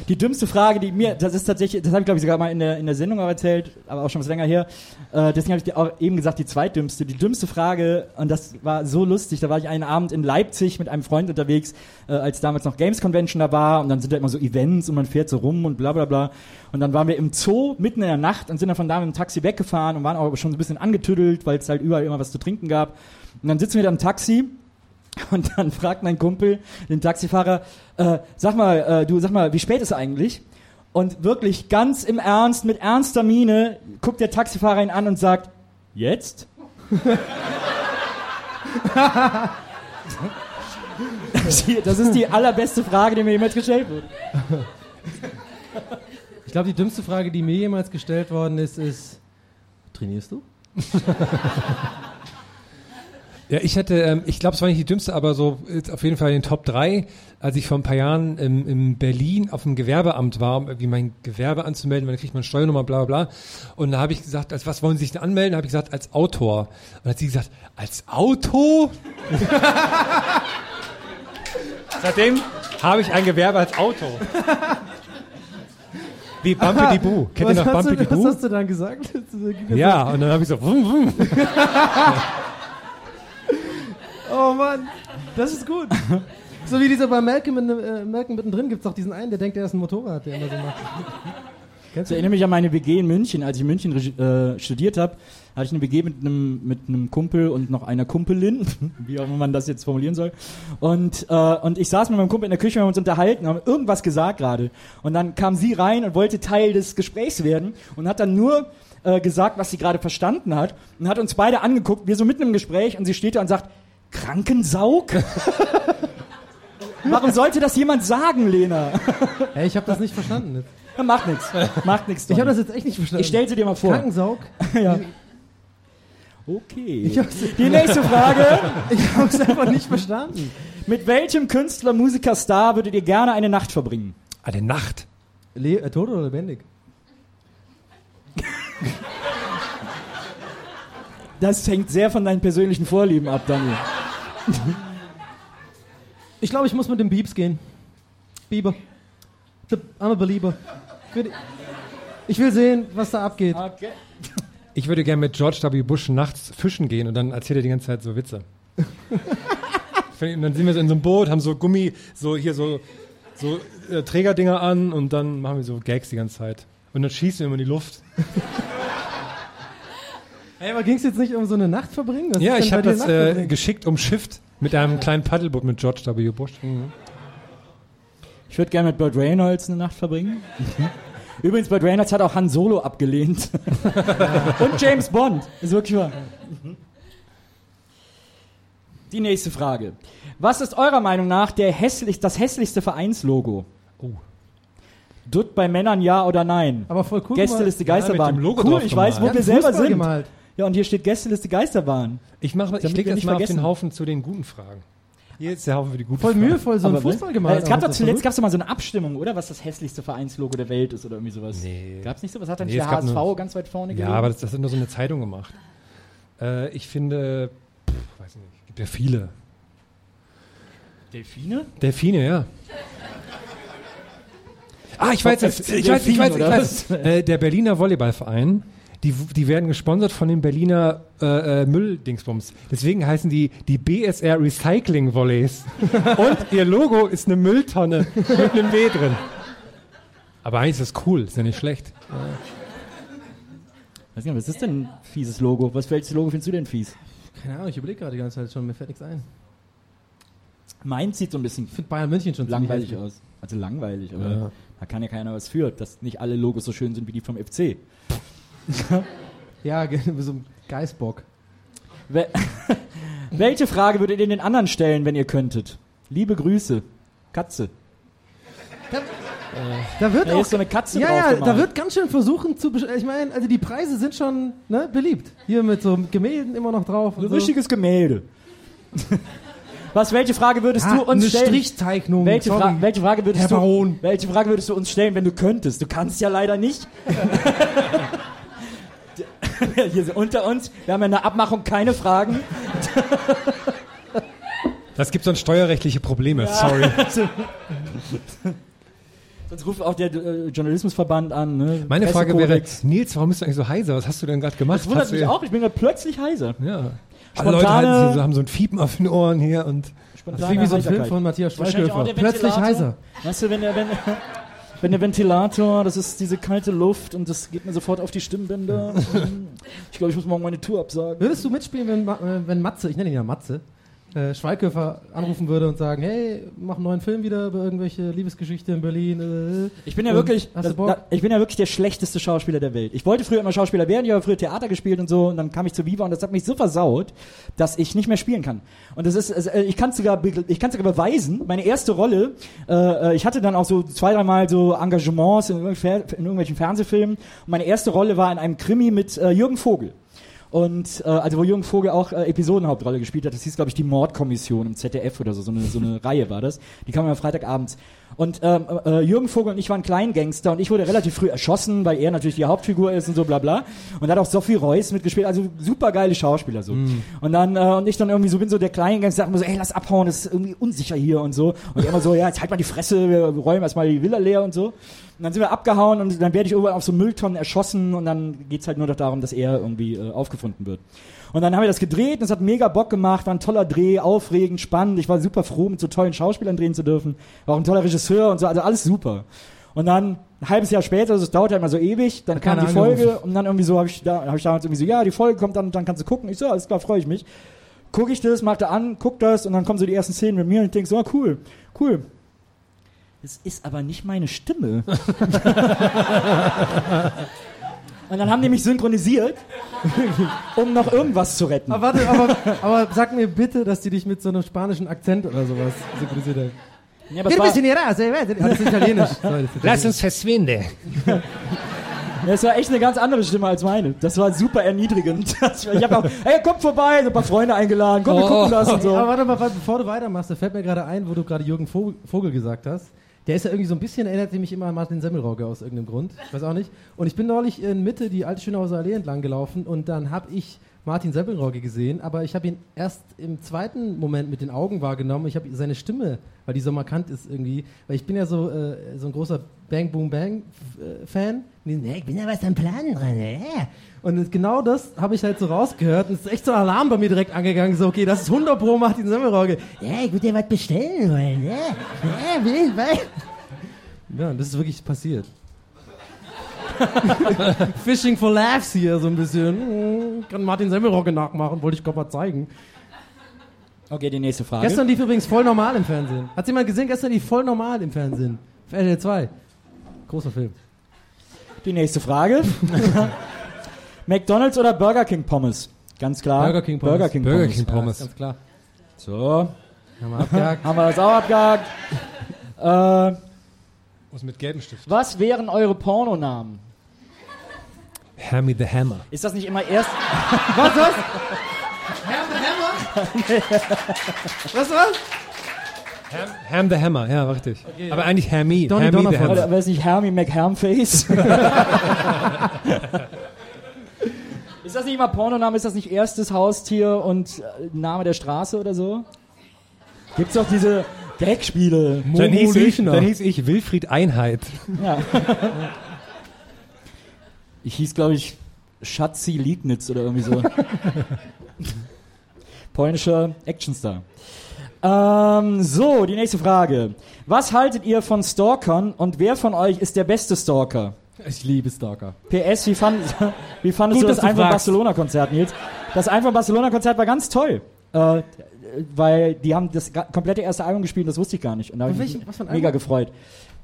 Die dümmste Frage, die mir, das ist tatsächlich, das habe ich glaube ich sogar mal in der, in der Sendung auch erzählt, aber auch schon was länger her. Äh, deswegen habe ich dir auch eben gesagt, die zweitdümmste. Die dümmste Frage, und das war so lustig, da war ich einen Abend in Leipzig mit einem Freund unterwegs, äh, als damals noch Games Convention da war, und dann sind da immer so Events und man fährt so rum und bla bla bla. Und dann waren wir im Zoo mitten in der Nacht und sind dann von da mit dem Taxi weggefahren und waren auch schon so ein bisschen angetüdelt, weil es halt überall immer was zu trinken gab. Und dann sitzen wir da im Taxi und dann fragt mein Kumpel den Taxifahrer, äh, sag mal, äh, du sag mal, wie spät ist eigentlich? Und wirklich ganz im Ernst, mit ernster Miene, guckt der Taxifahrer ihn an und sagt, jetzt? das ist die allerbeste Frage, die mir jemals gestellt wurde. Ich glaube, die dümmste Frage, die mir jemals gestellt worden ist, ist: Trainierst du? Ja, ich hätte, ähm, ich glaube, es war nicht die dümmste, aber so jetzt auf jeden Fall in den Top 3, als ich vor ein paar Jahren im, in Berlin auf dem Gewerbeamt war, um irgendwie mein Gewerbe anzumelden, weil dann kriegt man Steuernummer, bla bla bla. Und da habe ich gesagt, als was wollen Sie sich denn anmelden? Da habe ich gesagt, als Autor. Und dann hat sie gesagt, als Auto? Seitdem habe ich ein Gewerbe als Auto. Wie Bumpy die Boo. Kennt ihr noch Bumpy die was Boo? hast du dann gesagt? Ja, und dann habe ich so, wum, wum. Oh Mann, das ist gut. So wie dieser bei Malcolm, in, äh, Malcolm mittendrin gibt es auch diesen einen, der denkt, er ist ein Motorrad, der immer so macht. Kennst Ich erinnere mich an meine WG in München. Als ich in München äh, studiert habe, hatte ich eine WG mit einem mit einem Kumpel und noch einer Kumpelin, wie auch immer man das jetzt formulieren soll. Und äh, und ich saß mit meinem Kumpel in der Küche, wir haben uns unterhalten, haben irgendwas gesagt gerade. Und dann kam sie rein und wollte Teil des Gesprächs werden und hat dann nur äh, gesagt, was sie gerade verstanden hat und hat uns beide angeguckt, wir so mitten im Gespräch und sie steht da und sagt, Krankensaug? Warum sollte das jemand sagen, Lena? Hey, ich habe das nicht verstanden. Jetzt. Ja, Macht nichts. Macht nichts. Ich habe das jetzt echt nicht verstanden. Ich stell sie dir mal vor. Krankensaug? Ja. Okay. Die nächste Frage. ich habe es einfach nicht verstanden. Mit welchem Künstler, Musiker, Star würdet ihr gerne eine Nacht verbringen? Eine Nacht. Le äh, tot oder lebendig? Das hängt sehr von deinen persönlichen Vorlieben ab, Daniel. Ich glaube, ich muss mit dem Biebs gehen. Bieber. The, I'm a belieber. Ich will, ich will sehen, was da abgeht. Okay. Ich würde gerne mit George W. Bush nachts fischen gehen und dann erzählt er die ganze Zeit so Witze. und dann sind wir so in so einem Boot, haben so Gummi, so hier so, so äh, Trägerdinger an und dann machen wir so Gags die ganze Zeit. Und dann schießen wir immer in die Luft. Ey, aber ging es jetzt nicht um so eine Nacht verbringen? Was ja, ich habe das äh, geschickt umschifft mit einem kleinen Paddelboot mit George W. Bush. Mhm. Ich würde gerne mit Burt Reynolds eine Nacht verbringen. Übrigens, Burt Reynolds hat auch Han Solo abgelehnt. Und James Bond. Ist wirklich wahr. Die nächste Frage. Was ist eurer Meinung nach der hässlich, das hässlichste Vereinslogo? Oh. Dutt bei Männern ja oder nein? Aber voll cool. Gästeliste Ja, mit Geisterbahn. dem Logo cool, drauf ich weiß, wo gemalt. wir selber sind. Gemalt. Ja, und hier steht Gästeliste Geisterbahn. Ich, mach, ich Damit leg wir das nicht mal auf vergessen. den Haufen zu den guten Fragen. Hier ist der Haufen für die guten Voll Fragen. mühevoll, so ein Aber Fußball Äh, gemalt. es gab doch zuletzt gab's doch mal so eine Abstimmung, oder? Was das hässlichste Vereinslogo der Welt ist oder irgendwie sowas. Nee. Gab's nicht sowas? Hat dann Nee, nicht es der HSV nur- ganz weit vorne Ja, gelegen? aber das, das hat nur so eine Zeitung gemacht. Äh, ich finde, pff, weiß nicht, gibt ja viele. Delfine? Delfine, ja. Ah, ich weiß jetzt, ich weiß, ich weiß, ich weiß. Äh, der Berliner Volleyballverein, die, die werden gesponsert von dem Berliner äh, äh, Mülldingsbums. Deswegen heißen die die BSR Recycling Volleys. Und ihr Logo ist eine Mülltonne mit einem W drin. Aber eigentlich ist das cool, ist ja nicht schlecht. Weiß nicht, was ist denn ein fieses Logo? Was welches Logo findest du denn fies? Keine Ahnung, ich überlege gerade die ganze Zeit schon, mir fällt nichts ein. Meins sieht so ein bisschen Ich finde Bayern München schon langweilig aus. Also langweilig, aber Ja. da kann ja keiner was für, dass nicht alle Logos so schön sind wie die vom FC. Ja, so ein Geißbock. Wel Welche Frage würdet ihr den anderen stellen, wenn ihr könntet? Liebe Grüße. Katze. Da wird Da auch ist so eine Katze ja, ja, da wird ganz schön versuchen zu. Ich meine, also die Preise sind schon ne, beliebt. Hier mit so Gemälden immer noch drauf. Und Ein so. richtiges Gemälde. Was, welche Frage würdest Ah, du uns eine stellen? Strichzeichnung. Welche. Fra welche, Frage würdest Herr du, Baron. welche Frage würdest du uns stellen, wenn du könntest? Du kannst ja leider nicht. Hier sind unter uns, wir haben ja in der Abmachung keine Fragen. Das gibt sonst steuerrechtliche Probleme, sorry. Sonst ruft auch der äh, Journalismusverband an. Ne? Meine Frage wäre. Nils, warum bist du eigentlich so heiser? Was hast du denn gerade gemacht? Das wundert Hast mich auch, ich bin gerade plötzlich heiser. Ja. Alle Leute halten, so, haben so ein Fiepen auf den Ohren hier und Das ist wie so ein Film von Matthias Schweighöfer. Plötzlich heiser. Weißt du, wenn der, wenn, wenn der Ventilator, das ist diese kalte Luft und das geht mir sofort auf die Stimmbänder. Ich glaube, ich muss morgen meine Tour absagen. Würdest du mitspielen, wenn, äh, wenn Matze, ich nenne ihn ja Matze, äh, Schweighöfer anrufen würde und sagen, hey, mach einen neuen Film wieder über irgendwelche Liebesgeschichte in Berlin. Äh, Ich bin ja wirklich, das, da, ich bin ja wirklich der schlechteste Schauspieler der Welt. Ich wollte früher immer Schauspieler werden, ich habe früher Theater gespielt und so, und dann kam ich zu Viva und das hat mich so versaut, dass ich nicht mehr spielen kann. Und das ist, äh, ich kann sogar, ich kann sogar beweisen. Meine erste Rolle, äh, ich hatte dann auch so zwei, dreimal so Engagements in, irgendwelchen Fer- in irgendwelchen Fernsehfilmen. Und meine erste Rolle war in einem Krimi mit äh, Jürgen Vogel. Und äh, also wo Jürgen Vogel auch äh, Episodenhauptrolle gespielt hat, das hieß glaube ich die Mordkommission im ZDF oder so, so eine, so eine Reihe war das. Die kam immer Freitagabends. Und ähm, äh, Jürgen Vogel und ich waren Kleingangster und ich wurde relativ früh erschossen, weil er natürlich die Hauptfigur ist und so bla bla. Und da hat auch Sophie Reuss mitgespielt, also super geile Schauspieler so. Und dann äh, und ich dann irgendwie so bin so der Kleingangster, sag immer so, ey lass abhauen, das ist irgendwie unsicher hier und so. Und er immer so, ja jetzt halt mal die Fresse, wir räumen erstmal die Villa leer und so. Und dann sind wir abgehauen und dann werde ich irgendwann auf so Mülltonnen erschossen und dann geht's halt nur noch darum, dass er irgendwie äh, aufgefunden wird. Und dann haben wir das gedreht und es hat mega Bock gemacht, war ein toller Dreh, aufregend, spannend. Ich war super froh, mit so tollen Schauspielern drehen zu dürfen. War auch ein toller Regisseur und so, also alles super. Und dann ein halbes Jahr später, also es dauert halt mal so ewig, dann kam die keiner Folge angerufen. und dann irgendwie so habe ich da habe ich damals irgendwie so, ja, die Folge kommt dann und dann kannst du gucken. Ich so, alles klar, freue ich mich. Guck ich das, mach da an, guck das und dann kommen so die ersten Szenen mit mir und ich denk so, ah, cool, cool. Das ist aber nicht meine Stimme. und dann haben die mich synchronisiert, um noch irgendwas zu retten. Aber warte, aber, aber sag mir bitte, dass die dich mit so einem spanischen Akzent oder sowas synchronisiert haben. Ja, aber war, Das ist italienisch. Lass uns verschwinden. das war echt eine ganz andere Stimme als meine. Das war super erniedrigend. Ich habe auch, hey, kommt vorbei, so ein paar Freunde eingeladen, komm, wir Oh. gucken das und so. Aber warte mal, bevor du weitermachst, da fällt mir gerade ein, wo du gerade Jürgen Vogel, Vogel gesagt hast. Der ist ja irgendwie so ein bisschen, erinnert mich immer an Martin Semmelrogge aus irgendeinem Grund. Weiß auch nicht. Und ich bin neulich in Mitte die alte Schönhauser Allee entlang gelaufen und dann habe ich Martin Semmelrogge gesehen, aber ich habe ihn erst im zweiten Moment mit den Augen wahrgenommen. Ich habe seine Stimme, weil die so markant ist irgendwie, weil ich bin ja so, äh, so ein großer Bang Boom Bang äh, Fan. Und die so, "Nee, ich bin ja was am Plan dran, äh." Und genau das habe ich halt so rausgehört und es ist echt so ein Alarm bei mir direkt angegangen, so okay, das ist 100 pro Martin Semmelrogge. Ja, ich würde dir was bestellen wollen, ja, ja, will, will. Ja, und das ist wirklich passiert. Fishing for laughs hier so ein bisschen. Kann Martin Semmelrogge nachmachen, wollte ich gerade mal zeigen. Okay, die nächste Frage. Gestern lief übrigens voll normal im Fernsehen. Hat jemand gesehen? Gestern lief voll normal im Fernsehen. Auf RTL 2. Großer Film. Die nächste Frage. McDonald's oder Burger King Pommes? Ganz klar. Burger King Pommes. Burger King Burger Pommes. King Pommes. Ganz klar. So, Haben wir abgehakt. haben wir das auch abgehakt. äh, Muss mit gelbem Stift. was wären eure Pornonamen? Hammy the Hammer. Ist das nicht immer erst... was, was? was, was? Ham, Ham the Hammer, ja, richtig. Aber eigentlich Hammy. Donny Hammy the Donnerford. Oder Hammer. wäre es nicht Hermie McHermface? Ist das nicht immer Pornoname? Ist das nicht erstes Haustier und äh, Name der Straße oder so? Gibt's doch diese Gagspiele. Dann hieß, ich, dann hieß ich Wilfried Einheit. Ja. Ich hieß, glaube ich, Schatzi Liegnitz oder irgendwie so. Polnischer Actionstar. Ähm, so, die nächste Frage. Was haltet ihr von Stalkern und wer von euch ist der beste Stalker? Ich liebe Stalker. PS, wie, fand, wie fandest Gut, du das Einfach. Barcelona-Konzert, Nils? Das Einfach Barcelona-Konzert war ganz toll. Äh, weil die haben das komplette erste Album gespielt, das wusste ich gar nicht. Und da habe ich mich mega gefreut.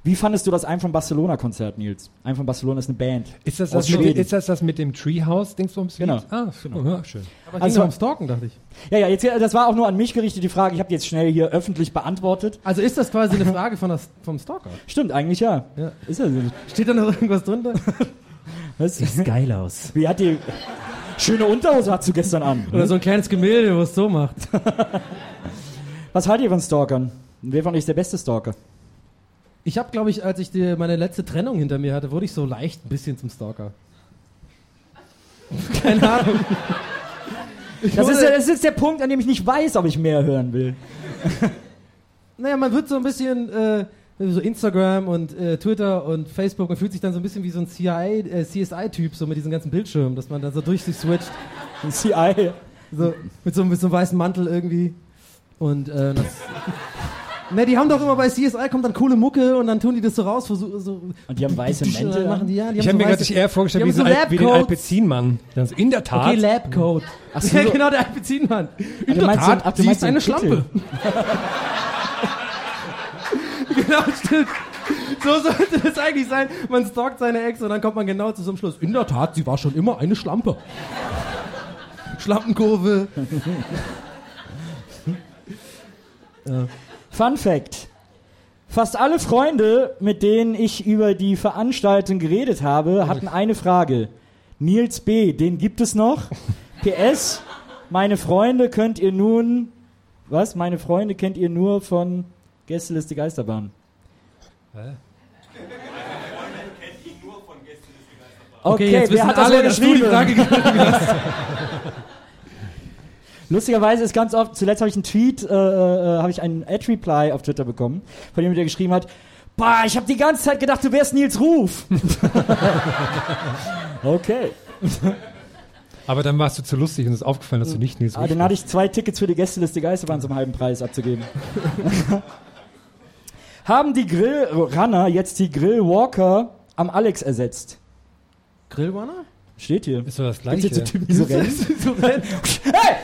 Wie fandest du das Ein von Barcelona-Konzert, Nils? Ein von Barcelona ist eine Band. Ist das Aus das, mit, Schweden. ist das das mit dem Treehouse-Dingsbums? Genau. Ah, genau. Ja, schön. Aber es Also- ging doch um Stalken, dachte ich. Ja, ja, jetzt, das war auch nur an mich gerichtet, die Frage. Ich habe die jetzt schnell hier öffentlich beantwortet. Also ist das quasi eine Frage von das, vom Stalker? Stimmt, eigentlich ja. Ja. Ist so. Steht da noch irgendwas drunter? Was? geil aus. Wie hat die schöne Unterhose hat du gestern an? Oder so ein kleines Gemälde, wo es so macht. Was haltet ihr von Stalkern? Wer von euch ist der beste Stalker? Ich habe, glaube ich, als ich die, meine letzte Trennung hinter mir hatte, wurde ich so leicht ein bisschen zum Stalker. Keine Ahnung. Das ist, ja- das ist der Punkt, an dem ich nicht weiß, ob ich mehr hören will. Naja, man wird so ein bisschen, äh, so Instagram und äh, Twitter und Facebook. Man fühlt sich dann so ein bisschen wie so ein äh, CSI-Typ, so mit diesen ganzen Bildschirmen, dass man da so durch sich switcht. Ein CI. So, mit, so, mit so einem weißen Mantel irgendwie. Und äh, das. Ne, die haben doch immer bei CSI kommt dann coole Mucke und dann tun die das so raus. So, so, Und die haben weiße Tischen, Mäntel. machen die, ja, die Ich habe so mir gerade eher vorgestellt die wie, so Al- wie den. Alpezinmann. Ist In der Tat. Okay, Labcoat. Ach so. Ja, genau, der Alpezinmann. In der Tat, ach, du sie ist eine. Schlampe. genau, stimmt. So sollte das eigentlich sein. Man stalkt seine Ex und dann kommt man genau zu so einem Schluss. In der Tat, sie war schon immer eine Schlampe. Schlampenkurve. Fun Fact. Fast alle Freunde, mit denen ich über die Veranstaltung geredet habe, hatten eine Frage. Nils B., den gibt es noch? PS, meine Freunde könnt ihr nun, was? Meine Freunde kennt ihr nur von Gästeliste Geisterbahn. Okay, jetzt wer wissen alle, dass du die? Frage hast. Lustigerweise ist ganz oft, zuletzt habe ich einen Tweet, äh, äh, habe ich einen Ad-Reply auf Twitter bekommen, von jemandem, der geschrieben hat, Bah, ich habe die ganze Zeit gedacht, du wärst Nils Ruf. okay. Aber dann warst du zu lustig und es ist aufgefallen, dass du nicht Nils Ah, Ruf dann hatte ich zwei Tickets für die Gästeliste Geisterbahn zum halben Preis abzugeben. Haben die Grillrunner jetzt die Grillwalker am Alex ersetzt? Grillwanner? Steht hier. Ist doch das Gibt's Gleiche. jetzt so Typen, die so rennen? so rennen. Hey!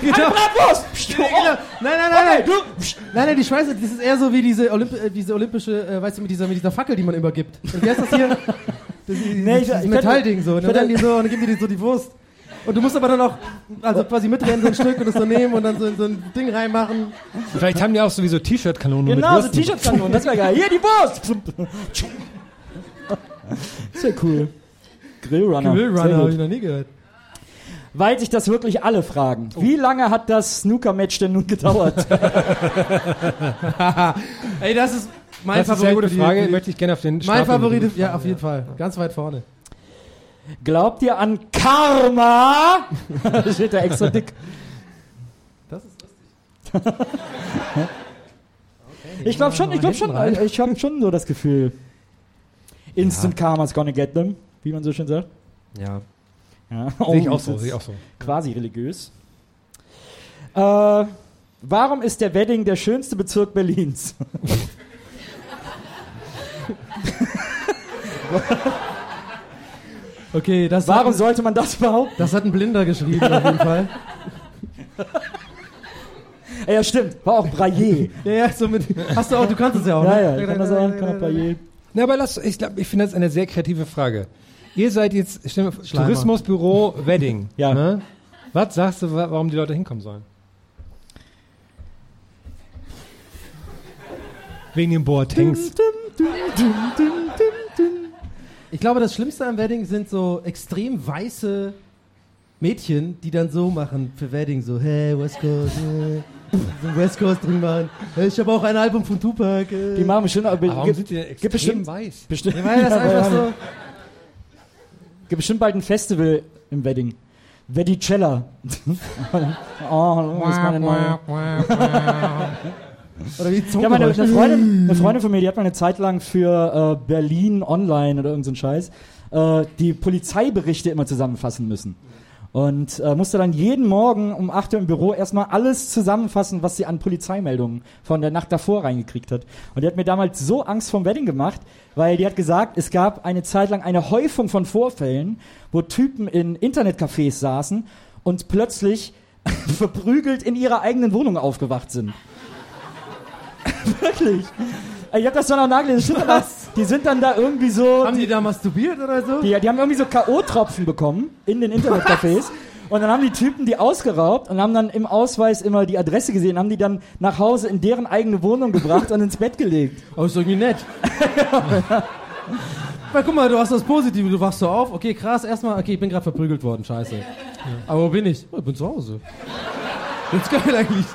Genau. Eine Bratwurst! Psst, Nein, oh, nein, nein, nein, okay, nein. Nein, nein, die Schweiße, das ist eher so wie diese, Olymp äh, diese olympische, äh, weißt du, mit dieser, mit dieser Fackel, die man immer gibt. Und wie heißt das hier? Das, Nee, ich- ich Metallding so. Und dann die so und dann geben die dir so die Wurst. Und du musst aber dann auch, also quasi mitrennen so ein Stück und das so nehmen und dann so in so ein Ding reinmachen. Vielleicht haben die auch sowieso T-Shirt-Kanonen Genau, mit so Würsten. T-Shirts-Kanonen, das wäre geil. Hier, die Wurst! Das wäre cool. Grillrunner. Grillrunner Sehr habe ich noch nie gehört. Weil sich das wirklich alle fragen. Wie lange hat das Snooker-Match denn nun gedauert? Ey, das ist mein Das ist eine Favorit. sehr gute die- Frage. für die- Möchte ich gerne auf den Mein Favorit, mit- ja, auf jeden Fall. Ganz weit vorne. Glaubt ihr an Karma? da steht da extra dick. Das ist lustig. Ich glaube schon, ich glaube schon, rein. ich habe schon so das Gefühl. Instant Karma's gonna get them, wie man so schön sagt. Ja. Ja, Sehe ich auch so, sehe ich auch so. Quasi religiös. Äh, warum ist der Wedding der schönste Bezirk Berlins? Okay, das Warum hat, sollte man das behaupten? das hat ein Blinder geschrieben auf jeden Fall. Ja, stimmt. War auch Braille. Ja, ja, so mit, hast du auch, du kannst es ja auch, ja, ne? ja, kann das sein? Kann auch. Na, aber lass, ich glaube, ich finde das eine sehr kreative Frage. Ihr seid jetzt stell. Tourismusbüro Wedding. Ja. Ne? Was sagst du, wa- warum die Leute hinkommen sollen? Wegen den Boatengs. Ich glaube, das Schlimmste am Wedding sind so extrem weiße Mädchen, die dann so machen für Wedding, so, hey, West Coast, hey. so ein West Coast Ding machen. Hey, ich habe auch ein Album von Tupac. Hey. Die machen bestimmt, aber Warum gibt, sind die extrem bestimmt, weiß? bestimmt, Ja, weil das Ja, einfach so, gibt bestimmt bald ein Festival im Wedding. Vedicella. oh, das ist meine neue. oder wie Ja, meine, eine, Freundin, eine Freundin von mir, die hat mal eine Zeit lang für äh, Berlin Online oder irgendein so Scheiß äh, die Polizeiberichte immer zusammenfassen müssen. Und äh, musste dann jeden Morgen um 8 Uhr im Büro erstmal alles zusammenfassen, was sie an Polizeimeldungen von der Nacht davor reingekriegt hat. Und die hat mir damals so Angst vom Wedding gemacht, weil die hat gesagt, es gab eine Zeit lang eine Häufung von Vorfällen, wo Typen in Internetcafés saßen und plötzlich verprügelt in ihrer eigenen Wohnung aufgewacht sind. Wirklich. Ich hab das dann auch nachgelesen. Stimmt aber, Die sind dann da irgendwie so. Haben die da masturbiert oder so? Die, die haben irgendwie so K.O.-Tropfen bekommen in den Internetcafés. Und dann haben die Typen die ausgeraubt und haben dann im Ausweis immer die Adresse gesehen, haben die dann nach Hause in deren eigene Wohnung gebracht und ins Bett gelegt. Oh, ist irgendwie nett. Weil guck mal, du hast das Positive, du wachst so auf, okay, krass, erstmal, okay, ich bin gerade verprügelt worden, scheiße. Aber wo bin ich? Oh, ich bin zu Hause. Das ist geil eigentlich.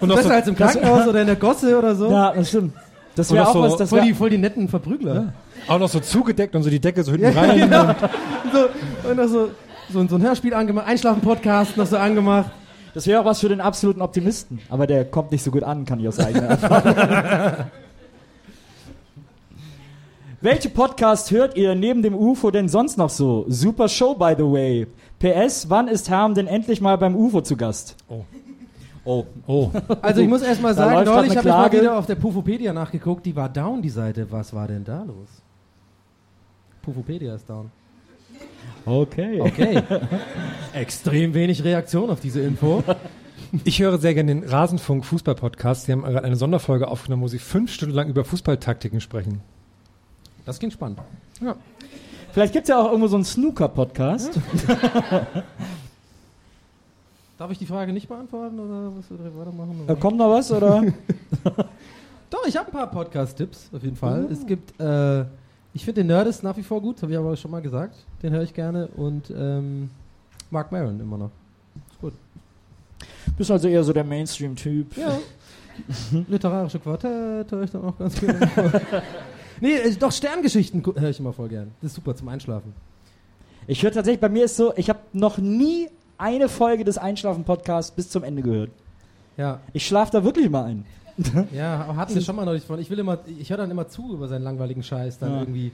Und Besser so, als im Krankenhaus oder in der Gosse oder so. Ja, das stimmt. Das Und wäre auch so was, das voll, wär, die, voll die netten Verprügler. auch noch so zugedeckt und so die Decke so hinten Ja, rein. genau. so, und noch so, so, so ein Hörspiel angemacht, Einschlafen-Podcast noch so angemacht. das wär auch was für den absoluten Optimisten. Aber der kommt nicht so gut an, kann ich aus eigener Erfahrung. Welche Podcast hört ihr neben dem UFO denn sonst noch so? Super Show, by the way. PS, wann ist Herm denn endlich mal beim UFO zu Gast? Oh. Oh. Oh. Also ich muss erst mal Da sagen, neulich habe ich mal wieder auf der Pufopedia nachgeguckt, die war down, die Seite. Was war denn da los? Pufopedia ist down. Okay. Okay. Extrem wenig Reaktion auf diese Info. Ich höre sehr gerne den Rasenfunk Fußball-Podcast. Sie haben gerade eine Sonderfolge aufgenommen, wo sie fünf Stunden lang über Fußballtaktiken sprechen. Das klingt spannend. Ja. Vielleicht gibt es ja auch irgendwo so einen Snooker-Podcast. Darf ich die Frage nicht beantworten oder musst du direkt weitermachen? Da kommt noch was, oder? Doch, ich habe ein paar Podcast-Tipps auf jeden Fall. Es gibt, äh, ich finde den Nerdist nach wie vor gut, habe ich aber schon mal gesagt. Den höre ich gerne und ähm, Mark Maron immer noch. Ist gut. Bist also eher so der Mainstream-Typ. Ja. Literarische Quartett höre ich dann auch ganz gerne. nee, äh, doch Sterngeschichten höre ich immer voll gern. Das ist super zum Einschlafen. Ich höre tatsächlich, bei mir ist so, ich habe noch nie eine Folge des Einschlafen-Podcasts bis zum Ende gehört. Ja, Ich schlafe da wirklich mal ein. ja, aber hatten wir schon mal neulich von. Ich will immer, ich höre dann immer zu über seinen langweiligen Scheiß, dann Ja. irgendwie.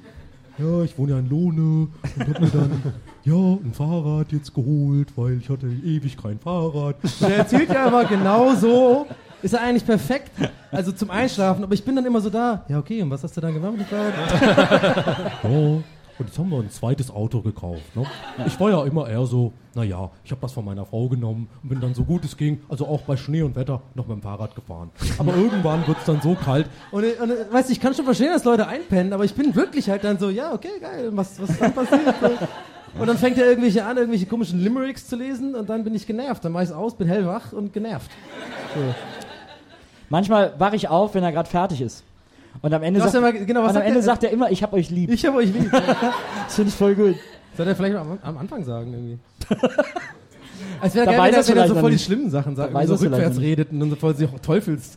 Ja, ich wohne ja in Lohne und hab mir dann ja ein Fahrrad jetzt geholt, weil ich hatte ewig kein Fahrrad. Der erzählt ja aber genau so. Ist er eigentlich perfekt? Also zum Einschlafen, aber ich bin dann immer so da. Ja, okay, und was hast du dann gemacht ja, und jetzt haben wir ein zweites Auto gekauft. Ne? Ich war ja immer eher so, naja, ich habe das von meiner Frau genommen und bin dann so gut es ging, also auch bei Schnee und Wetter, noch mit dem Fahrrad gefahren. Aber irgendwann wird es dann so kalt. Und, und weißt ich kann schon verstehen, dass Leute einpennen, aber ich bin wirklich halt dann so, ja, okay, geil, was, was dann passiert? Und dann fängt er irgendwelche an, irgendwelche komischen Limericks zu lesen und dann bin ich genervt. Dann mach ich's aus, bin hellwach und genervt. So. Manchmal wache ich auf, wenn er gerade fertig ist. Und am Ende, sagt, mal- genau, was und am Ende er? sagt er immer, ich hab euch lieb. Ich habe euch lieb. Das finde ich voll gut. Soll er vielleicht am, am Anfang sagen irgendwie? Als wäre Da geil, weiß wenn er, er so voll die schlimmen Sachen sagt, so rückwärts redet und dann so voll sich Teufels.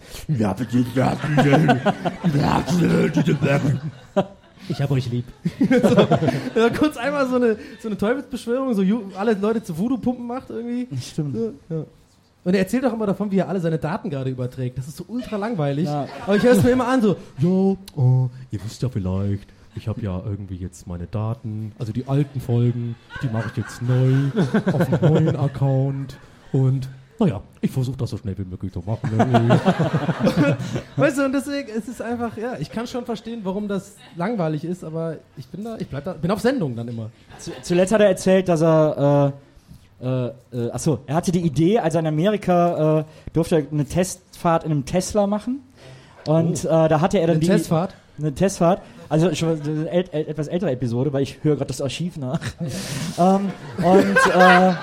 Ich hab euch lieb. so, ja, kurz einmal so eine, so eine Teufelsbeschwörung, so alle Leute zu Voodoo-Pumpen macht irgendwie. Stimmt. So, ja. Und er erzählt auch immer davon, wie er alle seine Daten gerade überträgt. Das ist so ultra langweilig. Ja. Aber ich höre es mir immer an, so, ja, oh, ihr wisst ja vielleicht, ich habe ja irgendwie jetzt meine Daten, also die alten Folgen, die mache ich jetzt neu auf einem neuen Account. Und naja, ich versuche das so schnell wie möglich zu machen. weißt du, und deswegen, es ist einfach, ja, ich kann schon verstehen, warum das langweilig ist, aber ich bin da, ich bleib da, bin auf Sendung dann immer. Zu, zuletzt hat er erzählt, dass er, äh, äh, äh, achso, er hatte die Idee, als er in Amerika äh, durfte er eine Testfahrt in einem Tesla machen. Und äh, da hatte er dann Eine die Testfahrt. Eine Testfahrt. Also schon eine äl äl etwas ältere Episode, weil ich höre gerade das Archiv nach. ähm, und äh,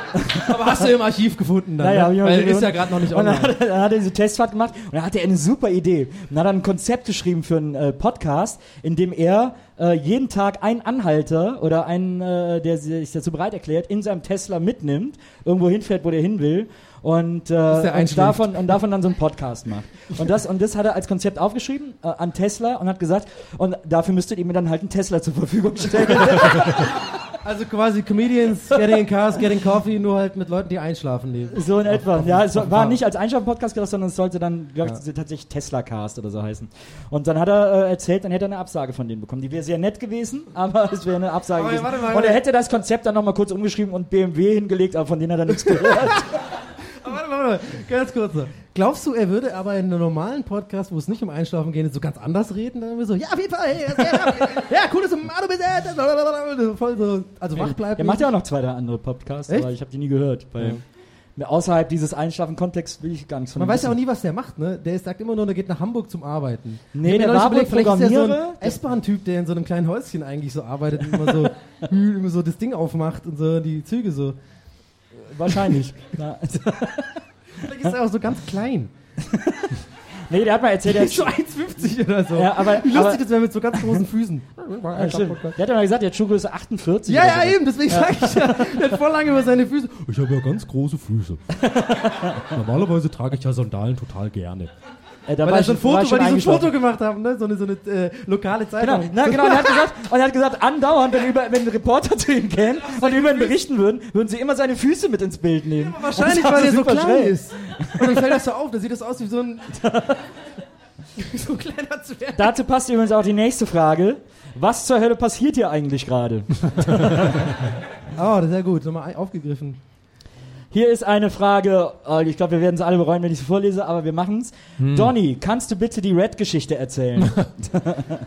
Aber hast du im Archiv gefunden dann? Naja, ne? Weil ist ja gerade noch nicht Und dann online. hat, er, dann hat er diese Testfahrt gemacht und dann hatte er eine super Idee. Und dann hat er ein Konzept geschrieben für einen äh, Podcast, in dem er äh, jeden Tag einen Anhalter oder einen, äh, der sich dazu bereit erklärt, in seinem Tesla mitnimmt, irgendwo hinfährt, wo der hin will. Und, äh, und, davon, und davon dann so einen Podcast macht. Und das, und das hat er als Konzept aufgeschrieben äh, an Tesla und hat gesagt, und dafür müsstet ihr mir dann halt einen Tesla zur Verfügung stellen. Also quasi Comedians getting in cars, getting coffee, nur halt mit Leuten, die einschlafen leben. So in etwa. auf- ja, es auf- war auf- nicht als Einschlafen-Podcast gedacht, sondern es sollte dann, glaube ich, tatsächlich Tesla-Cast oder so heißen. Und dann hat er äh, erzählt, dann hätte er eine Absage von denen bekommen. Die wäre sehr nett gewesen, aber es wäre eine Absage Aber gewesen. warte mal, und er warte. hätte das Konzept dann nochmal kurz umgeschrieben und BMW hingelegt, aber von denen hat er nichts gehört. Warte, warte, ganz kurz. noch. Glaubst du, er würde aber in einem normalen Podcast, wo es nicht um Einschlafen geht, so ganz anders reden? Dann so, ja, auf jeden Fall, hey, ja, ja, ja cool, dass du Mado bist, äh, voll so, also wach bleiben. er macht ja auch noch zwei, drei andere Podcasts, Echt? aber ich habe die nie gehört. Weil Außerhalb dieses Einschlafen-Kontexts will ich gar nichts von Man weiß ja auch nie, was der macht, ne? Der sagt immer nur, der geht nach Hamburg zum Arbeiten. Nee, der war wohl vielleicht ist so ein S-Bahn-Typ, der in so einem kleinen Häuschen eigentlich so arbeitet und immer so, immer so das Ding aufmacht und so die Züge so. Wahrscheinlich. Vielleicht ist er auch so ganz klein. nee, der hat mal erzählt, der ist so 1,50 oder so. Ja, aber- Wie lustig aber- das wäre mit so ganz großen Füßen. Ja, stimmt. Der hat ja mal gesagt, der hat Schuhgröße 48. Ja, oder ja, so. eben, deswegen sag ich ja. Der hat voll lange über seine Füße. Ich habe ja ganz große Füße. Normalerweise trage ich ja Sandalen total gerne. Äh, da Weil war so ein Foto, weil die so ein. Foto gemacht haben, ne? So eine, so eine äh, lokale Zeitung. Genau, na, genau, und er hat gesagt, und er hat gesagt, andauernd, wenn, über, wenn Reporter zu ihm kämen und über ihn berichten würden, würden sie immer seine Füße mit ins Bild nehmen. Wahrscheinlich, Und das war weil er so klein schräg. ist. Und dann fällt das so auf, dann sieht das aus wie so ein. so ein kleiner Zwerg. Dazu passt übrigens auch die nächste Frage. Was zur Hölle passiert hier eigentlich gerade? Oh, das ist ja gut. Nochmal aufgegriffen. Hier ist eine Frage, äh, ich glaube, wir werden es alle bereuen, wenn ich sie vorlese, aber wir machen's. Hm. Donny, kannst du bitte die Red-Geschichte erzählen?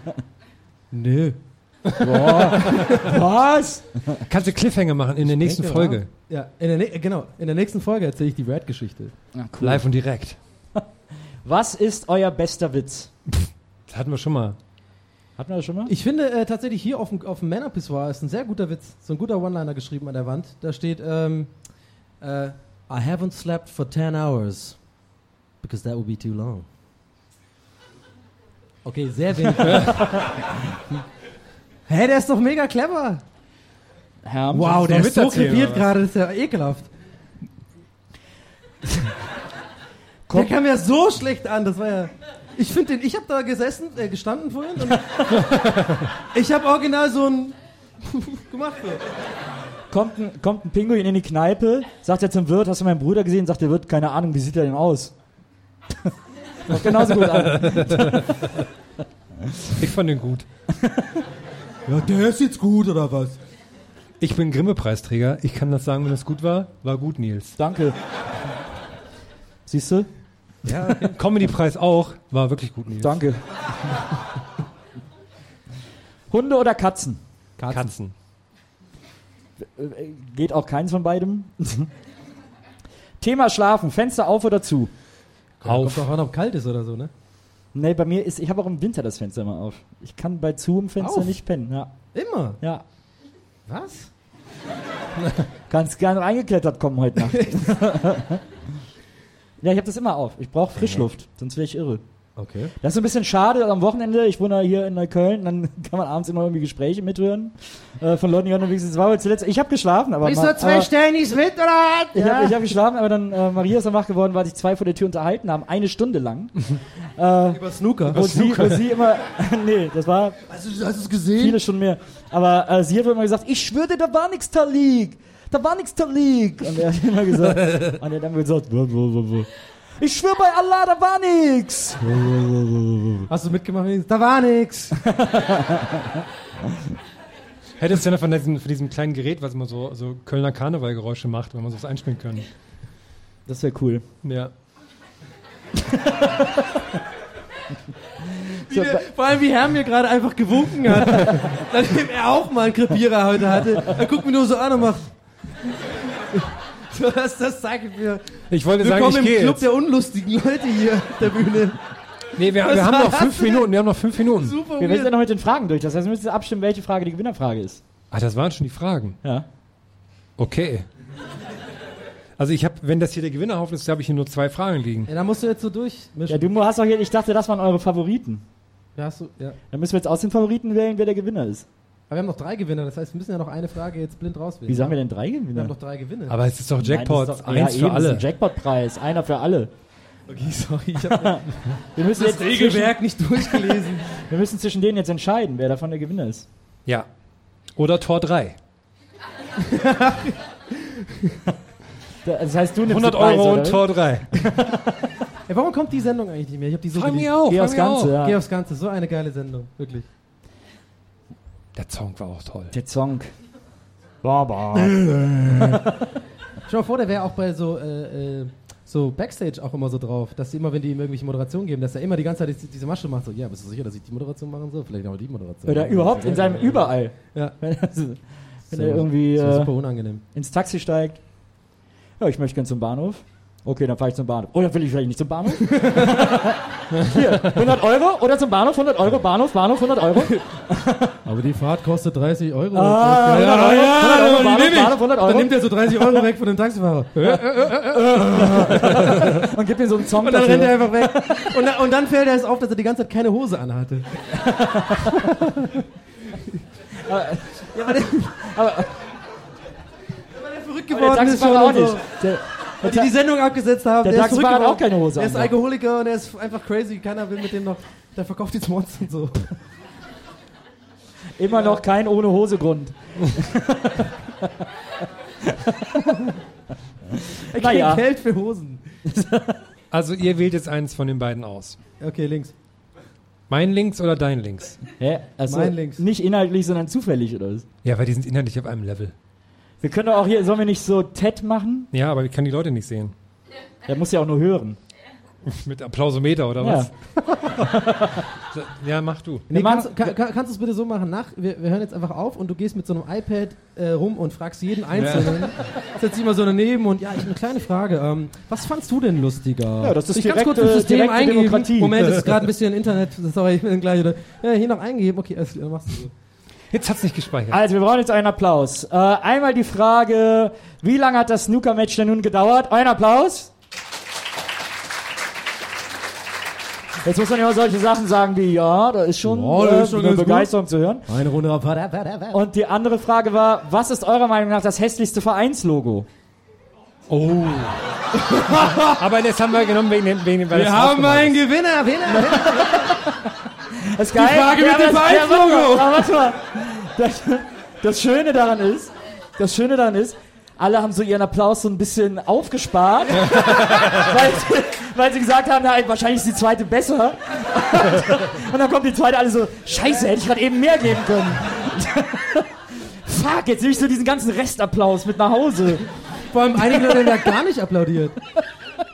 Nö. Was? Kannst du Cliffhanger machen in der nächsten denke, Folge? Ja, in der, ne genau. In der nächsten Folge erzähle ich die Red-Geschichte. Live und direkt. Was ist euer bester Witz? Das hatten wir schon mal. Hatten wir das schon mal? Ich finde äh, tatsächlich hier auf dem, auf dem Männerpissoir ist ein sehr guter Witz. So ein guter One-Liner geschrieben an der Wand. Da steht, ähm, äh, I haven't slept for 10 hours. Because that would be too long. Okay, sehr wenig. Hä, der ist doch mega clever. Herr, Wow, der ist so krepiert gerade, das ist ja ekelhaft. der kam ja so schlecht an, das war ja... Ich finde den, ich habe da gesessen, äh, gestanden vorhin und ich habe original so ein gemacht. So. Kommt, ein, kommt ein Pinguin in die Kneipe, sagt er zum Wirt, hast du meinen Bruder gesehen? Sagt der Wirt, keine Ahnung, wie sieht er denn aus? Kommt genauso gut an. Ich fand den gut. Ja, der ist jetzt gut oder was? Ich bin Grimme-Preisträger. Ich kann das sagen, wenn es gut war. War gut, Nils. Danke. Siehst du? Ja. Comedy-Preis auch. War wirklich gut, Nils. Danke. Hunde oder Katzen? Katzen. Äh, Geht auch keins von beidem. Thema Schlafen, Fenster auf oder zu? Auf. Kommt auch an, ob kalt ist oder so, ne? Nee, bei mir ist, ich habe auch im Winter das Fenster immer auf. Ich kann bei zu im Fenster Auf? nicht pennen. Ja. Immer. ja. Was? Ganz gerne reingeklettert kommen heute Nacht. ja, ich habe das immer auf. Ich brauche Frischluft, sonst wäre ich irre. Okay. Das ist so ein bisschen schade am Wochenende. Ich wohne hier in Neukölln, dann kann man abends immer irgendwie Gespräche mithören äh, von Leuten, die unterwegs sind. War heute zuletzt. Ich habe geschlafen, aber. ma- aber Stellnis mit oder was? ich habe ich hab geschlafen, aber dann äh, Maria ist dann wach geworden, weil sich zwei vor der Tür unterhalten haben, eine Stunde lang. äh, Über Snooker. wo, sie, wo sie immer. nee, das war Hast du, hast du es gesehen? viele schon mehr. Aber äh, sie hat immer gesagt, ich schwöre da war nix Talik. Da war nix Talik. Und er hat immer gesagt, und er hat dann gesagt. Ich schwöre bei Allah, da war nix. Hast du mitgemacht? Da war nix. Hättest du denn von diesem, von diesem kleinen Gerät, was immer so, so Kölner Karnevalgeräusche macht, wenn man sowas einspielen können? Das wäre cool. Ja. So, der, vor allem, wie Herr mir gerade einfach gewunken hat. Nachdem er auch mal einen Krepierer heute hatte. Er guckt mich nur so an und macht. So, das, das zeigt mir. Ich wollte sagen, Willkommen ich im Club jetzt. der unlustigen Leute hier auf der Bühne. Nee, wir, wir haben noch hast fünf du? Minuten. Wir haben noch fünf Minuten. Super wir sind ja noch mit den Fragen durch. Das heißt, wir müssen jetzt abstimmen, welche Frage die Gewinnerfrage ist. Ah, das waren schon die Fragen. Ja. Okay. Also ich habe, wenn das hier der Gewinnerhaufen ist, habe ich hier nur zwei Fragen liegen. Ja, da musst du jetzt so durchmischen. Ja, du hast doch hier, ich dachte, das waren eure Favoriten. Ja, hast du, ja. Dann müssen wir jetzt aus den Favoriten wählen, wer der Gewinner ist. Aber wir haben noch drei Gewinner, das heißt, wir müssen ja noch eine Frage jetzt blind rauswählen. Wie sagen wir denn drei Wir Gewinner? haben noch drei Gewinne. Aber es ist doch Jackpot, Nein, das ist doch- eins ja, für eben, das ist alle. ein Jackpot-Preis, einer für alle. okay, sorry, ich habe Wir müssen, das jetzt Regelwerk nicht durchgelesen. wir müssen zwischen denen jetzt entscheiden, wer davon der Gewinner ist. Ja. Oder Tor 3. Das heißt, du nimmst 100 die Preise, Euro oder? und Tor 3. Ey, warum kommt die Sendung eigentlich nicht mehr? Ich habe die so Frag mich auch. Geh aufs Ganze, auch. ja. Geh aufs Ganze, so eine geile Sendung, wirklich. Der Song war auch toll. Der Song. Baba. Schau mal vor, der wäre auch bei so, äh, äh, so Backstage auch immer so drauf, dass sie immer, wenn die ihm irgendwelche Moderationen geben, dass er immer die ganze Zeit diese- Masche macht, so, ja, bist du sicher, dass ich die Moderation machen soll? Vielleicht auch die Moderation. Oder überhaupt in seinem Überall. Ja. Wenn, er- wenn So, er irgendwie so äh, super unangenehm. ins Taxi steigt. Ja, ich möchte gern zum Bahnhof. Okay, dann fahre ich zum Bahnhof. Oder will ich vielleicht nicht zum Bahnhof? Hier, 100 Euro oder zum Bahnhof, 100 Euro, Bahnhof, Bahnhof, 100 Euro. Aber die Fahrt kostet 30 Euro. Ah, 100 ja, Euro, ja, 100 Euro, die Bahnhof, nehm ich. Bahnhof, 100 Euro. Dann nimmt er so 30 Euro weg von dem Taxifahrer. Und gibt ihm so einen Song Und dann rennt er einfach weg. Und, dann- und dann fällt er es auf, dass er die ganze Zeit keine Hose anhatte. ja, weil der, Aber- weil der verrückt Der geworden ist schon Taxifahrer auch nicht. Der, die die Sendung abgesetzt haben. Der ist Taxifahrer verrückt hat auch keine Hose Er ist. Alkoholiker und er ist einfach crazy. Keiner will mit dem noch. Der verkauft jetzt Monster und so. immer noch kein ohne Hose Grund. Er kriegt Naja. Geld für Hosen. Also ihr wählt jetzt eins von den beiden aus. Okay, links. Mein links oder dein links? Hä? Also Mein links. nicht inhaltlich, sondern zufällig, oder was? Ja, weil die sind inhaltlich auf einem Level. Wir können doch auch hier, sollen wir nicht so TED machen? Ja, aber ich kann die Leute nicht sehen. Der muss ja auch nur hören. Mit Applausometer oder Ja. was? ja, mach du. Nee, kannst, kann, kann, kannst du es bitte so machen? Nach, wir, wir hören jetzt einfach auf und du gehst mit so einem iPad äh, rum und fragst jeden Einzelnen. Setzt dich mal so daneben und ja, ich habe eine kleine Frage. Ähm, was fandst du denn lustiger? Ja, das ist ich ganz kurz im System direkte eingeben. Demokratie. Moment, es ist gerade ein bisschen Internet. Sorry, ich bin gleich wieder. Ja, hier noch eingeben. Okay, alles klar, machst du so. Jetzt hat's nicht gespeichert. Also, wir brauchen jetzt einen Applaus. Äh, einmal die Frage, wie lange hat das Snooker-Match denn nun gedauert? Ein Applaus. Jetzt muss man immer solche Sachen sagen wie, ja, da ist schon, Ja, da äh, ist schon eine ganz gut. Begeisterung zu hören. Eine Runde auf. Und die andere Frage war, was ist eurer Meinung nach das hässlichste Vereinslogo? Oh. aber das haben wir genommen wegen dem, wegen dem weil Wir haben einen ist. Gewinner, Winner. Das ist geil. Frage mit dem ja, Vereinslogo. warte mal, aber warte mal. Das, das Schöne daran ist, das Schöne daran ist, alle haben so ihren Applaus so ein bisschen aufgespart, weil, sie, weil sie gesagt haben, na, wahrscheinlich ist die zweite besser. Und dann kommt die zweite alle so, scheiße, hätte ich gerade eben mehr geben können. Fuck, jetzt nehme ich so diesen ganzen Restapplaus mit nach Hause. Vor allem einige Leute haben ja gar nicht applaudiert.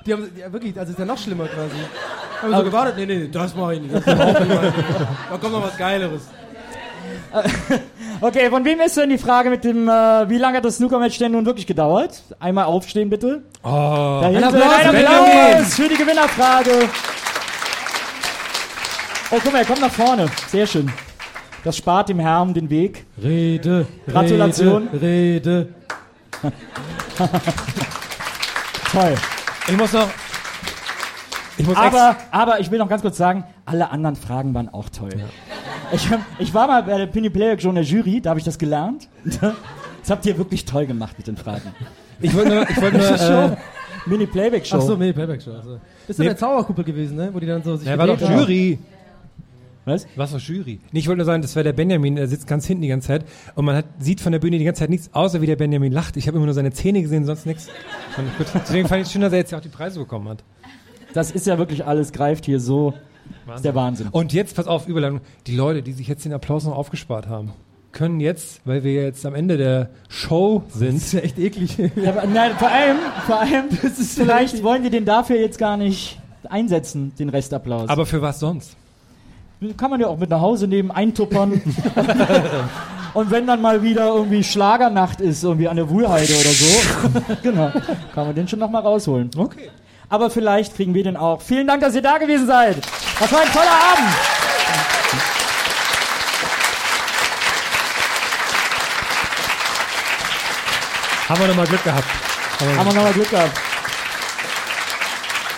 Die haben ja, wirklich, also ist ja noch schlimmer quasi. Haben so gewartet, nee, nee, das mach ich nicht. Das mach ich nicht. Da kommt noch was Geileres. Okay, von wem ist denn die Frage mit dem, äh, wie lange hat das Snooker-Match denn nun wirklich gedauert? Einmal aufstehen, bitte. Oh. Hinten, Applaus, ein. Applaus für die Gewinnerfrage. Oh, guck mal, er kommt nach vorne. Sehr schön. Das spart dem Herrn den Weg. Rede, Gratulation. Rede, Rede. Toll. Ich muss noch. Ich muss Aber, aber ich will noch ganz kurz sagen, alle anderen Fragen waren auch toll. Ich, hab- ich war mal bei der Penny Playback schon in der Jury, da habe ich das gelernt. Das habt ihr wirklich toll gemacht mit den Fragen. Ich wollte nur, ich wollte nur äh, Mini Playback Show. Ach so, nee, Playback Show. Also. Bist du Nee. der Zauberkuppel gewesen, ne? Wo die dann so sich er war doch. Jury. Was? Was war Jury? Nee, ich wollte nur sagen, das war der Benjamin, der sitzt ganz hinten die ganze Zeit und man hat, sieht von der Bühne die ganze Zeit nichts, außer wie der Benjamin lacht. Ich habe immer nur seine Zähne gesehen, sonst nichts. Deswegen fand ich es schön, dass er jetzt ja auch die Preise bekommen hat. Das ist ja wirklich alles, greift hier so. Das ist der Wahnsinn. Und jetzt, pass auf, Überleitung, die Leute, die sich jetzt den Applaus noch aufgespart haben, können jetzt, weil wir jetzt am Ende der Show sind, Das ist ja echt eklig. Ja, aber nein, vor allem, vor allem, vielleicht wollen die den dafür jetzt gar nicht einsetzen, den Restapplaus. aber für was sonst? kann man ja auch mit nach Hause nehmen, eintuppern. Und wenn dann mal wieder irgendwie Schlagernacht ist, irgendwie an der Wuhlheide oder so, genau, kann man den schon noch mal rausholen. Okay. Aber vielleicht kriegen wir den auch. Vielen Dank, dass ihr da gewesen seid. Das war ein toller Abend. Haben wir nochmal Glück gehabt. Haben wir Haben wir nochmal Glück gehabt.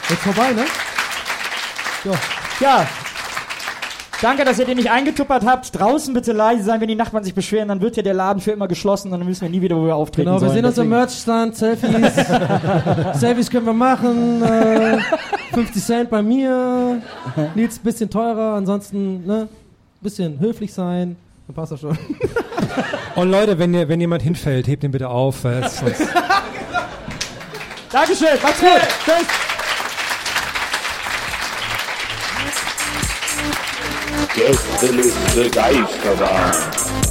Jetzt vorbei, ne? Ja. Danke, dass ihr den nicht eingetuppert habt. Draußen bitte leise sein, wenn die Nachbarn sich beschweren, dann wird ja der Laden für immer geschlossen und dann wissen wir nie wieder, wo wir auftreten Genau, wir sollen. sehen uns am Deswegen- Merchstand, Selfies. Selfies können wir machen. Äh, 50 Cent bei mir. Nils bisschen teurer, ansonsten, ne? Bisschen höflich sein. Dann passt das schon. Und Leute, wenn, ihr, wenn jemand hinfällt, hebt ihn bitte auf, sonst Dankeschön, macht's gut. Tschüss. Gästeliste Geisterbahn.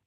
for